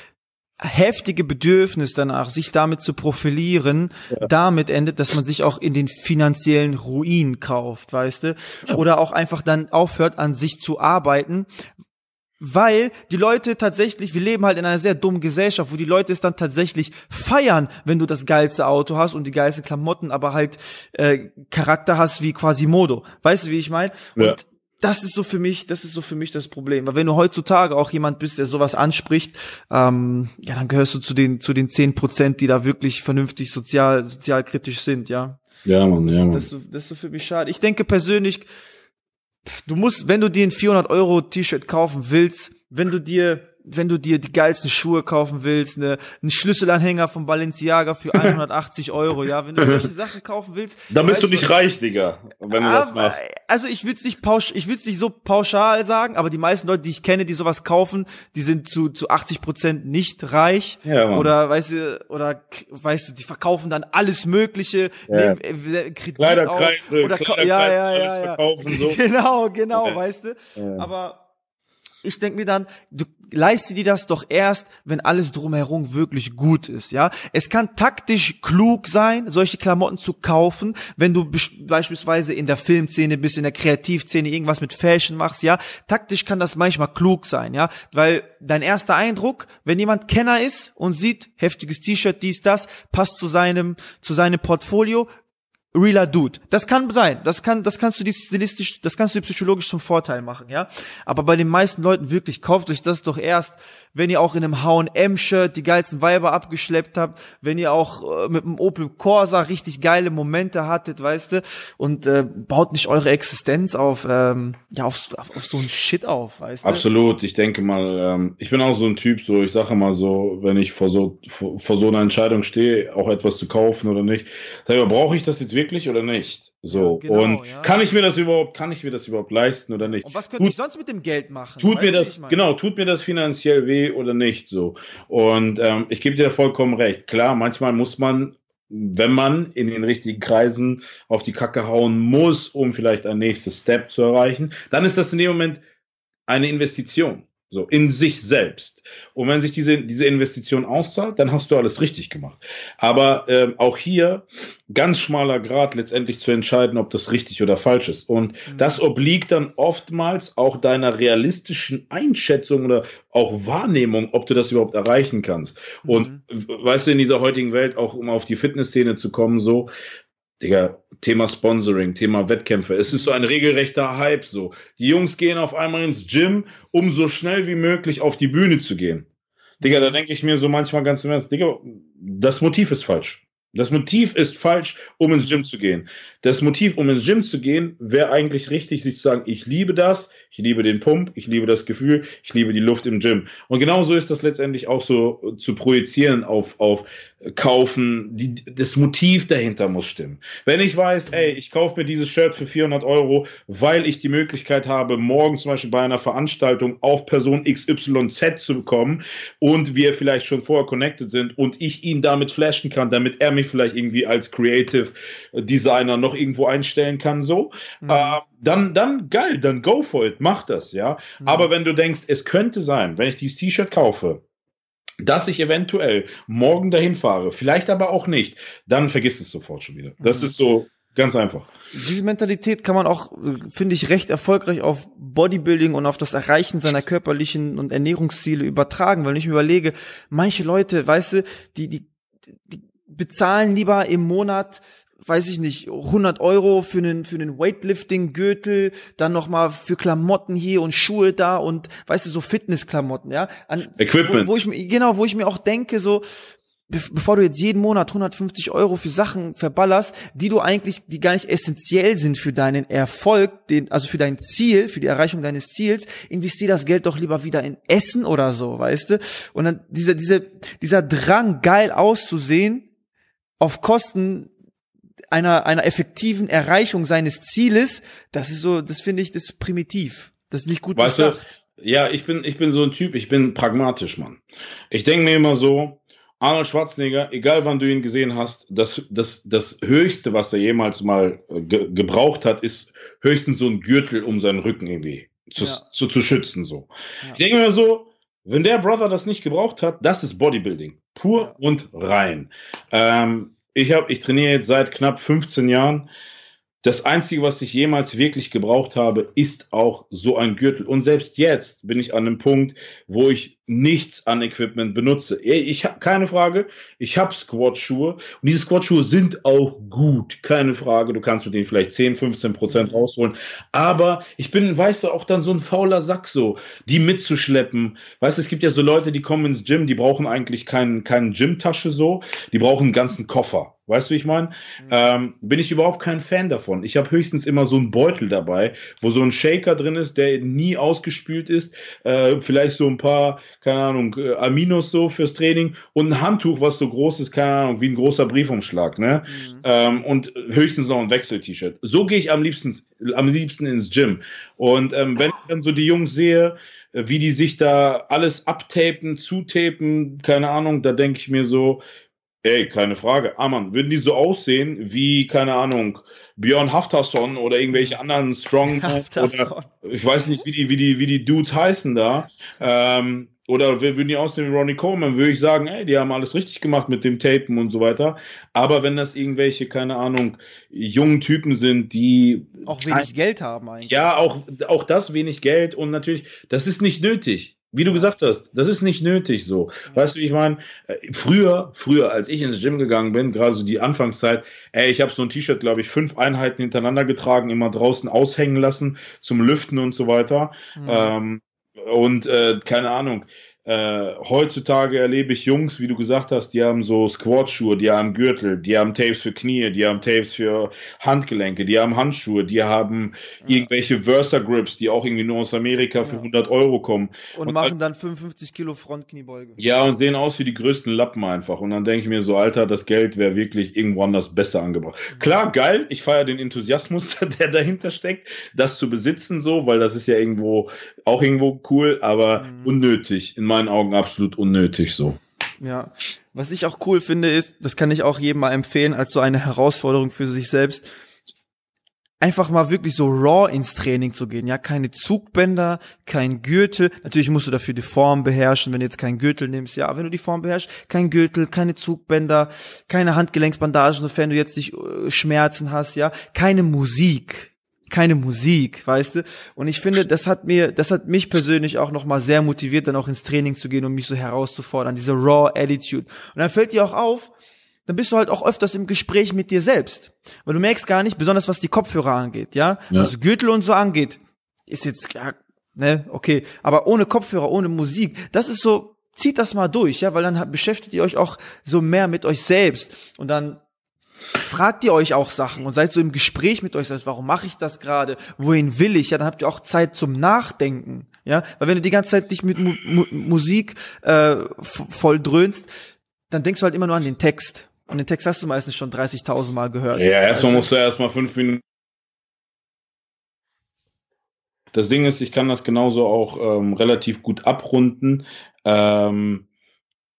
heftige Bedürfnis danach, sich damit zu profilieren, damit endet, dass man sich auch in den finanziellen Ruin kauft, weißt du? Oder auch einfach dann aufhört, an sich zu arbeiten, weil die Leute tatsächlich, wir leben halt in einer sehr dummen Gesellschaft, wo die Leute es dann tatsächlich feiern, wenn du das geilste Auto hast und die geilste Klamotten, aber halt äh, Charakter hast wie Quasimodo. Weißt du, wie ich meine? Ja. Und das ist so für mich, das ist so für mich das Problem. Weil wenn du heutzutage auch jemand bist, der sowas anspricht, ähm, ja, dann gehörst du zu den zu den zehn Prozent, die da wirklich vernünftig sozial sozialkritisch sind, ja. Ja, Mann, ja, Das ist, so, das ist so für mich schade. Ich denke persönlich, du musst, wenn du dir ein 400 Euro T-Shirt kaufen willst, wenn du dir wenn du dir die geilsten Schuhe kaufen willst, eine, einen Schlüsselanhänger von Balenciaga für 180 Euro, ja, wenn du solche Sachen kaufen willst. Dann bist du nicht reich, Digga, wenn du das machst. Also ich würde es nicht pausch, ich würde nicht so pauschal sagen, aber die meisten Leute, die ich kenne, die sowas kaufen, die sind zu, zu 80 Prozent nicht reich. Ja, Mann. oder weißt du, oder weißt du, die verkaufen dann alles Mögliche, ja. nehmen äh, Kredit Kleiderkreise, oder ja, ja, ja, alles verkaufen, so. Genau, genau, ja. weißt du. Aber ich denke mir dann, du leiste dir das doch erst, wenn alles drumherum wirklich gut ist, ja. Es kann taktisch klug sein, solche Klamotten zu kaufen, wenn du beispielsweise in der Filmszene bist, in der Kreativszene irgendwas mit Fashion machst, ja. Taktisch kann das manchmal klug sein, ja. Weil dein erster Eindruck, wenn jemand Kenner ist und sieht, heftiges T-Shirt, dies, das, passt zu seinem, zu seinem Portfolio, realer Dude. Das kann sein. Das kann, das kannst du dir stilistisch, das kannst du dir psychologisch zum Vorteil machen, ja. Aber bei den meisten Leuten wirklich kauft euch das doch erst, wenn ihr auch in einem H&M-Shirt die geilsten Weiber abgeschleppt habt, wenn ihr auch äh, mit einem Opel Corsa richtig geile Momente hattet, weißt du, und äh, baut nicht eure Existenz auf, ähm, ja, auf, auf, auf so ein Shit auf, weißt du. Absolut. Ich denke mal, ähm, ich bin auch so ein Typ, so, ich sage mal so, wenn ich vor so, vor, vor so einer Entscheidung stehe, auch etwas zu kaufen oder nicht, mal, brauche ich das jetzt wirklich oder nicht? So, ja, genau, und ja. kann ich mir das überhaupt, kann ich mir das überhaupt leisten oder nicht? Und was könnte ich sonst mit dem Geld machen? Tut mir das, genau, tut mir das finanziell weh oder nicht so? Und ähm, ich gebe dir vollkommen recht. Klar, manchmal muss man, wenn man in den richtigen Kreisen auf die Kacke hauen muss, um vielleicht ein nächstes Step zu erreichen, dann ist das in dem Moment eine Investition. So, in sich selbst. Und wenn sich diese, diese Investition auszahlt, dann hast du alles richtig gemacht. Aber ähm, auch hier ganz schmaler Grad letztendlich zu entscheiden, ob das richtig oder falsch ist. Und mhm. das obliegt dann oftmals auch deiner realistischen Einschätzung oder auch Wahrnehmung, ob du das überhaupt erreichen kannst. Mhm. Und weißt du, in dieser heutigen Welt, auch um auf die Fitnessszene zu kommen, so, Digga, Thema Sponsoring, Thema Wettkämpfe. Es ist so ein regelrechter Hype so. Die Jungs gehen auf einmal ins Gym, um so schnell wie möglich auf die Bühne zu gehen. Digga, da denke ich mir so manchmal ganz im Ernst, Digga, das Motiv ist falsch. Das Motiv ist falsch, um ins Gym zu gehen. Das Motiv, um ins Gym zu gehen, wäre eigentlich richtig, sich zu sagen, ich liebe das, ich liebe den Pump, ich liebe das Gefühl, ich liebe die Luft im Gym. Und genauso ist das letztendlich auch so zu projizieren auf, auf kaufen, die, das Motiv dahinter muss stimmen. Wenn ich weiß, ey, ich kaufe mir dieses Shirt für 400 Euro, weil ich die Möglichkeit habe, morgen zum Beispiel bei einer Veranstaltung auf Person XYZ zu bekommen und wir vielleicht schon vorher connected sind und ich ihn damit flashen kann, damit er mich vielleicht irgendwie als Creative Designer noch irgendwo einstellen kann, so, mhm. äh, dann, dann geil, dann go for it, mach das, ja. Mhm. Aber wenn du denkst, es könnte sein, wenn ich dieses T-Shirt kaufe, dass ich eventuell morgen dahin fahre, vielleicht aber auch nicht, dann vergiss es sofort schon wieder. Das mhm. ist so ganz einfach. Diese Mentalität kann man auch, finde ich, recht erfolgreich auf Bodybuilding und auf das Erreichen seiner körperlichen und Ernährungsziele übertragen, weil ich mir überlege, manche Leute, weißt du, die, die, die bezahlen lieber im Monat weiß ich nicht, 100 Euro für einen, für einen Weightlifting-Gürtel, dann nochmal für Klamotten hier und Schuhe da und, weißt du, so Fitnessklamotten, ja. An, Equipment. Wo, wo ich, genau, wo ich mir auch denke, so, bevor du jetzt jeden Monat 150 Euro für Sachen verballerst, die du eigentlich, die gar nicht essentiell sind für deinen Erfolg, den, also für dein Ziel, für die Erreichung deines Ziels, investier das Geld doch lieber wieder in Essen oder so, weißt du? Und dann dieser, dieser, dieser Drang, geil auszusehen, auf Kosten einer, einer effektiven Erreichung seines Zieles, das ist so, das finde ich, das ist primitiv. Das ist nicht gut weißt durchdacht. Du, ja, ich bin, ich bin so ein Typ, ich bin pragmatisch, Mann. Ich denke mir immer so, Arnold Schwarzenegger, egal wann du ihn gesehen hast, das, das, das Höchste, was er jemals mal äh, ge gebraucht hat, ist höchstens so ein Gürtel um seinen Rücken irgendwie zu, ja. zu, zu schützen. So. Ja. Ich denke mir so, wenn der Brother das nicht gebraucht hat, das ist Bodybuilding. Pur ja. und rein. Ähm, ich habe, ich trainiere jetzt seit knapp 15 Jahren. Das Einzige, was ich jemals wirklich gebraucht habe, ist auch so ein Gürtel. Und selbst jetzt bin ich an einem Punkt, wo ich nichts an Equipment benutze. Ich habe keine Frage, ich habe Squat-Schuhe und diese Squat-Schuhe sind auch gut, keine Frage. Du kannst mit denen vielleicht 10, 15 Prozent rausholen. Aber ich bin, weißt du, auch dann so ein fauler Sack so, die mitzuschleppen. Weißt du, es gibt ja so Leute, die kommen ins Gym, die brauchen eigentlich keinen keinen Gym-Tasche so, die brauchen einen ganzen Koffer. Weißt du, wie ich meine? Mhm. Ähm, bin ich überhaupt kein Fan davon. Ich habe höchstens immer so einen Beutel dabei, wo so ein Shaker drin ist, der nie ausgespült ist. Äh, vielleicht so ein paar keine Ahnung, äh, Aminos so fürs Training und ein Handtuch, was so groß ist, keine Ahnung, wie ein großer Briefumschlag, ne? Mhm. Ähm, und höchstens noch ein Wechsel-T-Shirt. So gehe ich am liebsten, am liebsten ins Gym. Und ähm, wenn ich dann so die Jungs sehe, äh, wie die sich da alles abtapen, zutapen, keine Ahnung, da denke ich mir so, ey, keine Frage. Ah, man, würden die so aussehen wie, keine Ahnung, Björn Haftarson oder irgendwelche anderen Strong oder ich weiß nicht, wie die, wie die, wie die Dudes heißen da. Ähm, oder würden die aussehen wie Ronnie Coleman, würde ich sagen, ey, die haben alles richtig gemacht mit dem Tapen und so weiter. Aber wenn das irgendwelche, keine Ahnung, jungen Typen sind, die auch wenig Geld haben eigentlich. Ja, auch, auch das wenig Geld und natürlich, das ist nicht nötig. Wie du gesagt hast, das ist nicht nötig so. Weißt du, ich meine, äh, früher, früher, als ich ins Gym gegangen bin, gerade so die Anfangszeit, ey, ich habe so ein T-Shirt, glaube ich, fünf Einheiten hintereinander getragen, immer draußen aushängen lassen zum Lüften und so weiter. Mhm. Ähm, und äh, keine Ahnung, äh, heutzutage erlebe ich Jungs, wie du gesagt hast, die haben so Squat-Schuhe, die haben Gürtel, die haben Tapes für Knie, die haben Tapes für Handgelenke, die haben Handschuhe, die haben ja. irgendwelche Versa-Grips, die auch irgendwie nur aus Amerika für ja. 100 Euro kommen. Und, und machen dann 55 Kilo Frontkniebeuge. Ja, und sehen aus wie die größten Lappen einfach. Und dann denke ich mir so, Alter, das Geld wäre wirklich irgendwo anders besser angebracht. Mhm. Klar, geil, ich feiere den Enthusiasmus, der dahinter steckt, das zu besitzen so, weil das ist ja irgendwo auch irgendwo cool, aber mhm. unnötig in meinen Augen absolut unnötig so. Ja, was ich auch cool finde ist, das kann ich auch jedem mal empfehlen, als so eine Herausforderung für sich selbst, einfach mal wirklich so raw ins Training zu gehen, ja, keine Zugbänder, kein Gürtel, natürlich musst du dafür die Form beherrschen, wenn du jetzt keinen Gürtel nimmst, ja, wenn du die Form beherrschst, kein Gürtel, keine Zugbänder, keine Handgelenksbandagen, sofern du jetzt nicht äh, Schmerzen hast, ja, keine Musik, keine Musik, weißt du? Und ich finde, das hat mir, das hat mich persönlich auch nochmal sehr motiviert, dann auch ins Training zu gehen und mich so herauszufordern, diese raw Attitude. Und dann fällt dir auch auf, dann bist du halt auch öfters im Gespräch mit dir selbst. Weil du merkst gar nicht, besonders was die Kopfhörer angeht, ja? ja. Was Gürtel und so angeht, ist jetzt, ja, ne, okay. Aber ohne Kopfhörer, ohne Musik, das ist so, zieht das mal durch, ja, weil dann beschäftigt ihr euch auch so mehr mit euch selbst. Und dann fragt ihr euch auch Sachen und seid so im Gespräch mit euch selbst, warum mache ich das gerade, wohin will ich, ja, dann habt ihr auch Zeit zum Nachdenken, ja, weil wenn du die ganze Zeit dich mit Mu Mu Musik äh, voll dröhnst, dann denkst du halt immer nur an den Text. Und den Text hast du meistens schon 30.000 Mal gehört. Ja, erstmal also, musst du erstmal fünf Minuten das Ding ist, ich kann das genauso auch ähm, relativ gut abrunden. Ähm,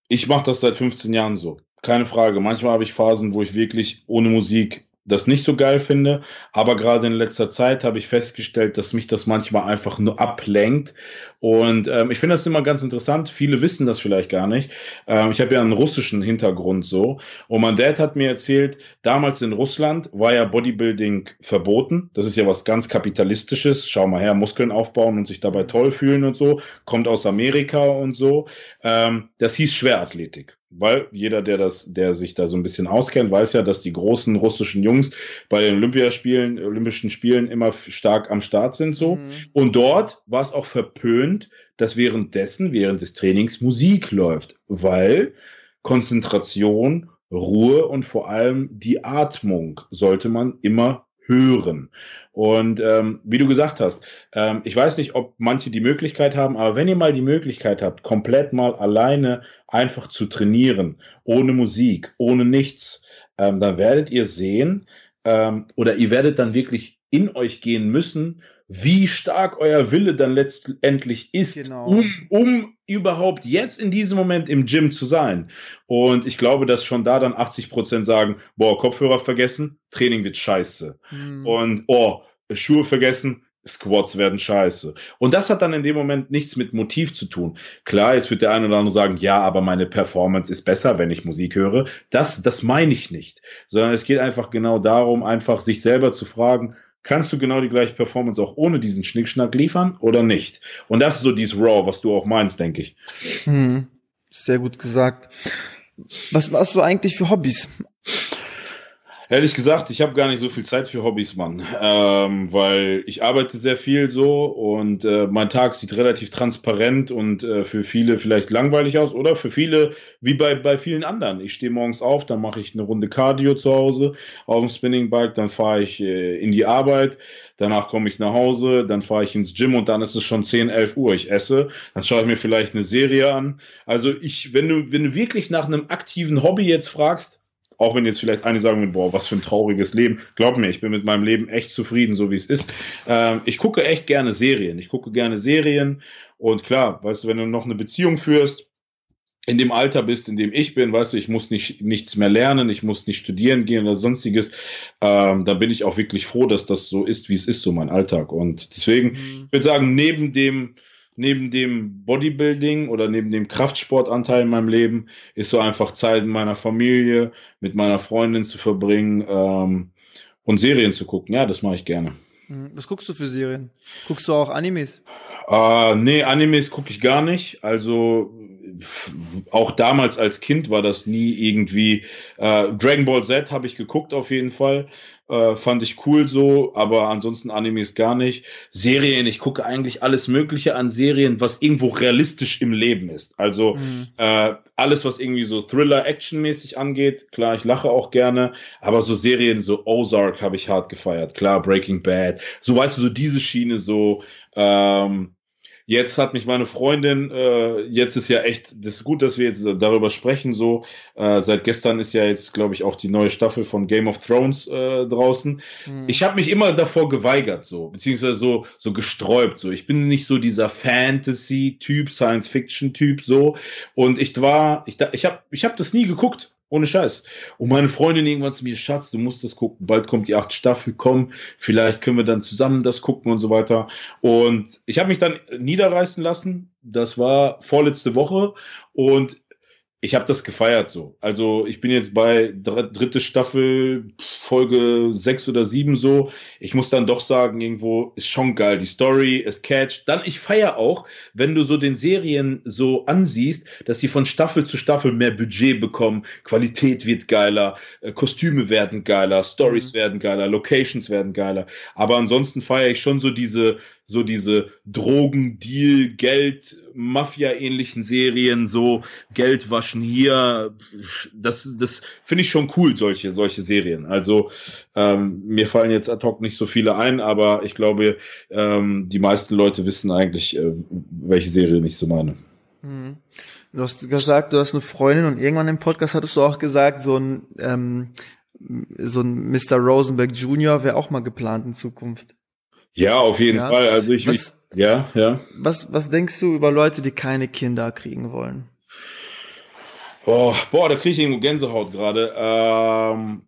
ich mache das seit 15 Jahren so keine Frage. Manchmal habe ich Phasen, wo ich wirklich ohne Musik das nicht so geil finde. Aber gerade in letzter Zeit habe ich festgestellt, dass mich das manchmal einfach nur ablenkt. Und ähm, ich finde das immer ganz interessant. Viele wissen das vielleicht gar nicht. Ähm, ich habe ja einen russischen Hintergrund so. Und mein Dad hat mir erzählt, damals in Russland war ja Bodybuilding verboten. Das ist ja was ganz Kapitalistisches. Schau mal her, Muskeln aufbauen und sich dabei toll fühlen und so. Kommt aus Amerika und so. Ähm, das hieß Schwerathletik weil jeder, der das, der sich da so ein bisschen auskennt, weiß ja, dass die großen russischen Jungs bei den Olympiaspielen, Olympischen Spielen immer stark am Start sind so. Mhm. Und dort war es auch verpönt, dass währenddessen, während des Trainings Musik läuft, weil Konzentration, Ruhe und vor allem die Atmung sollte man immer hören. Und ähm, wie du gesagt hast, ähm, ich weiß nicht, ob manche die Möglichkeit haben, aber wenn ihr mal die Möglichkeit habt, komplett mal alleine einfach zu trainieren, ohne Musik, ohne nichts, ähm, dann werdet ihr sehen, ähm, oder ihr werdet dann wirklich in euch gehen müssen wie stark euer Wille dann letztendlich ist, genau. um, um überhaupt jetzt in diesem Moment im Gym zu sein. Und ich glaube, dass schon da dann 80 Prozent sagen, boah, Kopfhörer vergessen, Training wird scheiße. Mhm. Und, oh, Schuhe vergessen, Squats werden scheiße. Und das hat dann in dem Moment nichts mit Motiv zu tun. Klar, jetzt wird der eine oder andere sagen, ja, aber meine Performance ist besser, wenn ich Musik höre. Das, das meine ich nicht. Sondern es geht einfach genau darum, einfach sich selber zu fragen, kannst du genau die gleiche Performance auch ohne diesen Schnickschnack liefern oder nicht? Und das ist so dieses Raw, was du auch meinst, denke ich. Hm, sehr gut gesagt. Was machst du eigentlich für Hobbys? Ehrlich gesagt, ich habe gar nicht so viel Zeit für Hobbys, Mann, ähm, weil ich arbeite sehr viel so und äh, mein Tag sieht relativ transparent und äh, für viele vielleicht langweilig aus oder für viele wie bei, bei vielen anderen. Ich stehe morgens auf, dann mache ich eine Runde Cardio zu Hause auf dem Spinningbike, dann fahre ich äh, in die Arbeit, danach komme ich nach Hause, dann fahre ich ins Gym und dann ist es schon 10, 11 Uhr. Ich esse, dann schaue ich mir vielleicht eine Serie an. Also ich, wenn du, wenn du wirklich nach einem aktiven Hobby jetzt fragst, auch wenn jetzt vielleicht einige sagen, boah, was für ein trauriges Leben. Glaub mir, ich bin mit meinem Leben echt zufrieden, so wie es ist. Ähm, ich gucke echt gerne Serien. Ich gucke gerne Serien. Und klar, weißt du, wenn du noch eine Beziehung führst, in dem Alter bist, in dem ich bin, weißt du, ich muss nicht nichts mehr lernen, ich muss nicht studieren gehen oder sonstiges, ähm, da bin ich auch wirklich froh, dass das so ist, wie es ist, so mein Alltag. Und deswegen, mhm. ich würde sagen, neben dem neben dem Bodybuilding oder neben dem Kraftsportanteil in meinem Leben ist so einfach Zeit mit meiner Familie, mit meiner Freundin zu verbringen ähm, und Serien zu gucken. Ja, das mache ich gerne. Hm, was guckst du für Serien? Guckst du auch Animes? Äh, nee, Animes gucke ich gar nicht. Also auch damals als Kind war das nie irgendwie. Äh, Dragon Ball Z habe ich geguckt auf jeden Fall. Äh, fand ich cool so, aber ansonsten Animes gar nicht. Serien, ich gucke eigentlich alles Mögliche an Serien, was irgendwo realistisch im Leben ist. Also mhm. äh, alles, was irgendwie so Thriller-Action-mäßig angeht, klar, ich lache auch gerne, aber so Serien, so Ozark habe ich hart gefeiert, klar, Breaking Bad, so weißt du, so diese Schiene, so ähm, Jetzt hat mich meine Freundin, äh, jetzt ist ja echt, das ist gut, dass wir jetzt darüber sprechen. So, äh, seit gestern ist ja jetzt, glaube ich, auch die neue Staffel von Game of Thrones äh, draußen. Mhm. Ich habe mich immer davor geweigert, so, beziehungsweise so, so gesträubt. So, ich bin nicht so dieser Fantasy-Typ, Science-Fiction-Typ, so. Und ich war, ich, ich habe, ich habe das nie geguckt. Ohne Scheiß. Und meine Freundin irgendwann zu mir, Schatz, du musst das gucken. Bald kommt die acht Staffel, komm, vielleicht können wir dann zusammen das gucken und so weiter. Und ich habe mich dann niederreißen lassen. Das war vorletzte Woche. Und ich habe das gefeiert so. Also ich bin jetzt bei dritte Staffel, Folge sechs oder sieben so. Ich muss dann doch sagen, irgendwo ist schon geil. Die Story, es catcht. Dann, ich feier auch, wenn du so den Serien so ansiehst, dass sie von Staffel zu Staffel mehr Budget bekommen. Qualität wird geiler, äh, Kostüme werden geiler, Stories mhm. werden geiler, Locations werden geiler. Aber ansonsten feiere ich schon so diese so diese Drogen, Deal, Geld, Mafia-ähnlichen Serien, so Geld waschen hier, das, das finde ich schon cool, solche, solche Serien. Also ähm, mir fallen jetzt ad hoc nicht so viele ein, aber ich glaube, ähm, die meisten Leute wissen eigentlich, äh, welche Serie ich so meine. Mhm. Du hast gesagt, du hast eine Freundin und irgendwann im Podcast hattest du auch gesagt, so ein ähm, so ein Mr. Rosenberg Jr. wäre auch mal geplant in Zukunft. Ja, auf jeden ja. Fall. Also ich, was, ja, ja. Was, was denkst du über Leute, die keine Kinder kriegen wollen? Oh, boah, da kriege ich irgendwo Gänsehaut gerade. Ähm,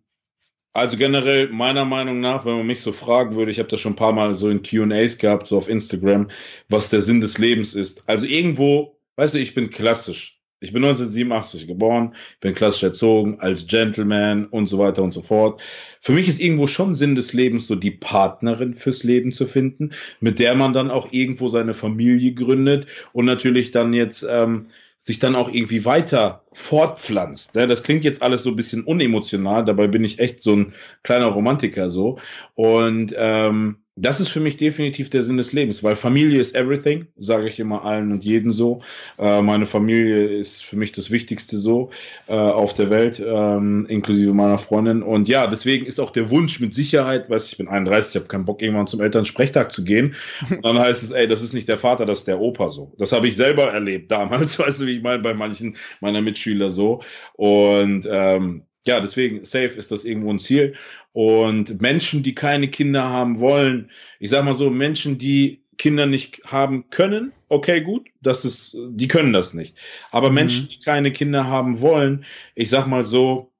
also generell meiner Meinung nach, wenn man mich so fragen würde, ich habe das schon ein paar Mal so in Q&As gehabt, so auf Instagram, was der Sinn des Lebens ist. Also irgendwo, weißt du, ich bin klassisch. Ich bin 1987 geboren, bin klassisch erzogen als Gentleman und so weiter und so fort. Für mich ist irgendwo schon Sinn des Lebens, so die Partnerin fürs Leben zu finden, mit der man dann auch irgendwo seine Familie gründet und natürlich dann jetzt ähm, sich dann auch irgendwie weiter fortpflanzt. Ne? Das klingt jetzt alles so ein bisschen unemotional, dabei bin ich echt so ein kleiner Romantiker so. Und ähm, das ist für mich definitiv der Sinn des Lebens, weil Familie ist everything, sage ich immer allen und jeden so. Äh, meine Familie ist für mich das Wichtigste so äh, auf der Welt, ähm, inklusive meiner Freundin. Und ja, deswegen ist auch der Wunsch mit Sicherheit, weiß ich bin 31, ich habe keinen Bock, irgendwann zum Elternsprechtag zu gehen. Und dann heißt es, ey, das ist nicht der Vater, das ist der Opa so. Das habe ich selber erlebt damals, weißt du, wie ich meine, bei manchen meiner Mitschüler so. Und ähm, ja, deswegen, safe ist das irgendwo ein Ziel. Und Menschen, die keine Kinder haben wollen, ich sag mal so, Menschen, die Kinder nicht haben können, okay, gut, das ist, die können das nicht. Aber mhm. Menschen, die keine Kinder haben wollen, ich sag mal so,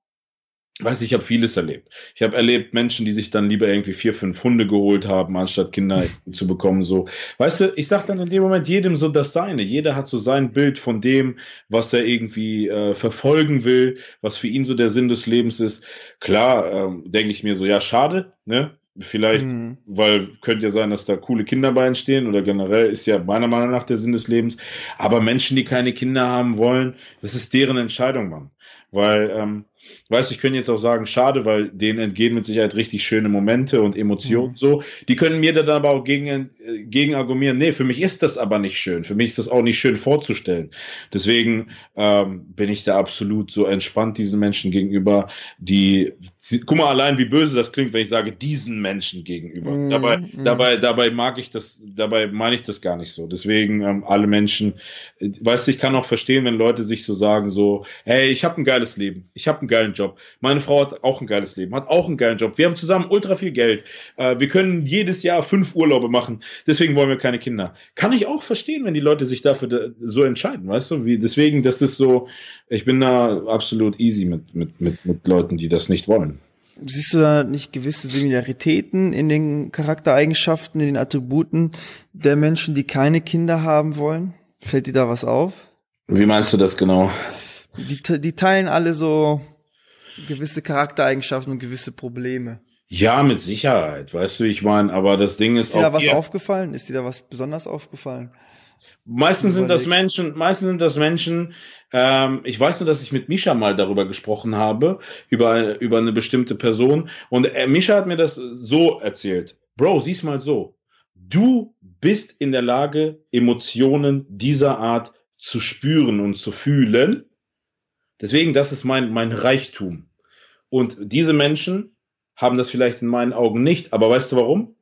weiß ich habe vieles erlebt. Ich habe erlebt Menschen, die sich dann lieber irgendwie vier, fünf Hunde geholt haben, anstatt Kinder zu bekommen. So, weißt du, ich sag dann in dem Moment jedem so das Seine. Jeder hat so sein Bild von dem, was er irgendwie äh, verfolgen will, was für ihn so der Sinn des Lebens ist. Klar, ähm, denke ich mir so, ja, schade, ne? Vielleicht, mhm. weil könnte ja sein, dass da coole Kinder bei entstehen oder generell ist ja meiner Meinung nach der Sinn des Lebens. Aber Menschen, die keine Kinder haben wollen, das ist deren Entscheidung, Mann. Weil, ähm, weißt du, ich könnte jetzt auch sagen, schade, weil denen entgehen mit Sicherheit richtig schöne Momente und Emotionen mhm. so. Die können mir dann aber auch gegen, äh, gegen argumentieren, nee, für mich ist das aber nicht schön. Für mich ist das auch nicht schön vorzustellen. Deswegen ähm, bin ich da absolut so entspannt diesen Menschen gegenüber, die, guck mal allein, wie böse das klingt, wenn ich sage, diesen Menschen gegenüber. Mhm. Dabei, mhm. dabei, dabei mag ich das, dabei meine ich das gar nicht so. Deswegen ähm, alle Menschen, äh, weißt du, ich kann auch verstehen, wenn Leute sich so sagen, so, hey, ich habe ein geiles Leben, ich habe einen geilen Job. Meine Frau hat auch ein geiles Leben, hat auch einen geilen Job. Wir haben zusammen ultra viel Geld. Äh, wir können jedes Jahr fünf Urlaube machen. Deswegen wollen wir keine Kinder. Kann ich auch verstehen, wenn die Leute sich dafür so entscheiden, weißt du? Wie, deswegen, das ist so, ich bin da absolut easy mit, mit, mit, mit Leuten, die das nicht wollen. Siehst du da nicht gewisse Similaritäten in den Charaktereigenschaften, in den Attributen der Menschen, die keine Kinder haben wollen? Fällt dir da was auf? Wie meinst du das genau? Die, die teilen alle so gewisse Charaktereigenschaften und gewisse Probleme. Ja, mit Sicherheit, weißt du, ich meine, aber das Ding ist, ist dir da was aufgefallen? Ist dir da was besonders aufgefallen? Meistens sind das Menschen, meistens sind das Menschen, ähm, ich weiß nur, dass ich mit Misha mal darüber gesprochen habe, über, über eine bestimmte Person. Und äh, Misha hat mir das so erzählt. Bro, sieh's mal so. Du bist in der Lage, Emotionen dieser Art zu spüren und zu fühlen. Deswegen, das ist mein, mein Reichtum. Und diese Menschen haben das vielleicht in meinen Augen nicht. Aber weißt du warum?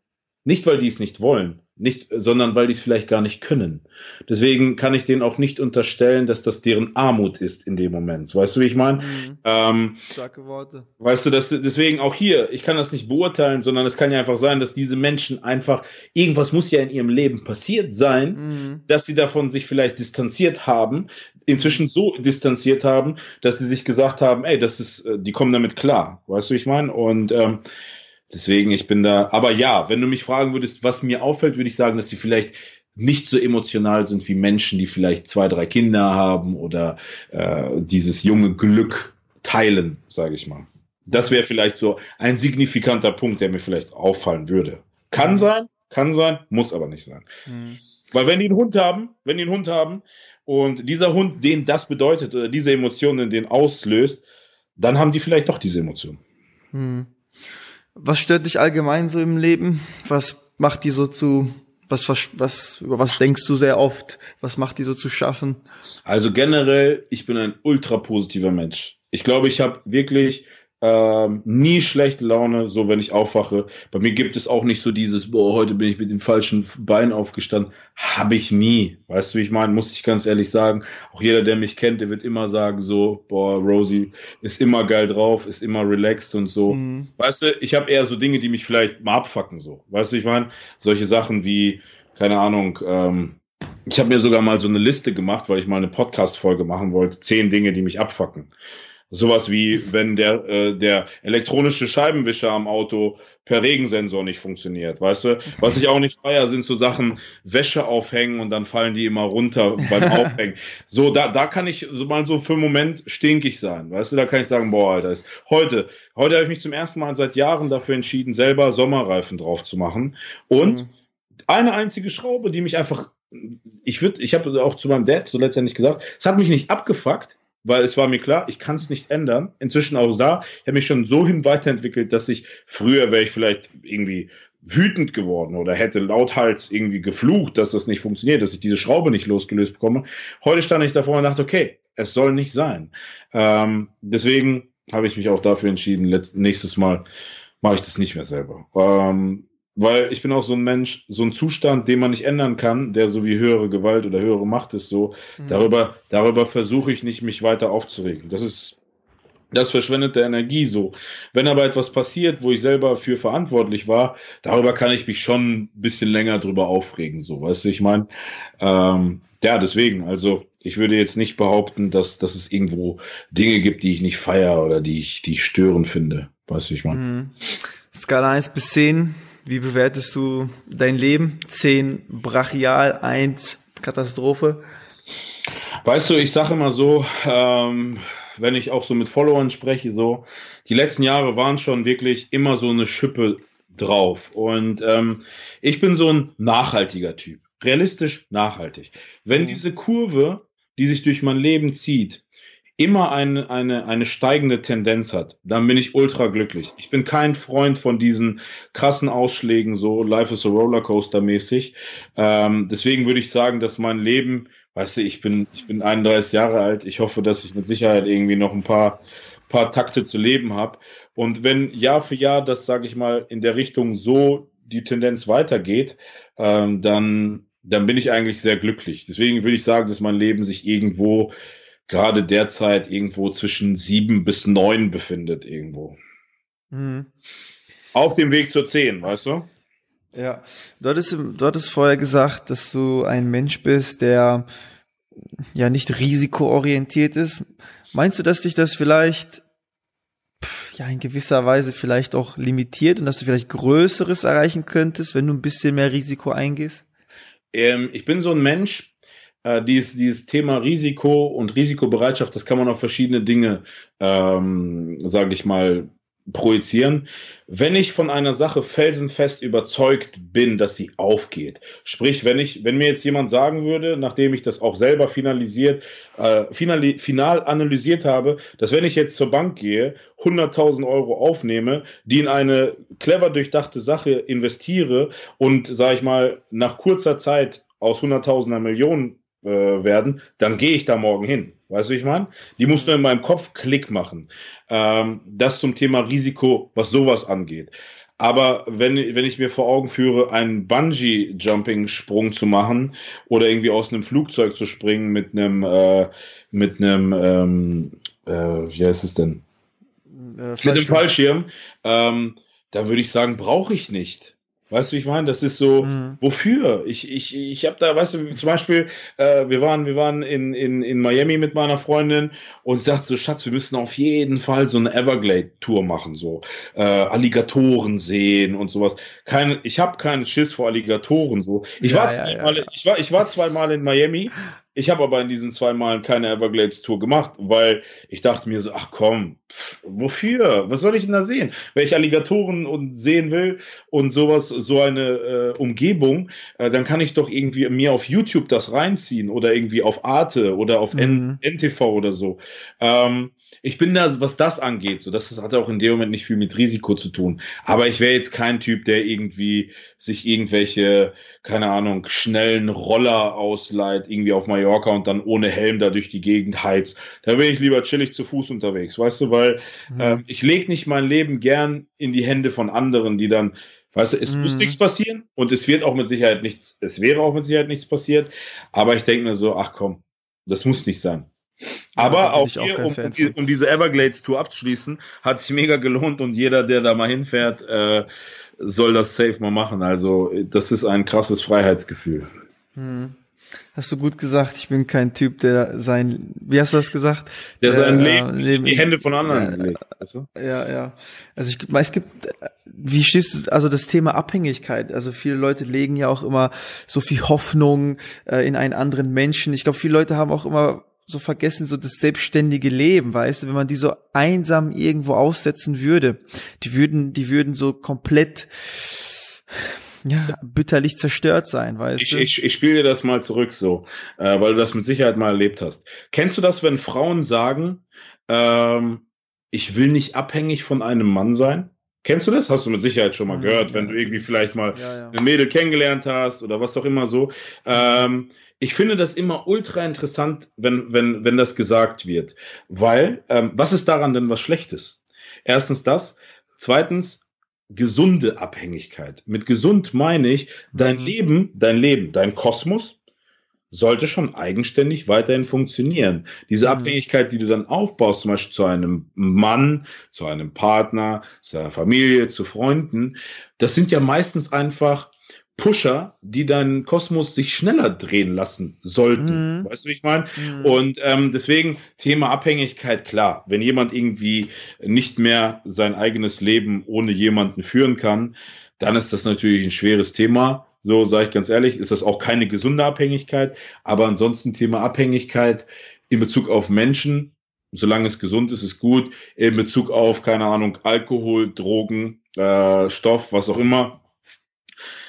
Nicht, weil die es nicht wollen, nicht, sondern weil die es vielleicht gar nicht können. Deswegen kann ich denen auch nicht unterstellen, dass das deren Armut ist in dem Moment. Weißt du, wie ich meine? Mhm. Ähm, Starke Worte. Weißt du, dass, deswegen auch hier, ich kann das nicht beurteilen, sondern es kann ja einfach sein, dass diese Menschen einfach, irgendwas muss ja in ihrem Leben passiert sein, mhm. dass sie davon sich vielleicht distanziert haben, inzwischen so distanziert haben, dass sie sich gesagt haben, ey, das ist, äh, die kommen damit klar. Weißt du, wie ich meine? Und ähm, Deswegen, ich bin da, aber ja, wenn du mich fragen würdest, was mir auffällt, würde ich sagen, dass sie vielleicht nicht so emotional sind wie Menschen, die vielleicht zwei, drei Kinder haben oder äh, dieses junge Glück teilen, sage ich mal. Das wäre vielleicht so ein signifikanter Punkt, der mir vielleicht auffallen würde. Kann mhm. sein, kann sein, muss aber nicht sein. Mhm. Weil wenn die einen Hund haben, wenn die einen Hund haben und dieser Hund den das bedeutet oder diese Emotionen den auslöst, dann haben die vielleicht doch diese Emotionen. Mhm. Was stört dich allgemein so im Leben? Was macht die so zu, was, was, über was denkst du sehr oft? Was macht die so zu schaffen? Also generell, ich bin ein ultra positiver Mensch. Ich glaube, ich habe wirklich ähm, nie schlechte Laune, so wenn ich aufwache. Bei mir gibt es auch nicht so dieses, boah, heute bin ich mit dem falschen Bein aufgestanden. Habe ich nie. Weißt du, wie ich meine? Muss ich ganz ehrlich sagen. Auch jeder, der mich kennt, der wird immer sagen so, boah, Rosie ist immer geil drauf, ist immer relaxed und so. Mhm. Weißt du, ich habe eher so Dinge, die mich vielleicht mal abfacken, so. Weißt du, ich meine? Solche Sachen wie, keine Ahnung, ähm, ich habe mir sogar mal so eine Liste gemacht, weil ich mal eine Podcast-Folge machen wollte. Zehn Dinge, die mich abfacken. Sowas wie, wenn der, äh, der elektronische Scheibenwischer am Auto per Regensensor nicht funktioniert, weißt du? Was ich auch nicht feier, sind so Sachen, Wäsche aufhängen und dann fallen die immer runter beim Aufhängen. So, da, da kann ich so mal so für einen Moment stinkig sein, weißt du? Da kann ich sagen, boah, Alter, ist heute, heute habe ich mich zum ersten Mal seit Jahren dafür entschieden, selber Sommerreifen drauf zu machen. Und mhm. eine einzige Schraube, die mich einfach, ich würde, ich habe auch zu meinem Dad so letztendlich gesagt, es hat mich nicht abgefuckt, weil es war mir klar, ich kann es nicht ändern. Inzwischen auch da, ich habe mich schon so hin weiterentwickelt, dass ich früher wäre ich vielleicht irgendwie wütend geworden oder hätte lauthals irgendwie geflucht, dass das nicht funktioniert, dass ich diese Schraube nicht losgelöst bekomme. Heute stand ich davor und dachte, okay, es soll nicht sein. Ähm, deswegen habe ich mich auch dafür entschieden, letzt, nächstes Mal mache ich das nicht mehr selber. Ähm, weil ich bin auch so ein Mensch, so ein Zustand, den man nicht ändern kann, der so wie höhere Gewalt oder höhere Macht ist, so, mhm. darüber, darüber versuche ich nicht, mich weiter aufzuregen. Das ist, das verschwendet der Energie so. Wenn aber etwas passiert, wo ich selber für verantwortlich war, darüber kann ich mich schon ein bisschen länger drüber aufregen, so, weißt du, ich meine, ähm, ja, deswegen, also, ich würde jetzt nicht behaupten, dass, dass es irgendwo Dinge gibt, die ich nicht feiere oder die ich, die ich störend finde. Weißt du, ich meine? Mhm. Skala 1 bis 10, wie bewertest du dein Leben? Zehn brachial, eins Katastrophe. Weißt du, ich sage immer so, ähm, wenn ich auch so mit Followern spreche, so, die letzten Jahre waren schon wirklich immer so eine Schippe drauf. Und ähm, ich bin so ein nachhaltiger Typ. Realistisch nachhaltig. Wenn mhm. diese Kurve, die sich durch mein Leben zieht, immer eine, eine, eine steigende Tendenz hat, dann bin ich ultra glücklich. Ich bin kein Freund von diesen krassen Ausschlägen, so Life is a Rollercoaster mäßig. Ähm, deswegen würde ich sagen, dass mein Leben, weißt du, ich bin, ich bin 31 Jahre alt. Ich hoffe, dass ich mit Sicherheit irgendwie noch ein paar, paar Takte zu leben habe. Und wenn Jahr für Jahr das, sage ich mal, in der Richtung so die Tendenz weitergeht, ähm, dann, dann bin ich eigentlich sehr glücklich. Deswegen würde ich sagen, dass mein Leben sich irgendwo gerade derzeit irgendwo zwischen sieben bis neun befindet irgendwo. Mhm. Auf dem Weg zur zehn, weißt du? Ja, du hattest, du hattest vorher gesagt, dass du ein Mensch bist, der ja nicht risikoorientiert ist. Meinst du, dass dich das vielleicht ja in gewisser Weise vielleicht auch limitiert und dass du vielleicht Größeres erreichen könntest, wenn du ein bisschen mehr Risiko eingehst? Ähm, ich bin so ein Mensch, äh, dieses, dieses Thema Risiko und Risikobereitschaft, das kann man auf verschiedene Dinge, ähm, sage ich mal, projizieren. Wenn ich von einer Sache felsenfest überzeugt bin, dass sie aufgeht, sprich, wenn ich, wenn mir jetzt jemand sagen würde, nachdem ich das auch selber finalisiert, äh, finali final analysiert habe, dass wenn ich jetzt zur Bank gehe, 100.000 Euro aufnehme, die in eine clever durchdachte Sache investiere und, sage ich mal, nach kurzer Zeit aus 100.000er Millionen äh, werden, dann gehe ich da morgen hin. Weißt du, ich meine? Die muss nur in meinem Kopf Klick machen. Ähm, das zum Thema Risiko, was sowas angeht. Aber wenn, wenn ich mir vor Augen führe, einen Bungee-Jumping-Sprung zu machen oder irgendwie aus einem Flugzeug zu springen mit einem, äh, mit einem, ähm, äh, wie heißt es denn? Äh, mit einem Fallschirm, ähm, da würde ich sagen, brauche ich nicht. Weißt du, wie ich meine? Das ist so, mhm. wofür? Ich, ich, ich habe da, weißt du, zum Beispiel, äh, wir waren, wir waren in, in, in Miami mit meiner Freundin und sie sagte so, Schatz, wir müssen auf jeden Fall so eine Everglade-Tour machen, so äh, Alligatoren sehen und sowas. Keine, ich habe keinen Schiss vor Alligatoren so. Ich ja, war ja, zweimal, ja. ich war, ich war zweimal in Miami ich habe aber in diesen zwei Malen keine Everglades Tour gemacht, weil ich dachte mir so, ach komm, pff, wofür? Was soll ich denn da sehen? Wenn ich Alligatoren und sehen will und sowas, so eine äh, Umgebung, äh, dann kann ich doch irgendwie mir auf YouTube das reinziehen oder irgendwie auf Arte oder auf mhm. NTV oder so. Ähm, ich bin da, was das angeht, so das hat auch in dem Moment nicht viel mit Risiko zu tun. Aber ich wäre jetzt kein Typ, der irgendwie sich irgendwelche, keine Ahnung, schnellen Roller ausleiht, irgendwie auf Mallorca und dann ohne Helm da durch die Gegend heizt. Da bin ich lieber chillig zu Fuß unterwegs, weißt du, weil mhm. äh, ich leg nicht mein Leben gern in die Hände von anderen, die dann Weißt du, es mhm. muss nichts passieren und es wird auch mit Sicherheit nichts, es wäre auch mit Sicherheit nichts passiert, aber ich denke mir so, ach komm, das muss nicht sein. Aber ja, auch hier, auch um, um, um, diese Everglades-Tour abzuschließen, hat sich mega gelohnt und jeder, der da mal hinfährt, äh, soll das safe mal machen. Also das ist ein krasses Freiheitsgefühl. Hm. Hast du gut gesagt, ich bin kein Typ, der sein, wie hast du das gesagt? Der, der sein Leben, äh, Leben die Hände von anderen äh, legt. Du? Ja, ja. Also ich, es gibt, wie stehst du, also das Thema Abhängigkeit, also viele Leute legen ja auch immer so viel Hoffnung äh, in einen anderen Menschen. Ich glaube, viele Leute haben auch immer so vergessen, so das selbstständige Leben, weißt du, wenn man die so einsam irgendwo aussetzen würde, die würden, die würden so komplett, ja, bitterlich zerstört sein, weißt ich, du? Ich, ich spiele dir das mal zurück so, äh, weil du das mit Sicherheit mal erlebt hast. Kennst du das, wenn Frauen sagen, ähm, ich will nicht abhängig von einem Mann sein? Kennst du das? Hast du mit Sicherheit schon mal gehört, ja, wenn du irgendwie vielleicht mal ja, ja. ein Mädel kennengelernt hast oder was auch immer so. Ähm, ich finde das immer ultra interessant, wenn, wenn, wenn das gesagt wird. Weil, ähm, was ist daran denn was Schlechtes? Erstens das. Zweitens, gesunde Abhängigkeit. Mit gesund meine ich, dein mhm. Leben, dein Leben, dein Kosmos sollte schon eigenständig weiterhin funktionieren. Diese mhm. Abhängigkeit, die du dann aufbaust, zum Beispiel zu einem Mann, zu einem Partner, zu einer Familie, zu Freunden, das sind ja meistens einfach Pusher, die deinen Kosmos sich schneller drehen lassen sollten. Mhm. Weißt du, wie ich meine? Mhm. Und ähm, deswegen Thema Abhängigkeit, klar, wenn jemand irgendwie nicht mehr sein eigenes Leben ohne jemanden führen kann, dann ist das natürlich ein schweres Thema. So sage ich ganz ehrlich, ist das auch keine gesunde Abhängigkeit. Aber ansonsten Thema Abhängigkeit in Bezug auf Menschen, solange es gesund ist, ist gut. In Bezug auf, keine Ahnung, Alkohol, Drogen, äh, Stoff, was auch immer,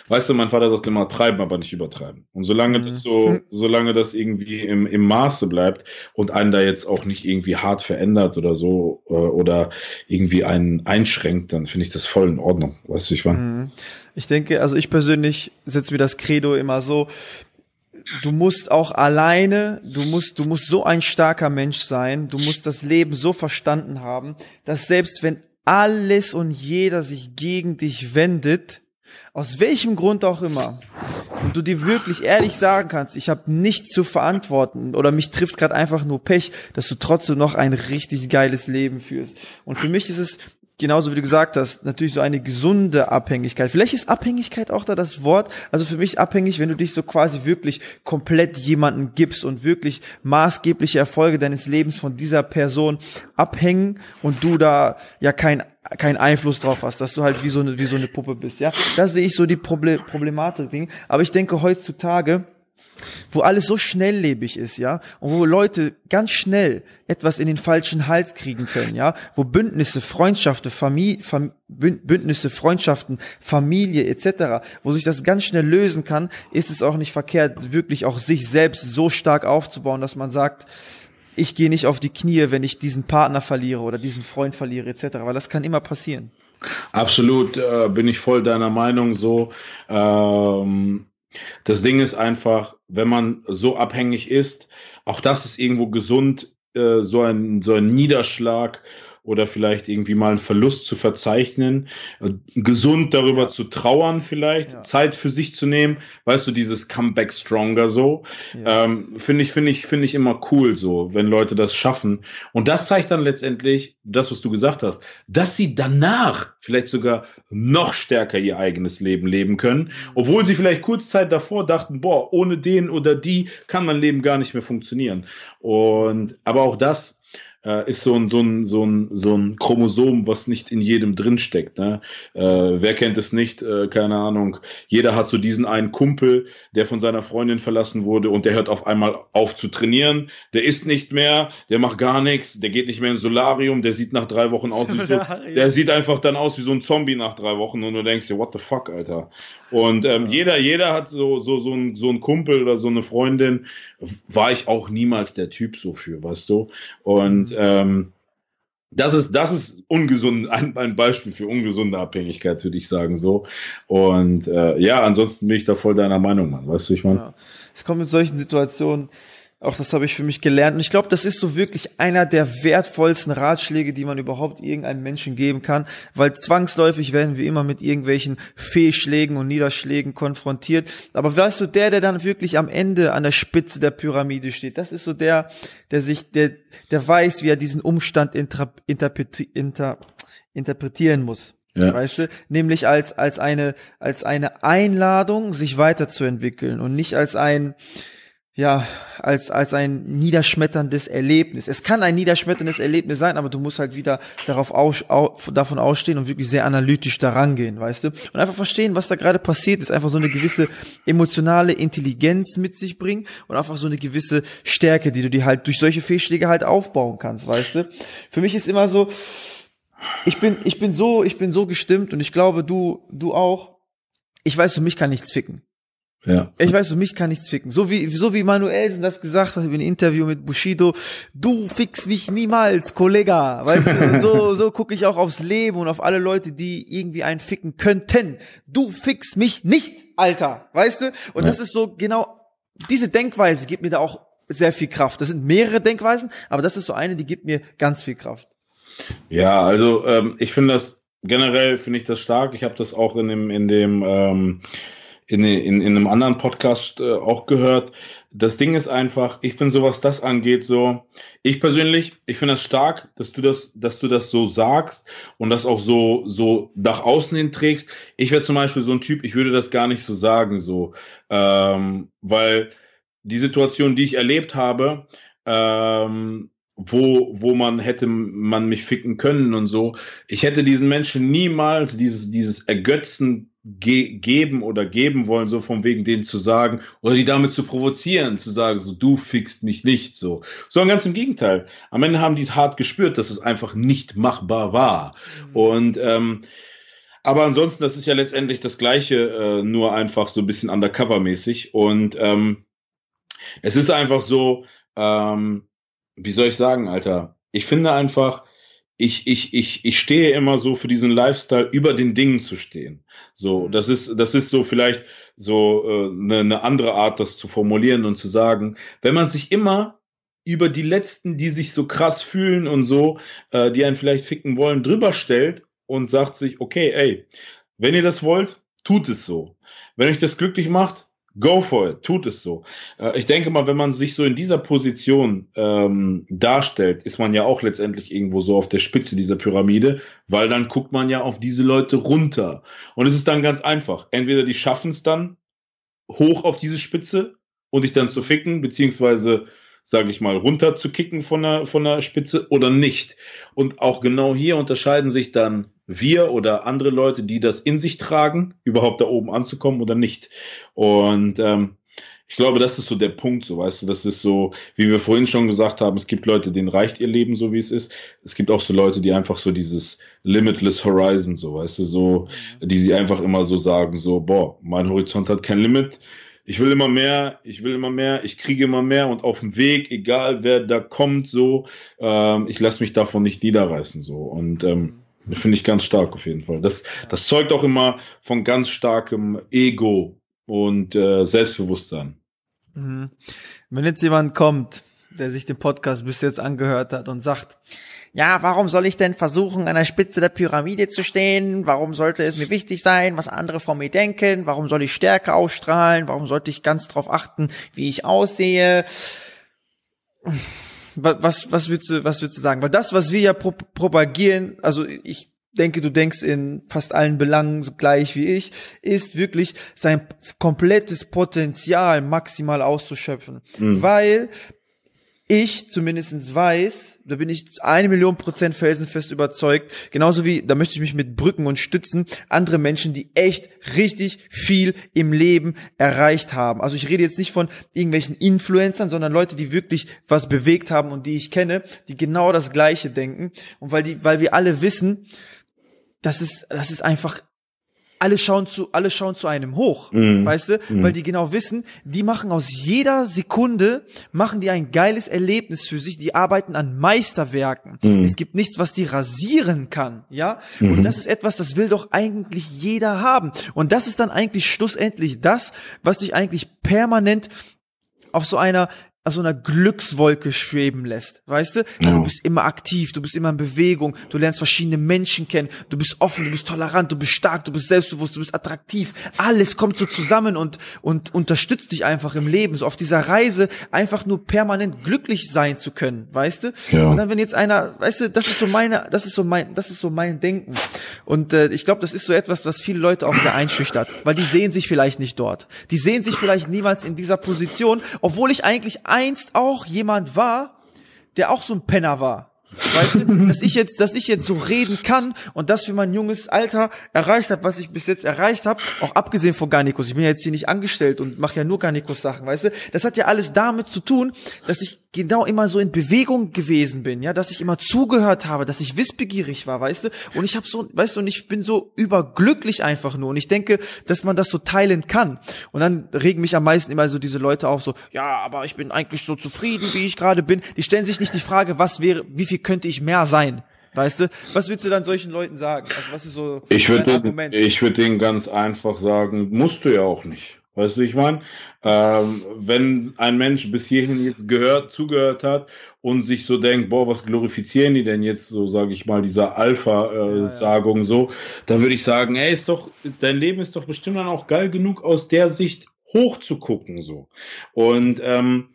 weißt du, mein Vater sagt immer, treiben, aber nicht übertreiben. Und solange mhm. das so, hm. solange das irgendwie im, im Maße bleibt und einen da jetzt auch nicht irgendwie hart verändert oder so äh, oder irgendwie einen einschränkt, dann finde ich das voll in Ordnung. Weißt du, ich meine. Mhm. Ich denke, also ich persönlich setze mir das Credo immer so, du musst auch alleine, du musst, du musst so ein starker Mensch sein, du musst das Leben so verstanden haben, dass selbst wenn alles und jeder sich gegen dich wendet, aus welchem Grund auch immer, und du dir wirklich ehrlich sagen kannst, ich habe nichts zu verantworten oder mich trifft gerade einfach nur Pech, dass du trotzdem noch ein richtig geiles Leben führst. Und für mich ist es genauso wie du gesagt hast, natürlich so eine gesunde Abhängigkeit. Vielleicht ist Abhängigkeit auch da das Wort. Also für mich abhängig, wenn du dich so quasi wirklich komplett jemanden gibst und wirklich maßgebliche Erfolge deines Lebens von dieser Person abhängen und du da ja kein keinen Einfluss drauf hast, dass du halt wie so eine, wie so eine Puppe bist, ja. Da sehe ich so die Proble Problematik. Aber ich denke heutzutage, wo alles so schnelllebig ist, ja, und wo Leute ganz schnell etwas in den falschen Hals kriegen können, ja, wo Bündnisse, Freundschaften, Familie, Fam Bündnisse, Freundschaften, Familie etc., wo sich das ganz schnell lösen kann, ist es auch nicht verkehrt, wirklich auch sich selbst so stark aufzubauen, dass man sagt, ich gehe nicht auf die Knie, wenn ich diesen Partner verliere oder diesen Freund verliere etc., weil das kann immer passieren. Absolut, äh, bin ich voll deiner Meinung so. Ähm das Ding ist einfach, wenn man so abhängig ist, auch das ist irgendwo gesund, äh, so, ein, so ein Niederschlag oder vielleicht irgendwie mal einen Verlust zu verzeichnen, äh, gesund darüber ja. zu trauern vielleicht, ja. Zeit für sich zu nehmen, weißt du, dieses Comeback Stronger so, ja. ähm, finde ich, finde ich, finde ich immer cool so, wenn Leute das schaffen. Und das zeigt dann letztendlich das, was du gesagt hast, dass sie danach vielleicht sogar noch stärker ihr eigenes Leben leben können, mhm. obwohl sie vielleicht kurz Zeit davor dachten, boah, ohne den oder die kann mein Leben gar nicht mehr funktionieren. Und, aber auch das äh, ist so ein, so, ein, so, ein, so ein Chromosom, was nicht in jedem drinsteckt. Ne? Äh, wer kennt es nicht? Äh, keine Ahnung. Jeder hat so diesen einen Kumpel, der von seiner Freundin verlassen wurde und der hört auf einmal auf zu trainieren. Der isst nicht mehr, der macht gar nichts, der geht nicht mehr ins Solarium, der sieht nach drei Wochen aus wie so, der sieht einfach dann aus wie so ein Zombie nach drei Wochen und du denkst dir, what the fuck, Alter. Und ähm, jeder, jeder hat so, so, so, ein, so ein Kumpel oder so eine Freundin. War ich auch niemals der Typ so für, weißt du? Und mhm. ähm, das ist, das ist ungesund, ein, ein Beispiel für ungesunde Abhängigkeit, würde ich sagen, so. Und äh, ja, ansonsten bin ich da voll deiner Meinung, Mann. Weißt du, ich meine. Ja. Es kommt in solchen Situationen, auch das habe ich für mich gelernt. Und ich glaube, das ist so wirklich einer der wertvollsten Ratschläge, die man überhaupt irgendeinem Menschen geben kann, weil zwangsläufig werden wir immer mit irgendwelchen Fehlschlägen und Niederschlägen konfrontiert. Aber weißt du, der, der dann wirklich am Ende an der Spitze der Pyramide steht, das ist so der, der sich, der, der weiß, wie er diesen Umstand inter, interpreti, inter, interpretieren muss. Ja. Weißt du? Nämlich als, als eine, als eine Einladung, sich weiterzuentwickeln und nicht als ein, ja, als, als ein niederschmetterndes Erlebnis. Es kann ein niederschmetterndes Erlebnis sein, aber du musst halt wieder darauf aus, au, davon ausstehen und wirklich sehr analytisch daran gehen, weißt du? Und einfach verstehen, was da gerade passiert ist. Einfach so eine gewisse emotionale Intelligenz mit sich bringen und einfach so eine gewisse Stärke, die du dir halt durch solche Fehlschläge halt aufbauen kannst, weißt du? Für mich ist immer so, ich bin, ich bin so, ich bin so gestimmt und ich glaube, du, du auch. Ich weiß, für mich kann nichts ficken. Ja. Ich weiß, mich kann nichts ficken. So wie, so wie Manuelsen das gesagt hat in einem Interview mit Bushido, du fix mich niemals, Kollega. Weißt du, so, so gucke ich auch aufs Leben und auf alle Leute, die irgendwie einen ficken könnten. Du fix mich nicht, Alter. Weißt du? Und ja. das ist so genau, diese Denkweise gibt mir da auch sehr viel Kraft. Das sind mehrere Denkweisen, aber das ist so eine, die gibt mir ganz viel Kraft. Ja, also ähm, ich finde das generell finde ich das stark. Ich habe das auch in dem in dem ähm, in, in, in einem anderen Podcast äh, auch gehört. Das Ding ist einfach, ich bin so, was das angeht, so, ich persönlich, ich finde das stark, dass du das, dass du das so sagst und das auch so, so nach außen hin trägst. Ich wäre zum Beispiel so ein Typ, ich würde das gar nicht so sagen, so, ähm, weil die Situation, die ich erlebt habe, ähm, wo, wo man hätte man mich ficken können und so. Ich hätte diesen Menschen niemals dieses, dieses Ergötzen ge geben oder geben wollen, so von wegen denen zu sagen, oder die damit zu provozieren, zu sagen, so du fickst mich nicht, so. Sondern ganz im Gegenteil. Am Ende haben die es hart gespürt, dass es einfach nicht machbar war. Mhm. Und ähm, Aber ansonsten, das ist ja letztendlich das Gleiche, äh, nur einfach so ein bisschen undercover-mäßig. Und ähm, es ist einfach so, ähm, wie soll ich sagen, Alter? Ich finde einfach, ich, ich, ich, ich stehe immer so für diesen Lifestyle, über den Dingen zu stehen. So, mhm. das ist, das ist so vielleicht so äh, eine, eine andere Art, das zu formulieren und zu sagen, wenn man sich immer über die Letzten, die sich so krass fühlen und so, äh, die einen vielleicht ficken wollen, drüber stellt und sagt sich, okay, ey, wenn ihr das wollt, tut es so. Wenn euch das glücklich macht, Go for it, tut es so. Äh, ich denke mal, wenn man sich so in dieser Position ähm, darstellt, ist man ja auch letztendlich irgendwo so auf der Spitze dieser Pyramide, weil dann guckt man ja auf diese Leute runter. Und es ist dann ganz einfach. Entweder die schaffen es dann hoch auf diese Spitze und dich dann zu ficken, beziehungsweise sage ich mal, runter zu kicken von der, von der Spitze oder nicht. Und auch genau hier unterscheiden sich dann wir oder andere Leute, die das in sich tragen, überhaupt da oben anzukommen oder nicht. Und ähm, ich glaube, das ist so der Punkt, so weißt du, das ist so, wie wir vorhin schon gesagt haben, es gibt Leute, denen reicht ihr Leben so, wie es ist. Es gibt auch so Leute, die einfach so dieses Limitless Horizon, so weißt du, so, mhm. die sie einfach immer so sagen, so, boah, mein Horizont hat kein Limit. Ich will immer mehr, ich will immer mehr, ich kriege immer mehr und auf dem Weg, egal wer da kommt, so, ähm, ich lasse mich davon nicht niederreißen, so. Und ähm, mhm. Finde ich ganz stark auf jeden Fall. Das, das zeugt auch immer von ganz starkem Ego und äh, Selbstbewusstsein. Mhm. Wenn jetzt jemand kommt, der sich den Podcast bis jetzt angehört hat und sagt, ja, warum soll ich denn versuchen, an der Spitze der Pyramide zu stehen? Warum sollte es mir wichtig sein, was andere von mir denken? Warum soll ich Stärke ausstrahlen? Warum sollte ich ganz drauf achten, wie ich aussehe? Was, was würdest du, was würdest du sagen? Weil das, was wir ja pro propagieren, also ich denke, du denkst in fast allen Belangen so gleich wie ich, ist wirklich sein komplettes Potenzial maximal auszuschöpfen. Mhm. Weil ich zumindestens weiß, da bin ich eine Million Prozent felsenfest überzeugt, genauso wie, da möchte ich mich mit Brücken und Stützen, andere Menschen, die echt richtig viel im Leben erreicht haben. Also ich rede jetzt nicht von irgendwelchen Influencern, sondern Leute, die wirklich was bewegt haben und die ich kenne, die genau das Gleiche denken. Und weil die, weil wir alle wissen, das ist, das ist einfach alle schauen zu, alle schauen zu einem hoch, mm. weißt du, mm. weil die genau wissen, die machen aus jeder Sekunde, machen die ein geiles Erlebnis für sich, die arbeiten an Meisterwerken. Mm. Es gibt nichts, was die rasieren kann, ja, -hmm. und das ist etwas, das will doch eigentlich jeder haben. Und das ist dann eigentlich schlussendlich das, was dich eigentlich permanent auf so einer auf so einer Glückswolke schweben lässt, weißt du? Ja. Du bist immer aktiv, du bist immer in Bewegung, du lernst verschiedene Menschen kennen, du bist offen, du bist tolerant, du bist stark, du bist selbstbewusst, du bist attraktiv. Alles kommt so zusammen und, und unterstützt dich einfach im Leben, so auf dieser Reise einfach nur permanent glücklich sein zu können, weißt du? Ja. Und dann, wenn jetzt einer, weißt du, das ist so meine, das ist so mein, das ist so mein Denken. Und äh, ich glaube, das ist so etwas, was viele Leute auch sehr einschüchtert, weil die sehen sich vielleicht nicht dort. Die sehen sich vielleicht niemals in dieser Position, obwohl ich eigentlich einst auch jemand war, der auch so ein Penner war. Weißt du, dass ich jetzt, dass ich jetzt so reden kann und das für mein junges Alter erreicht habe, was ich bis jetzt erreicht habe, auch abgesehen von Garnikus. Ich bin ja jetzt hier nicht angestellt und mache ja nur Garnikus Sachen, weißt du? Das hat ja alles damit zu tun, dass ich genau immer so in Bewegung gewesen bin, ja, dass ich immer zugehört habe, dass ich wissbegierig war, weißt du? Und ich habe so, weißt du, und ich bin so überglücklich einfach nur und ich denke, dass man das so teilen kann. Und dann regen mich am meisten immer so diese Leute auf so, ja, aber ich bin eigentlich so zufrieden, wie ich gerade bin. Die stellen sich nicht die Frage, was wäre, wie viel könnte ich mehr sein? Weißt du, was würdest du dann solchen Leuten sagen? Also was ist so ich würde Argument? Ich würde denen ganz einfach sagen, musst du ja auch nicht. Weißt du, ich meine, ähm, wenn ein Mensch bis hierhin jetzt gehört, zugehört hat und sich so denkt, boah, was glorifizieren die denn jetzt, so sage ich mal, dieser Alpha-Sagung äh, ja, ja. so, dann würde ich sagen, ey, ist doch, dein Leben ist doch bestimmt dann auch geil genug, aus der Sicht hoch zu gucken, so. Und ähm,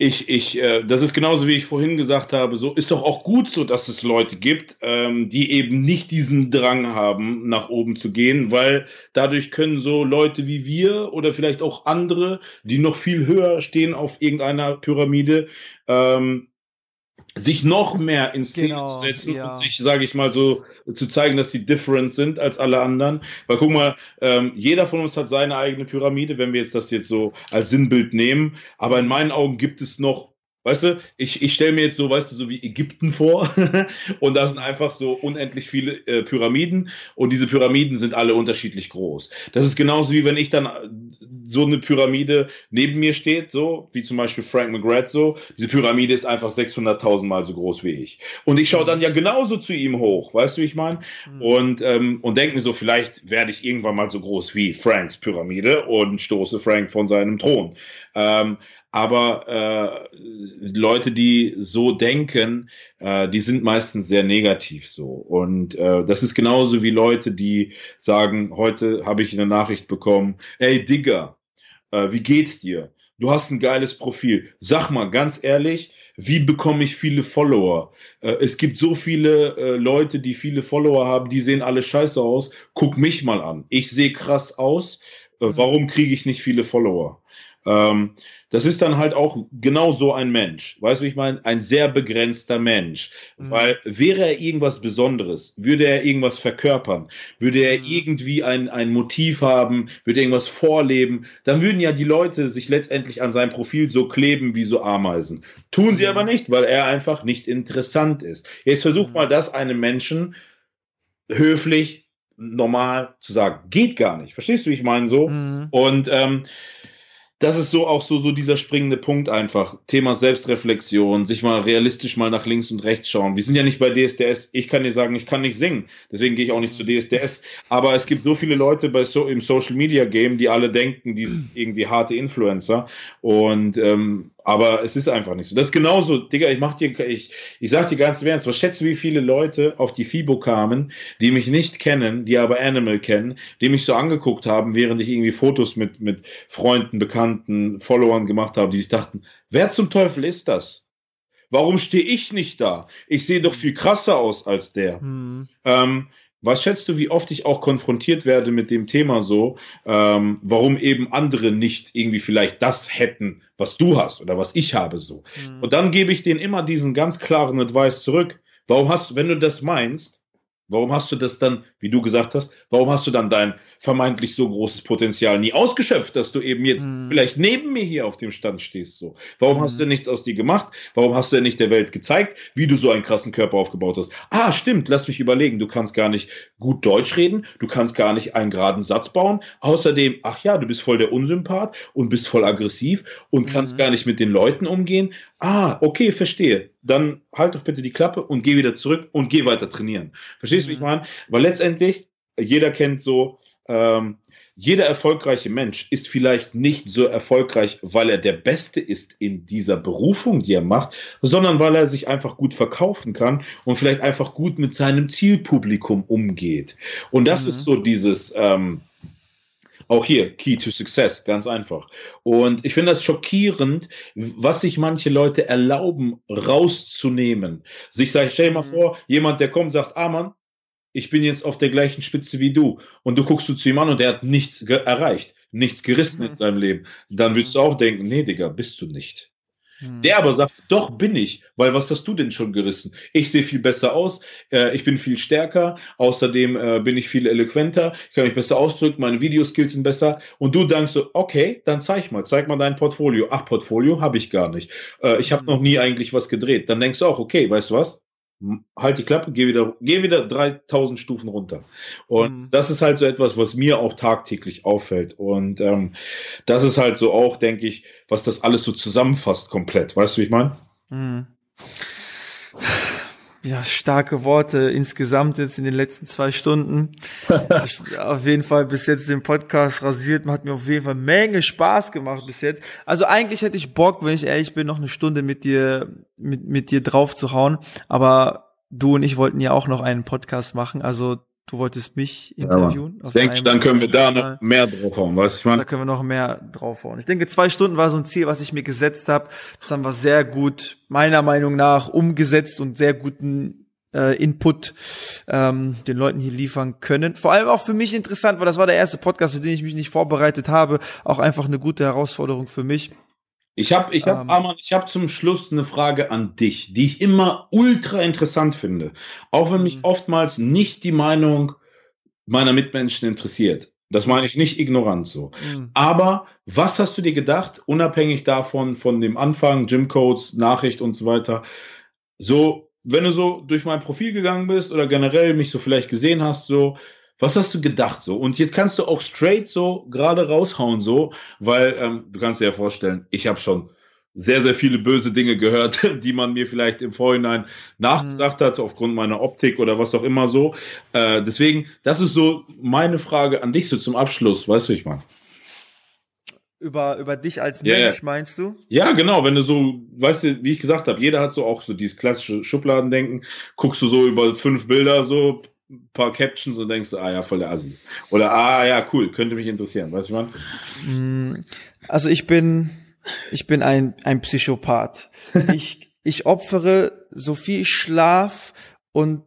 ich, ich, äh, das ist genauso wie ich vorhin gesagt habe, so ist doch auch gut so, dass es Leute gibt, ähm, die eben nicht diesen Drang haben, nach oben zu gehen, weil dadurch können so Leute wie wir oder vielleicht auch andere, die noch viel höher stehen auf irgendeiner Pyramide, ähm, sich noch mehr ins Szene genau, zu setzen ja. und sich, sage ich mal so, zu zeigen, dass sie different sind als alle anderen. Weil guck mal, ähm, jeder von uns hat seine eigene Pyramide, wenn wir jetzt das jetzt so als Sinnbild nehmen. Aber in meinen Augen gibt es noch Weißt du, ich, ich stelle mir jetzt so, weißt du, so wie Ägypten vor und da sind einfach so unendlich viele äh, Pyramiden und diese Pyramiden sind alle unterschiedlich groß. Das ist genauso wie wenn ich dann äh, so eine Pyramide neben mir steht, so wie zum Beispiel Frank McGrath so. Diese Pyramide ist einfach 600.000 Mal so groß wie ich. Und ich schaue dann ja genauso zu ihm hoch, weißt du, wie ich meine? Mhm. Und, ähm, und denke mir so, vielleicht werde ich irgendwann mal so groß wie Franks Pyramide und stoße Frank von seinem Thron. Ähm, aber äh, Leute, die so denken, äh, die sind meistens sehr negativ so. Und äh, das ist genauso wie Leute, die sagen, heute habe ich eine Nachricht bekommen, ey Digger, äh, wie geht's dir? Du hast ein geiles Profil. Sag mal ganz ehrlich, wie bekomme ich viele Follower? Äh, es gibt so viele äh, Leute, die viele Follower haben, die sehen alle scheiße aus. Guck mich mal an. Ich sehe krass aus. Äh, warum kriege ich nicht viele Follower? Ähm, das ist dann halt auch genau so ein Mensch. Weißt du, ich meine, ein sehr begrenzter Mensch. Mhm. Weil wäre er irgendwas Besonderes, würde er irgendwas verkörpern, würde er mhm. irgendwie ein, ein Motiv haben, würde irgendwas vorleben, dann würden ja die Leute sich letztendlich an sein Profil so kleben wie so Ameisen. Tun sie mhm. aber nicht, weil er einfach nicht interessant ist. Jetzt versuch mhm. mal das einem Menschen höflich, normal zu sagen. Geht gar nicht. Verstehst du, wie ich meine so? Mhm. Und ähm, das ist so auch so, so dieser springende Punkt einfach. Thema Selbstreflexion, sich mal realistisch mal nach links und rechts schauen. Wir sind ja nicht bei DSDS. Ich kann dir sagen, ich kann nicht singen. Deswegen gehe ich auch nicht zu DSDS. Aber es gibt so viele Leute bei so, im Social Media Game, die alle denken, die sind irgendwie harte Influencer. Und ähm, aber es ist einfach nicht so. Das ist genauso, Digga, ich mach dir, ich, ich sag dir ganz ernst, was schätze, wie viele Leute auf die FIBO kamen, die mich nicht kennen, die aber Animal kennen, die mich so angeguckt haben, während ich irgendwie Fotos mit, mit Freunden, Bekannten, Followern gemacht habe, die sich dachten, wer zum Teufel ist das? Warum stehe ich nicht da? Ich sehe doch viel krasser aus als der. Mhm. Ähm, was schätzt du, wie oft ich auch konfrontiert werde mit dem Thema so, ähm, warum eben andere nicht irgendwie vielleicht das hätten, was du hast oder was ich habe so. Mhm. Und dann gebe ich denen immer diesen ganz klaren Advice zurück. Warum hast du, wenn du das meinst, Warum hast du das dann, wie du gesagt hast, warum hast du dann dein vermeintlich so großes Potenzial nie ausgeschöpft, dass du eben jetzt mhm. vielleicht neben mir hier auf dem Stand stehst so? Warum mhm. hast du nichts aus dir gemacht? Warum hast du denn nicht der Welt gezeigt, wie du so einen krassen Körper aufgebaut hast? Ah, stimmt, lass mich überlegen, du kannst gar nicht gut Deutsch reden, du kannst gar nicht einen geraden Satz bauen. Außerdem, ach ja, du bist voll der Unsympath und bist voll aggressiv und mhm. kannst gar nicht mit den Leuten umgehen. Ah, okay, verstehe. Dann halt doch bitte die Klappe und geh wieder zurück und geh weiter trainieren. Verstehst du, wie ich mhm. meine? Weil letztendlich, jeder kennt so, ähm, jeder erfolgreiche Mensch ist vielleicht nicht so erfolgreich, weil er der Beste ist in dieser Berufung, die er macht, sondern weil er sich einfach gut verkaufen kann und vielleicht einfach gut mit seinem Zielpublikum umgeht. Und das mhm. ist so dieses, ähm, auch hier, Key to Success, ganz einfach. Und ich finde das schockierend, was sich manche Leute erlauben, rauszunehmen. Sich sagt, stell dir mal mhm. vor, jemand, der kommt, sagt, ah Mann, ich bin jetzt auf der gleichen Spitze wie du. Und du guckst du zu ihm an und der hat nichts erreicht, nichts gerissen mhm. in seinem Leben. Dann würdest du auch denken, nee, Digga, bist du nicht. Hm. Der aber sagt, doch bin ich, weil was hast du denn schon gerissen? Ich sehe viel besser aus, äh, ich bin viel stärker, außerdem äh, bin ich viel eloquenter, ich kann mich besser ausdrücken, meine Videoskills sind besser und du denkst so, okay, dann zeig mal, zeig mal dein Portfolio. Ach, Portfolio habe ich gar nicht. Äh, ich habe hm. noch nie eigentlich was gedreht. Dann denkst du auch, okay, weißt du was? Halt die Klappe, geh wieder, geh wieder 3000 Stufen runter. Und mhm. das ist halt so etwas, was mir auch tagtäglich auffällt. Und ähm, das ist halt so auch, denke ich, was das alles so zusammenfasst komplett. Weißt du, wie ich meine? Mhm ja, starke Worte insgesamt jetzt in den letzten zwei Stunden. ich, auf jeden Fall bis jetzt den Podcast rasiert, hat mir auf jeden Fall Menge Spaß gemacht bis jetzt. Also eigentlich hätte ich Bock, wenn ich ehrlich bin, noch eine Stunde mit dir, mit, mit dir drauf zu hauen. Aber du und ich wollten ja auch noch einen Podcast machen. Also Du wolltest mich interviewen? Ja, denke, dann können wir da noch mehr draufhauen, weißt du, ich meine? Da können wir noch mehr draufhauen. Ich denke, zwei Stunden war so ein Ziel, was ich mir gesetzt habe. Das haben wir sehr gut, meiner Meinung nach, umgesetzt und sehr guten äh, Input ähm, den Leuten hier liefern können. Vor allem auch für mich interessant, weil das war der erste Podcast, für den ich mich nicht vorbereitet habe. Auch einfach eine gute Herausforderung für mich. Ich habe ich hab, ähm, Arman, ich hab zum Schluss eine Frage an dich, die ich immer ultra interessant finde. Auch wenn mich mhm. oftmals nicht die Meinung meiner Mitmenschen interessiert. Das meine ich nicht ignorant so. Mhm. Aber was hast du dir gedacht, unabhängig davon, von dem Anfang, Gym-Codes, Nachricht und so weiter, so, wenn du so durch mein Profil gegangen bist oder generell mich so vielleicht gesehen hast, so, was hast du gedacht so? Und jetzt kannst du auch straight so gerade raushauen so, weil ähm, du kannst dir ja vorstellen, ich habe schon sehr, sehr viele böse Dinge gehört, die man mir vielleicht im Vorhinein nachgesagt hat, aufgrund meiner Optik oder was auch immer so. Äh, deswegen, das ist so meine Frage an dich so zum Abschluss, weißt du, ich meine. Über, über dich als Mensch, yeah. meinst du? Ja, genau, wenn du so, weißt du, wie ich gesagt habe, jeder hat so auch so dieses klassische Schubladendenken, guckst du so über fünf Bilder, so ein paar Captions und denkst du, ah ja, voll der Assi. Oder ah ja, cool, könnte mich interessieren, weißt du, man? Mm, also ich bin, ich bin ein, ein Psychopath. Ich, ich opfere so viel Schlaf und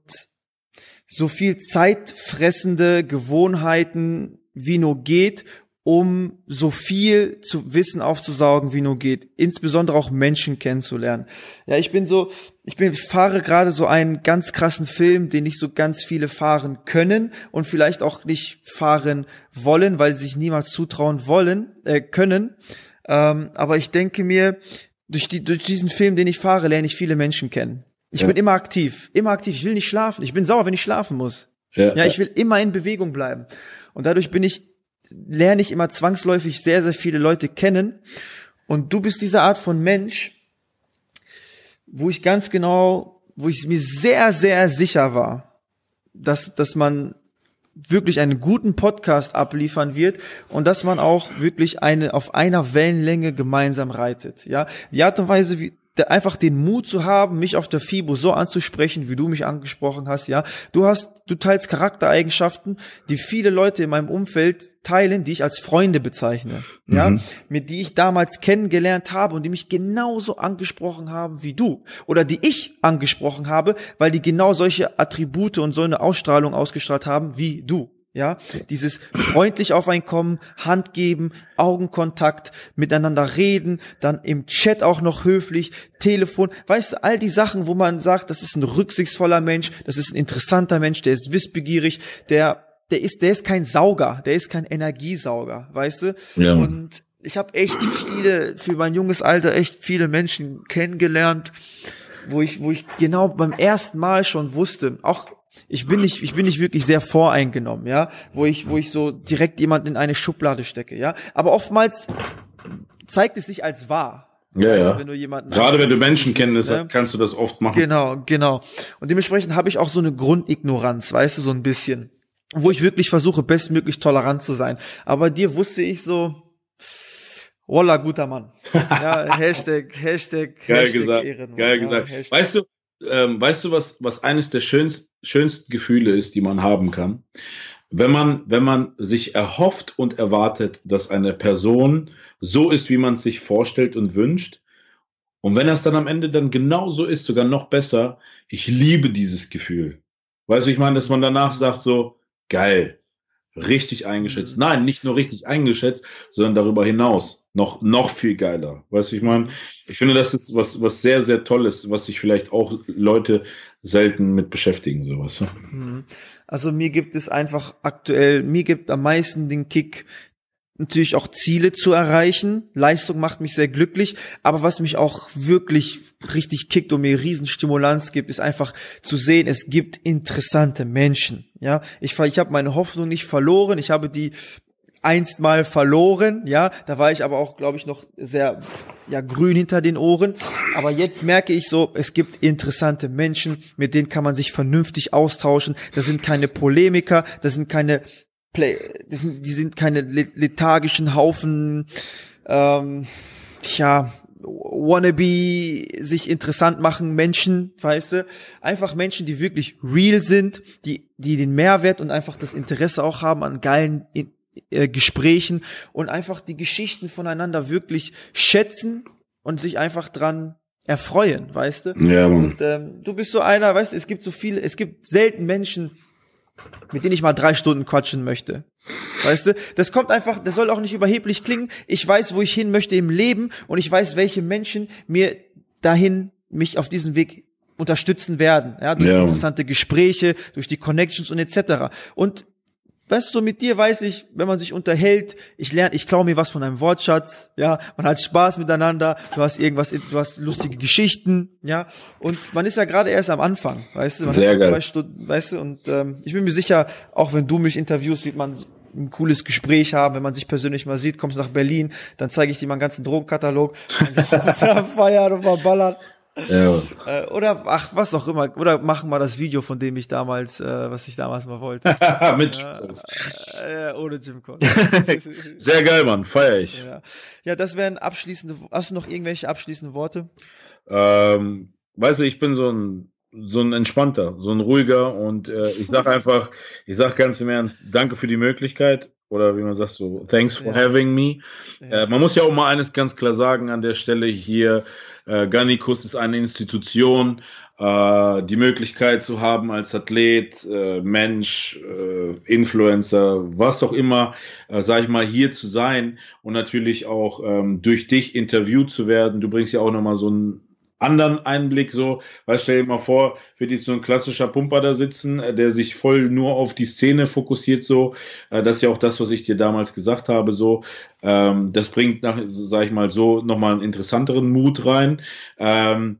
so viel zeitfressende Gewohnheiten wie nur geht, um so viel zu Wissen aufzusaugen, wie nur geht. Insbesondere auch Menschen kennenzulernen. Ja, ich bin so, ich bin, ich fahre gerade so einen ganz krassen Film, den nicht so ganz viele fahren können und vielleicht auch nicht fahren wollen, weil sie sich niemals zutrauen wollen, äh, können. Ähm, aber ich denke mir, durch, die, durch diesen Film, den ich fahre, lerne ich viele Menschen kennen. Ich ja. bin immer aktiv, immer aktiv. Ich will nicht schlafen. Ich bin sauer, wenn ich schlafen muss. Ja, ja, ich will immer in Bewegung bleiben. Und dadurch bin ich, lerne ich immer zwangsläufig sehr, sehr viele Leute kennen. Und du bist diese Art von Mensch, wo ich ganz genau, wo ich mir sehr, sehr sicher war, dass, dass man wirklich einen guten Podcast abliefern wird und dass man auch wirklich eine auf einer Wellenlänge gemeinsam reitet. Ja, die Art und Weise, wie einfach den Mut zu haben, mich auf der FIBO so anzusprechen, wie du mich angesprochen hast, ja. Du hast, du teilst Charaktereigenschaften, die viele Leute in meinem Umfeld teilen, die ich als Freunde bezeichne, mhm. ja, mit die ich damals kennengelernt habe und die mich genauso angesprochen haben wie du oder die ich angesprochen habe, weil die genau solche Attribute und so eine Ausstrahlung ausgestrahlt haben wie du. Ja, dieses freundlich auf ein Kommen, Hand geben, Augenkontakt, miteinander reden, dann im Chat auch noch höflich, Telefon, weißt du, all die Sachen, wo man sagt, das ist ein rücksichtsvoller Mensch, das ist ein interessanter Mensch, der ist wissbegierig, der, der ist, der ist kein Sauger, der ist kein Energiesauger, weißt du? Ja. Und ich habe echt viele, für mein junges Alter echt viele Menschen kennengelernt, wo ich, wo ich genau beim ersten Mal schon wusste, auch ich bin nicht, ich bin nicht wirklich sehr voreingenommen, ja, wo ich, wo ich so direkt jemanden in eine Schublade stecke, ja. Aber oftmals zeigt es sich als wahr. Ja, weißt, ja. Wenn du jemanden Gerade wenn du Menschen kennst, ne? kannst du das oft machen. Genau, genau. Und dementsprechend habe ich auch so eine Grundignoranz, weißt du, so ein bisschen. Wo ich wirklich versuche, bestmöglich tolerant zu sein. Aber dir wusste ich so, Walla, guter Mann. Ja, Hashtag, Hashtag, Geil Hashtag gesagt. Ehrenmann. Geil gesagt. Ja, weißt du, ähm, weißt du, was, was eines der schönsten, schönsten Gefühle ist, die man haben kann? Wenn man, wenn man sich erhofft und erwartet, dass eine Person so ist, wie man es sich vorstellt und wünscht. Und wenn das dann am Ende dann genau so ist, sogar noch besser, ich liebe dieses Gefühl. Weißt du, ich meine, dass man danach sagt so, geil, richtig eingeschätzt. Mhm. Nein, nicht nur richtig eingeschätzt, sondern darüber hinaus noch, noch viel geiler. Weißt du, ich meine, ich finde, das ist was, was sehr, sehr Tolles, was sich vielleicht auch Leute selten mit beschäftigen, sowas. Mhm. Also mir gibt es einfach aktuell, mir gibt am meisten den Kick, natürlich auch Ziele zu erreichen. Leistung macht mich sehr glücklich, aber was mich auch wirklich richtig kickt und mir Riesenstimulanz gibt, ist einfach zu sehen, es gibt interessante Menschen. Ja, ich, ich habe meine Hoffnung nicht verloren. Ich habe die einst mal verloren, ja, da war ich aber auch, glaube ich, noch sehr ja grün hinter den Ohren, aber jetzt merke ich so, es gibt interessante Menschen, mit denen kann man sich vernünftig austauschen. Das sind keine Polemiker, das sind keine Play, die sind, die sind keine lethargischen Haufen, ähm, tja, wannabe sich interessant machen Menschen, weißt du? Einfach Menschen, die wirklich real sind, die, die den Mehrwert und einfach das Interesse auch haben an geilen äh, Gesprächen und einfach die Geschichten voneinander wirklich schätzen und sich einfach dran erfreuen, weißt du? Ja. Und ähm, du bist so einer, weißt du, es gibt so viele, es gibt selten Menschen, mit denen ich mal drei Stunden quatschen möchte. Weißt du, das kommt einfach, das soll auch nicht überheblich klingen. Ich weiß, wo ich hin möchte im Leben und ich weiß, welche Menschen mir dahin mich auf diesem Weg unterstützen werden, ja, durch ja. interessante Gespräche, durch die Connections und etc. Und weißt du, so mit dir weiß ich, wenn man sich unterhält, ich lerne, ich klaue mir was von einem Wortschatz, ja, man hat Spaß miteinander, du hast irgendwas, du hast lustige Geschichten, ja, und man ist ja gerade erst am Anfang, weißt du, man Sehr hat geil. zwei Stunden, weißt du, und ähm, ich bin mir sicher, auch wenn du mich interviewst, wird man ein cooles Gespräch haben, wenn man sich persönlich mal sieht, kommst nach Berlin, dann zeige ich dir mal einen ganzen Drogenkatalog, dann feiern und mal ballern. Ja. Äh, oder ach, was auch immer. Oder machen wir das Video, von dem ich damals, äh, was ich damals mal wollte. Mit Ja, Jimcos. äh, ohne Jim Cole. Sehr geil, Mann. Feier ich. ja. ja, das wären abschließende. Hast du noch irgendwelche abschließenden Worte? Ähm, weißt du, ich bin so ein so ein entspannter, so ein ruhiger und äh, ich sag einfach, ich sag ganz im Ernst, danke für die Möglichkeit oder wie man sagt so, thanks for Ja. having me. Ja. Äh, man muss ja auch mal eines ganz klar sagen an der Stelle hier, äh, Gannikus ist eine Institution, äh, die Möglichkeit zu haben als Athlet, äh, Mensch, äh, Influencer, was auch immer, äh, sag ich mal, hier zu sein und natürlich auch ähm, durch dich interviewt zu werden. Du bringst ja auch nochmal so einen anderen Einblick so, weil stell dir mal vor, wird jetzt so ein klassischer Pumper da sitzen, äh, der sich voll nur auf die Szene fokussiert so, äh, das ist ja auch das, was ich dir damals gesagt habe so, ähm, das bringt nach, sag ich mal so, nochmal einen interessanteren Mut rein, ähm,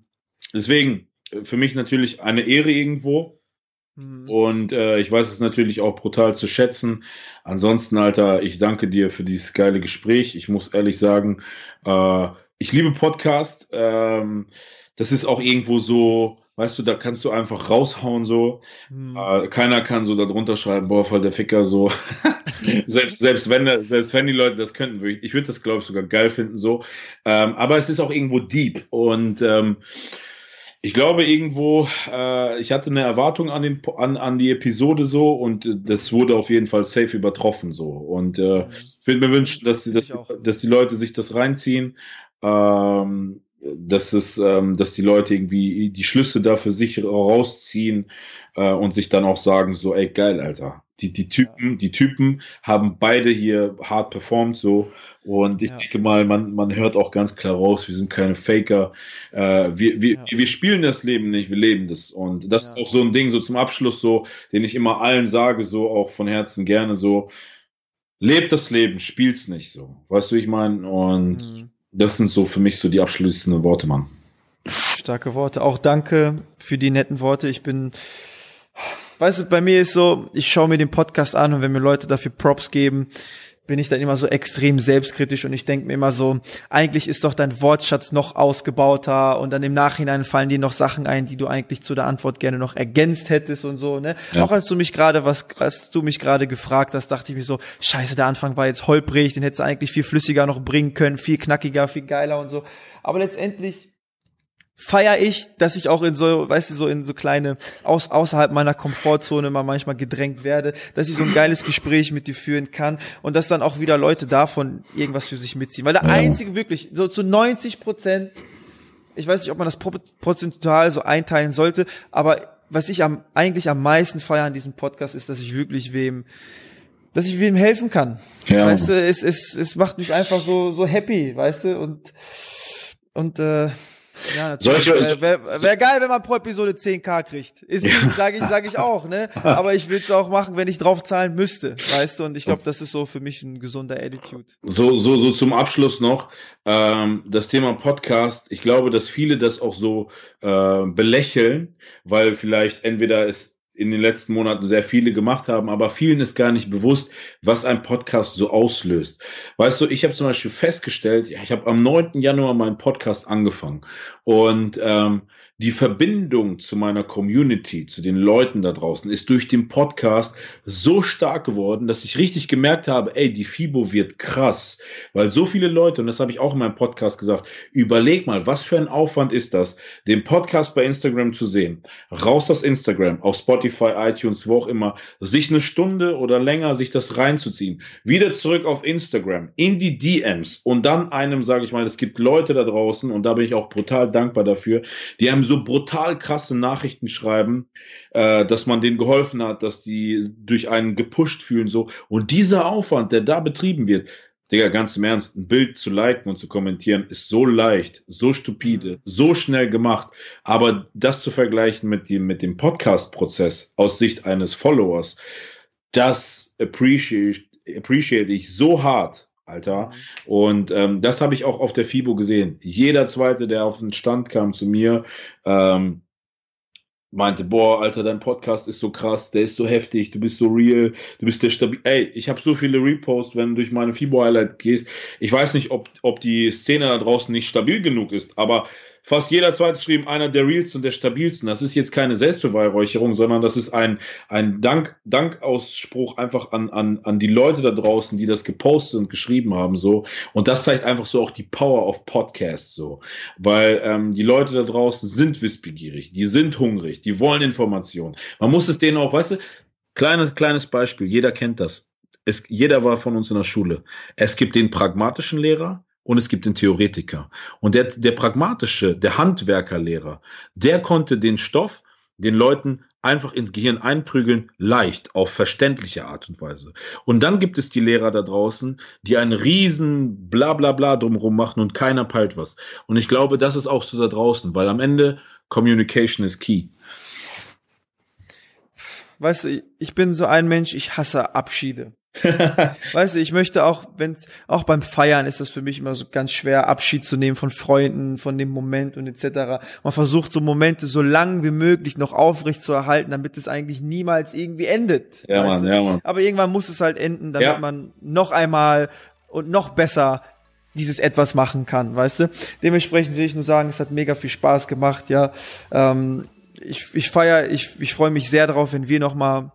deswegen, äh, für mich natürlich eine Ehre irgendwo, Hm. und äh, ich weiß es natürlich auch brutal zu schätzen. Ansonsten, Alter, ich danke dir für dieses geile Gespräch. Ich muss ehrlich sagen, äh, ich liebe Podcast. Ähm, das ist auch irgendwo so, weißt du, da kannst du einfach raushauen so. Hm. Äh, keiner kann so da drunter schreiben, boah, voll der Ficker so. selbst, selbst, wenn, selbst wenn die Leute das könnten, würde ich, ich würde das, glaube ich, sogar geil finden so. Ähm, aber es ist auch irgendwo deep und ähm, ich glaube irgendwo, äh, ich hatte eine Erwartung an, den, an, an die Episode so und das wurde auf jeden Fall safe übertroffen so. Und äh, ich würde mir wünschen, dass die, dass, dass die Leute sich das reinziehen, ähm, dass es, ähm, dass die Leute irgendwie die Schlüsse da für sich rausziehen äh, und sich dann auch sagen so, ey geil, Alter. Die, die Typen, die Typen haben beide hier hart performt so und ich Ja. denke mal, man, man hört auch ganz klar raus, wir sind keine Faker. Äh, wir, wir, Ja. wir spielen das Leben nicht, wir leben das. Und das Ja. ist auch so ein Ding, so zum Abschluss, so, den ich immer allen sage, so auch von Herzen gerne so, lebt das Leben, spielt's nicht so. Weißt du, wie ich meine? Und Hm. Das sind so für mich so die abschließenden Worte, Mann. Starke Worte. Auch danke für die netten Worte. Ich bin, weißt du, bei mir ist so, ich schaue mir den Podcast an und wenn mir Leute dafür Props geben, bin ich dann immer so extrem selbstkritisch und ich denke mir immer so, eigentlich ist doch dein Wortschatz noch ausgebauter und dann im Nachhinein fallen dir noch Sachen ein, die du eigentlich zu der Antwort gerne noch ergänzt hättest und so, ne? Ja. Auch als du mich gerade was, als du mich gerade gefragt hast, dachte ich mir so, scheiße, der Anfang war jetzt holprig, den hättest du eigentlich viel flüssiger noch bringen können, viel knackiger, viel geiler und so. Aber letztendlich feier ich, dass ich auch in so, weißt du, so in so kleine, aus, außerhalb meiner Komfortzone mal manchmal gedrängt werde, dass ich so ein geiles Gespräch mit dir führen kann und dass dann auch wieder Leute davon irgendwas für sich mitziehen. Weil der Ja. einzige wirklich, so zu 90 Prozent, ich weiß nicht, ob man das pro- prozentual so einteilen sollte, aber was ich am, eigentlich am meisten feiere an diesem Podcast ist, dass ich wirklich wem, dass ich wem helfen kann. Ja. Weißt du, es, es, es macht mich einfach so, so happy, weißt du, und, und, äh, ja, natürlich. Solche- Wäre wär, wär geil, wenn man pro Episode 10k kriegt. Ist nicht, sage ich, sag ich auch, ne? Aber ich würde es auch machen, wenn ich drauf zahlen müsste, weißt du? Und ich glaube, das ist so für mich ein gesunder Attitude. So, so, so zum Abschluss noch ähm, das Thema Podcast. Ich glaube, dass viele das auch so äh, belächeln, weil vielleicht entweder es in den letzten Monaten sehr viele gemacht haben, aber vielen ist gar nicht bewusst, was ein Podcast so auslöst. Weißt du, ich habe zum Beispiel festgestellt, ich habe am 9. Januar meinen Podcast angefangen und ähm, die Verbindung zu meiner Community, zu den Leuten da draußen, ist durch den Podcast so stark geworden, dass ich richtig gemerkt habe, ey, die FIBO wird krass, weil so viele Leute, und das habe ich auch in meinem Podcast gesagt, überleg mal, was für ein Aufwand ist das, den Podcast bei Instagram zu sehen, raus aus Instagram, auf Spotify, iTunes, wo auch immer, sich eine Stunde oder länger sich das reinzuziehen, wieder zurück auf Instagram, in die DMs und dann einem, sage ich mal, es gibt Leute da draußen und da bin ich auch brutal dankbar dafür, die einem so brutal krasse Nachrichten schreiben, äh, dass man denen geholfen hat, dass die durch einen gepusht fühlen so. Und dieser Aufwand, der da betrieben wird, Digga, ganz im Ernst, ein Bild zu liken und zu kommentieren ist so leicht, so stupide, so schnell gemacht. Aber das zu vergleichen mit dem, mit dem Podcast-Prozess aus Sicht eines Followers, das appreciate, appreciate ich so hart, Alter. Mhm. Und ähm, das habe ich auch auf der FIBO gesehen. Jeder Zweite, der auf den Stand kam zu mir, ähm, meinte, boah, Alter, dein Podcast ist so krass, der ist so heftig, du bist so real, du bist der stabil. Ey, ich habe so viele Reposts, wenn du durch meine FIBO-Highlight gehst. Ich weiß nicht, ob, ob die Szene da draußen nicht stabil genug ist, aber fast jeder zweite geschrieben, einer der realsten und der stabilsten. Das ist jetzt keine Selbstbeweihräucherung, sondern das ist ein, ein Dank, Dankausspruch einfach an, an, an die Leute da draußen, die das gepostet und geschrieben haben, so. Und das zeigt einfach so auch die Power of Podcast, so. Weil, ähm, die Leute da draußen sind wissbegierig, die sind hungrig, die wollen Informationen. Man muss es denen auch, weißt du, kleines, kleines Beispiel, jeder kennt das. Es, jeder war von uns in der Schule. Es gibt den pragmatischen Lehrer, und es gibt den Theoretiker. Und der, der pragmatische, der Handwerkerlehrer, der konnte den Stoff den Leuten einfach ins Gehirn einprügeln, leicht, auf verständliche Art und Weise. Und dann gibt es die Lehrer da draußen, die einen riesen Blablabla drumherum machen und keiner peilt was. Und ich glaube, das ist auch so da draußen, weil am Ende Communication is key. Weißt du, ich bin so ein Mensch, ich hasse Abschiede. weißt du, ich möchte auch, wenn's, auch beim Feiern ist das für mich immer so ganz schwer, Abschied zu nehmen von Freunden, von dem Moment und etc. Man versucht so Momente so lang wie möglich noch aufrecht zu erhalten, damit es eigentlich niemals irgendwie endet. Ja, Mann, ja, Mann. Aber irgendwann muss es halt enden, damit ja. man noch einmal und noch besser dieses etwas machen kann, weißt du? Dementsprechend will ich nur sagen, es hat mega viel Spaß gemacht, ja. Ähm, ich ich feier, ich, ich freue mich sehr darauf, wenn wir noch mal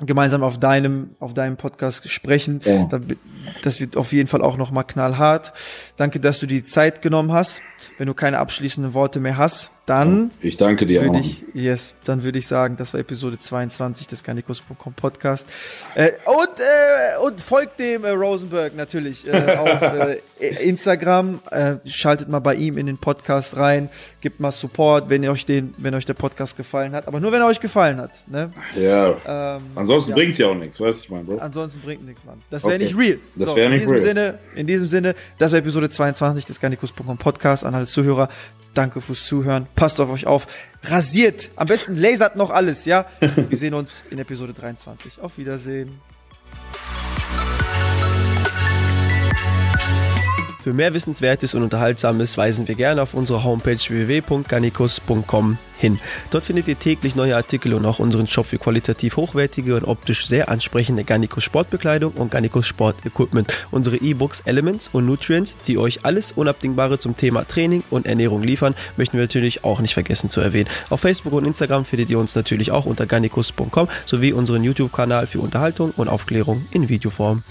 gemeinsam auf deinem, auf deinem Podcast sprechen. Ja. Das wird auf jeden Fall auch nochmal knallhart. Danke, dass du die Zeit genommen hast. Wenn du keine abschließenden Worte mehr hast, dann. Ich danke dir würde ich, Yes, dann würde ich sagen, das war Episode 22 des Garnicus.com Podcast. Äh, und, äh, und folgt dem äh, Rosenberg natürlich äh, auf äh, Instagram. Äh, schaltet mal bei ihm in den Podcast rein. Gebt mal Support, wenn ihr euch den, wenn euch der Podcast gefallen hat. Aber nur wenn er euch gefallen hat. Ne? Ja. Ähm, ansonsten ja. bringt es ja auch nichts, weißt du, ich meine, Bro. Ansonsten bringt nichts, Mann. Das wäre okay. nicht real. Das so, wäre nicht in diesem real. Sinne, in diesem Sinne, das war Episode 22 des Garnicus.com Podcast. An alle Zuhörer. Danke fürs Zuhören. Passt auf euch auf. Rasiert. Am besten lasert noch alles, ja? Wir sehen uns in Episode 23. Auf Wiedersehen. Für mehr Wissenswertes und Unterhaltsames weisen wir gerne auf unsere Homepage www.garnicus.com hin. Dort findet ihr täglich neue Artikel und auch unseren Shop für qualitativ hochwertige und optisch sehr ansprechende Garnicus Sportbekleidung und Garnicus Sport Equipment. Unsere E-Books Elements und Nutrients, die euch alles Unabdingbare zum Thema Training und Ernährung liefern, möchten wir natürlich auch nicht vergessen zu erwähnen. Auf Facebook und Instagram findet ihr uns natürlich auch unter garnicus.com sowie unseren YouTube-Kanal für Unterhaltung und Aufklärung in Videoform.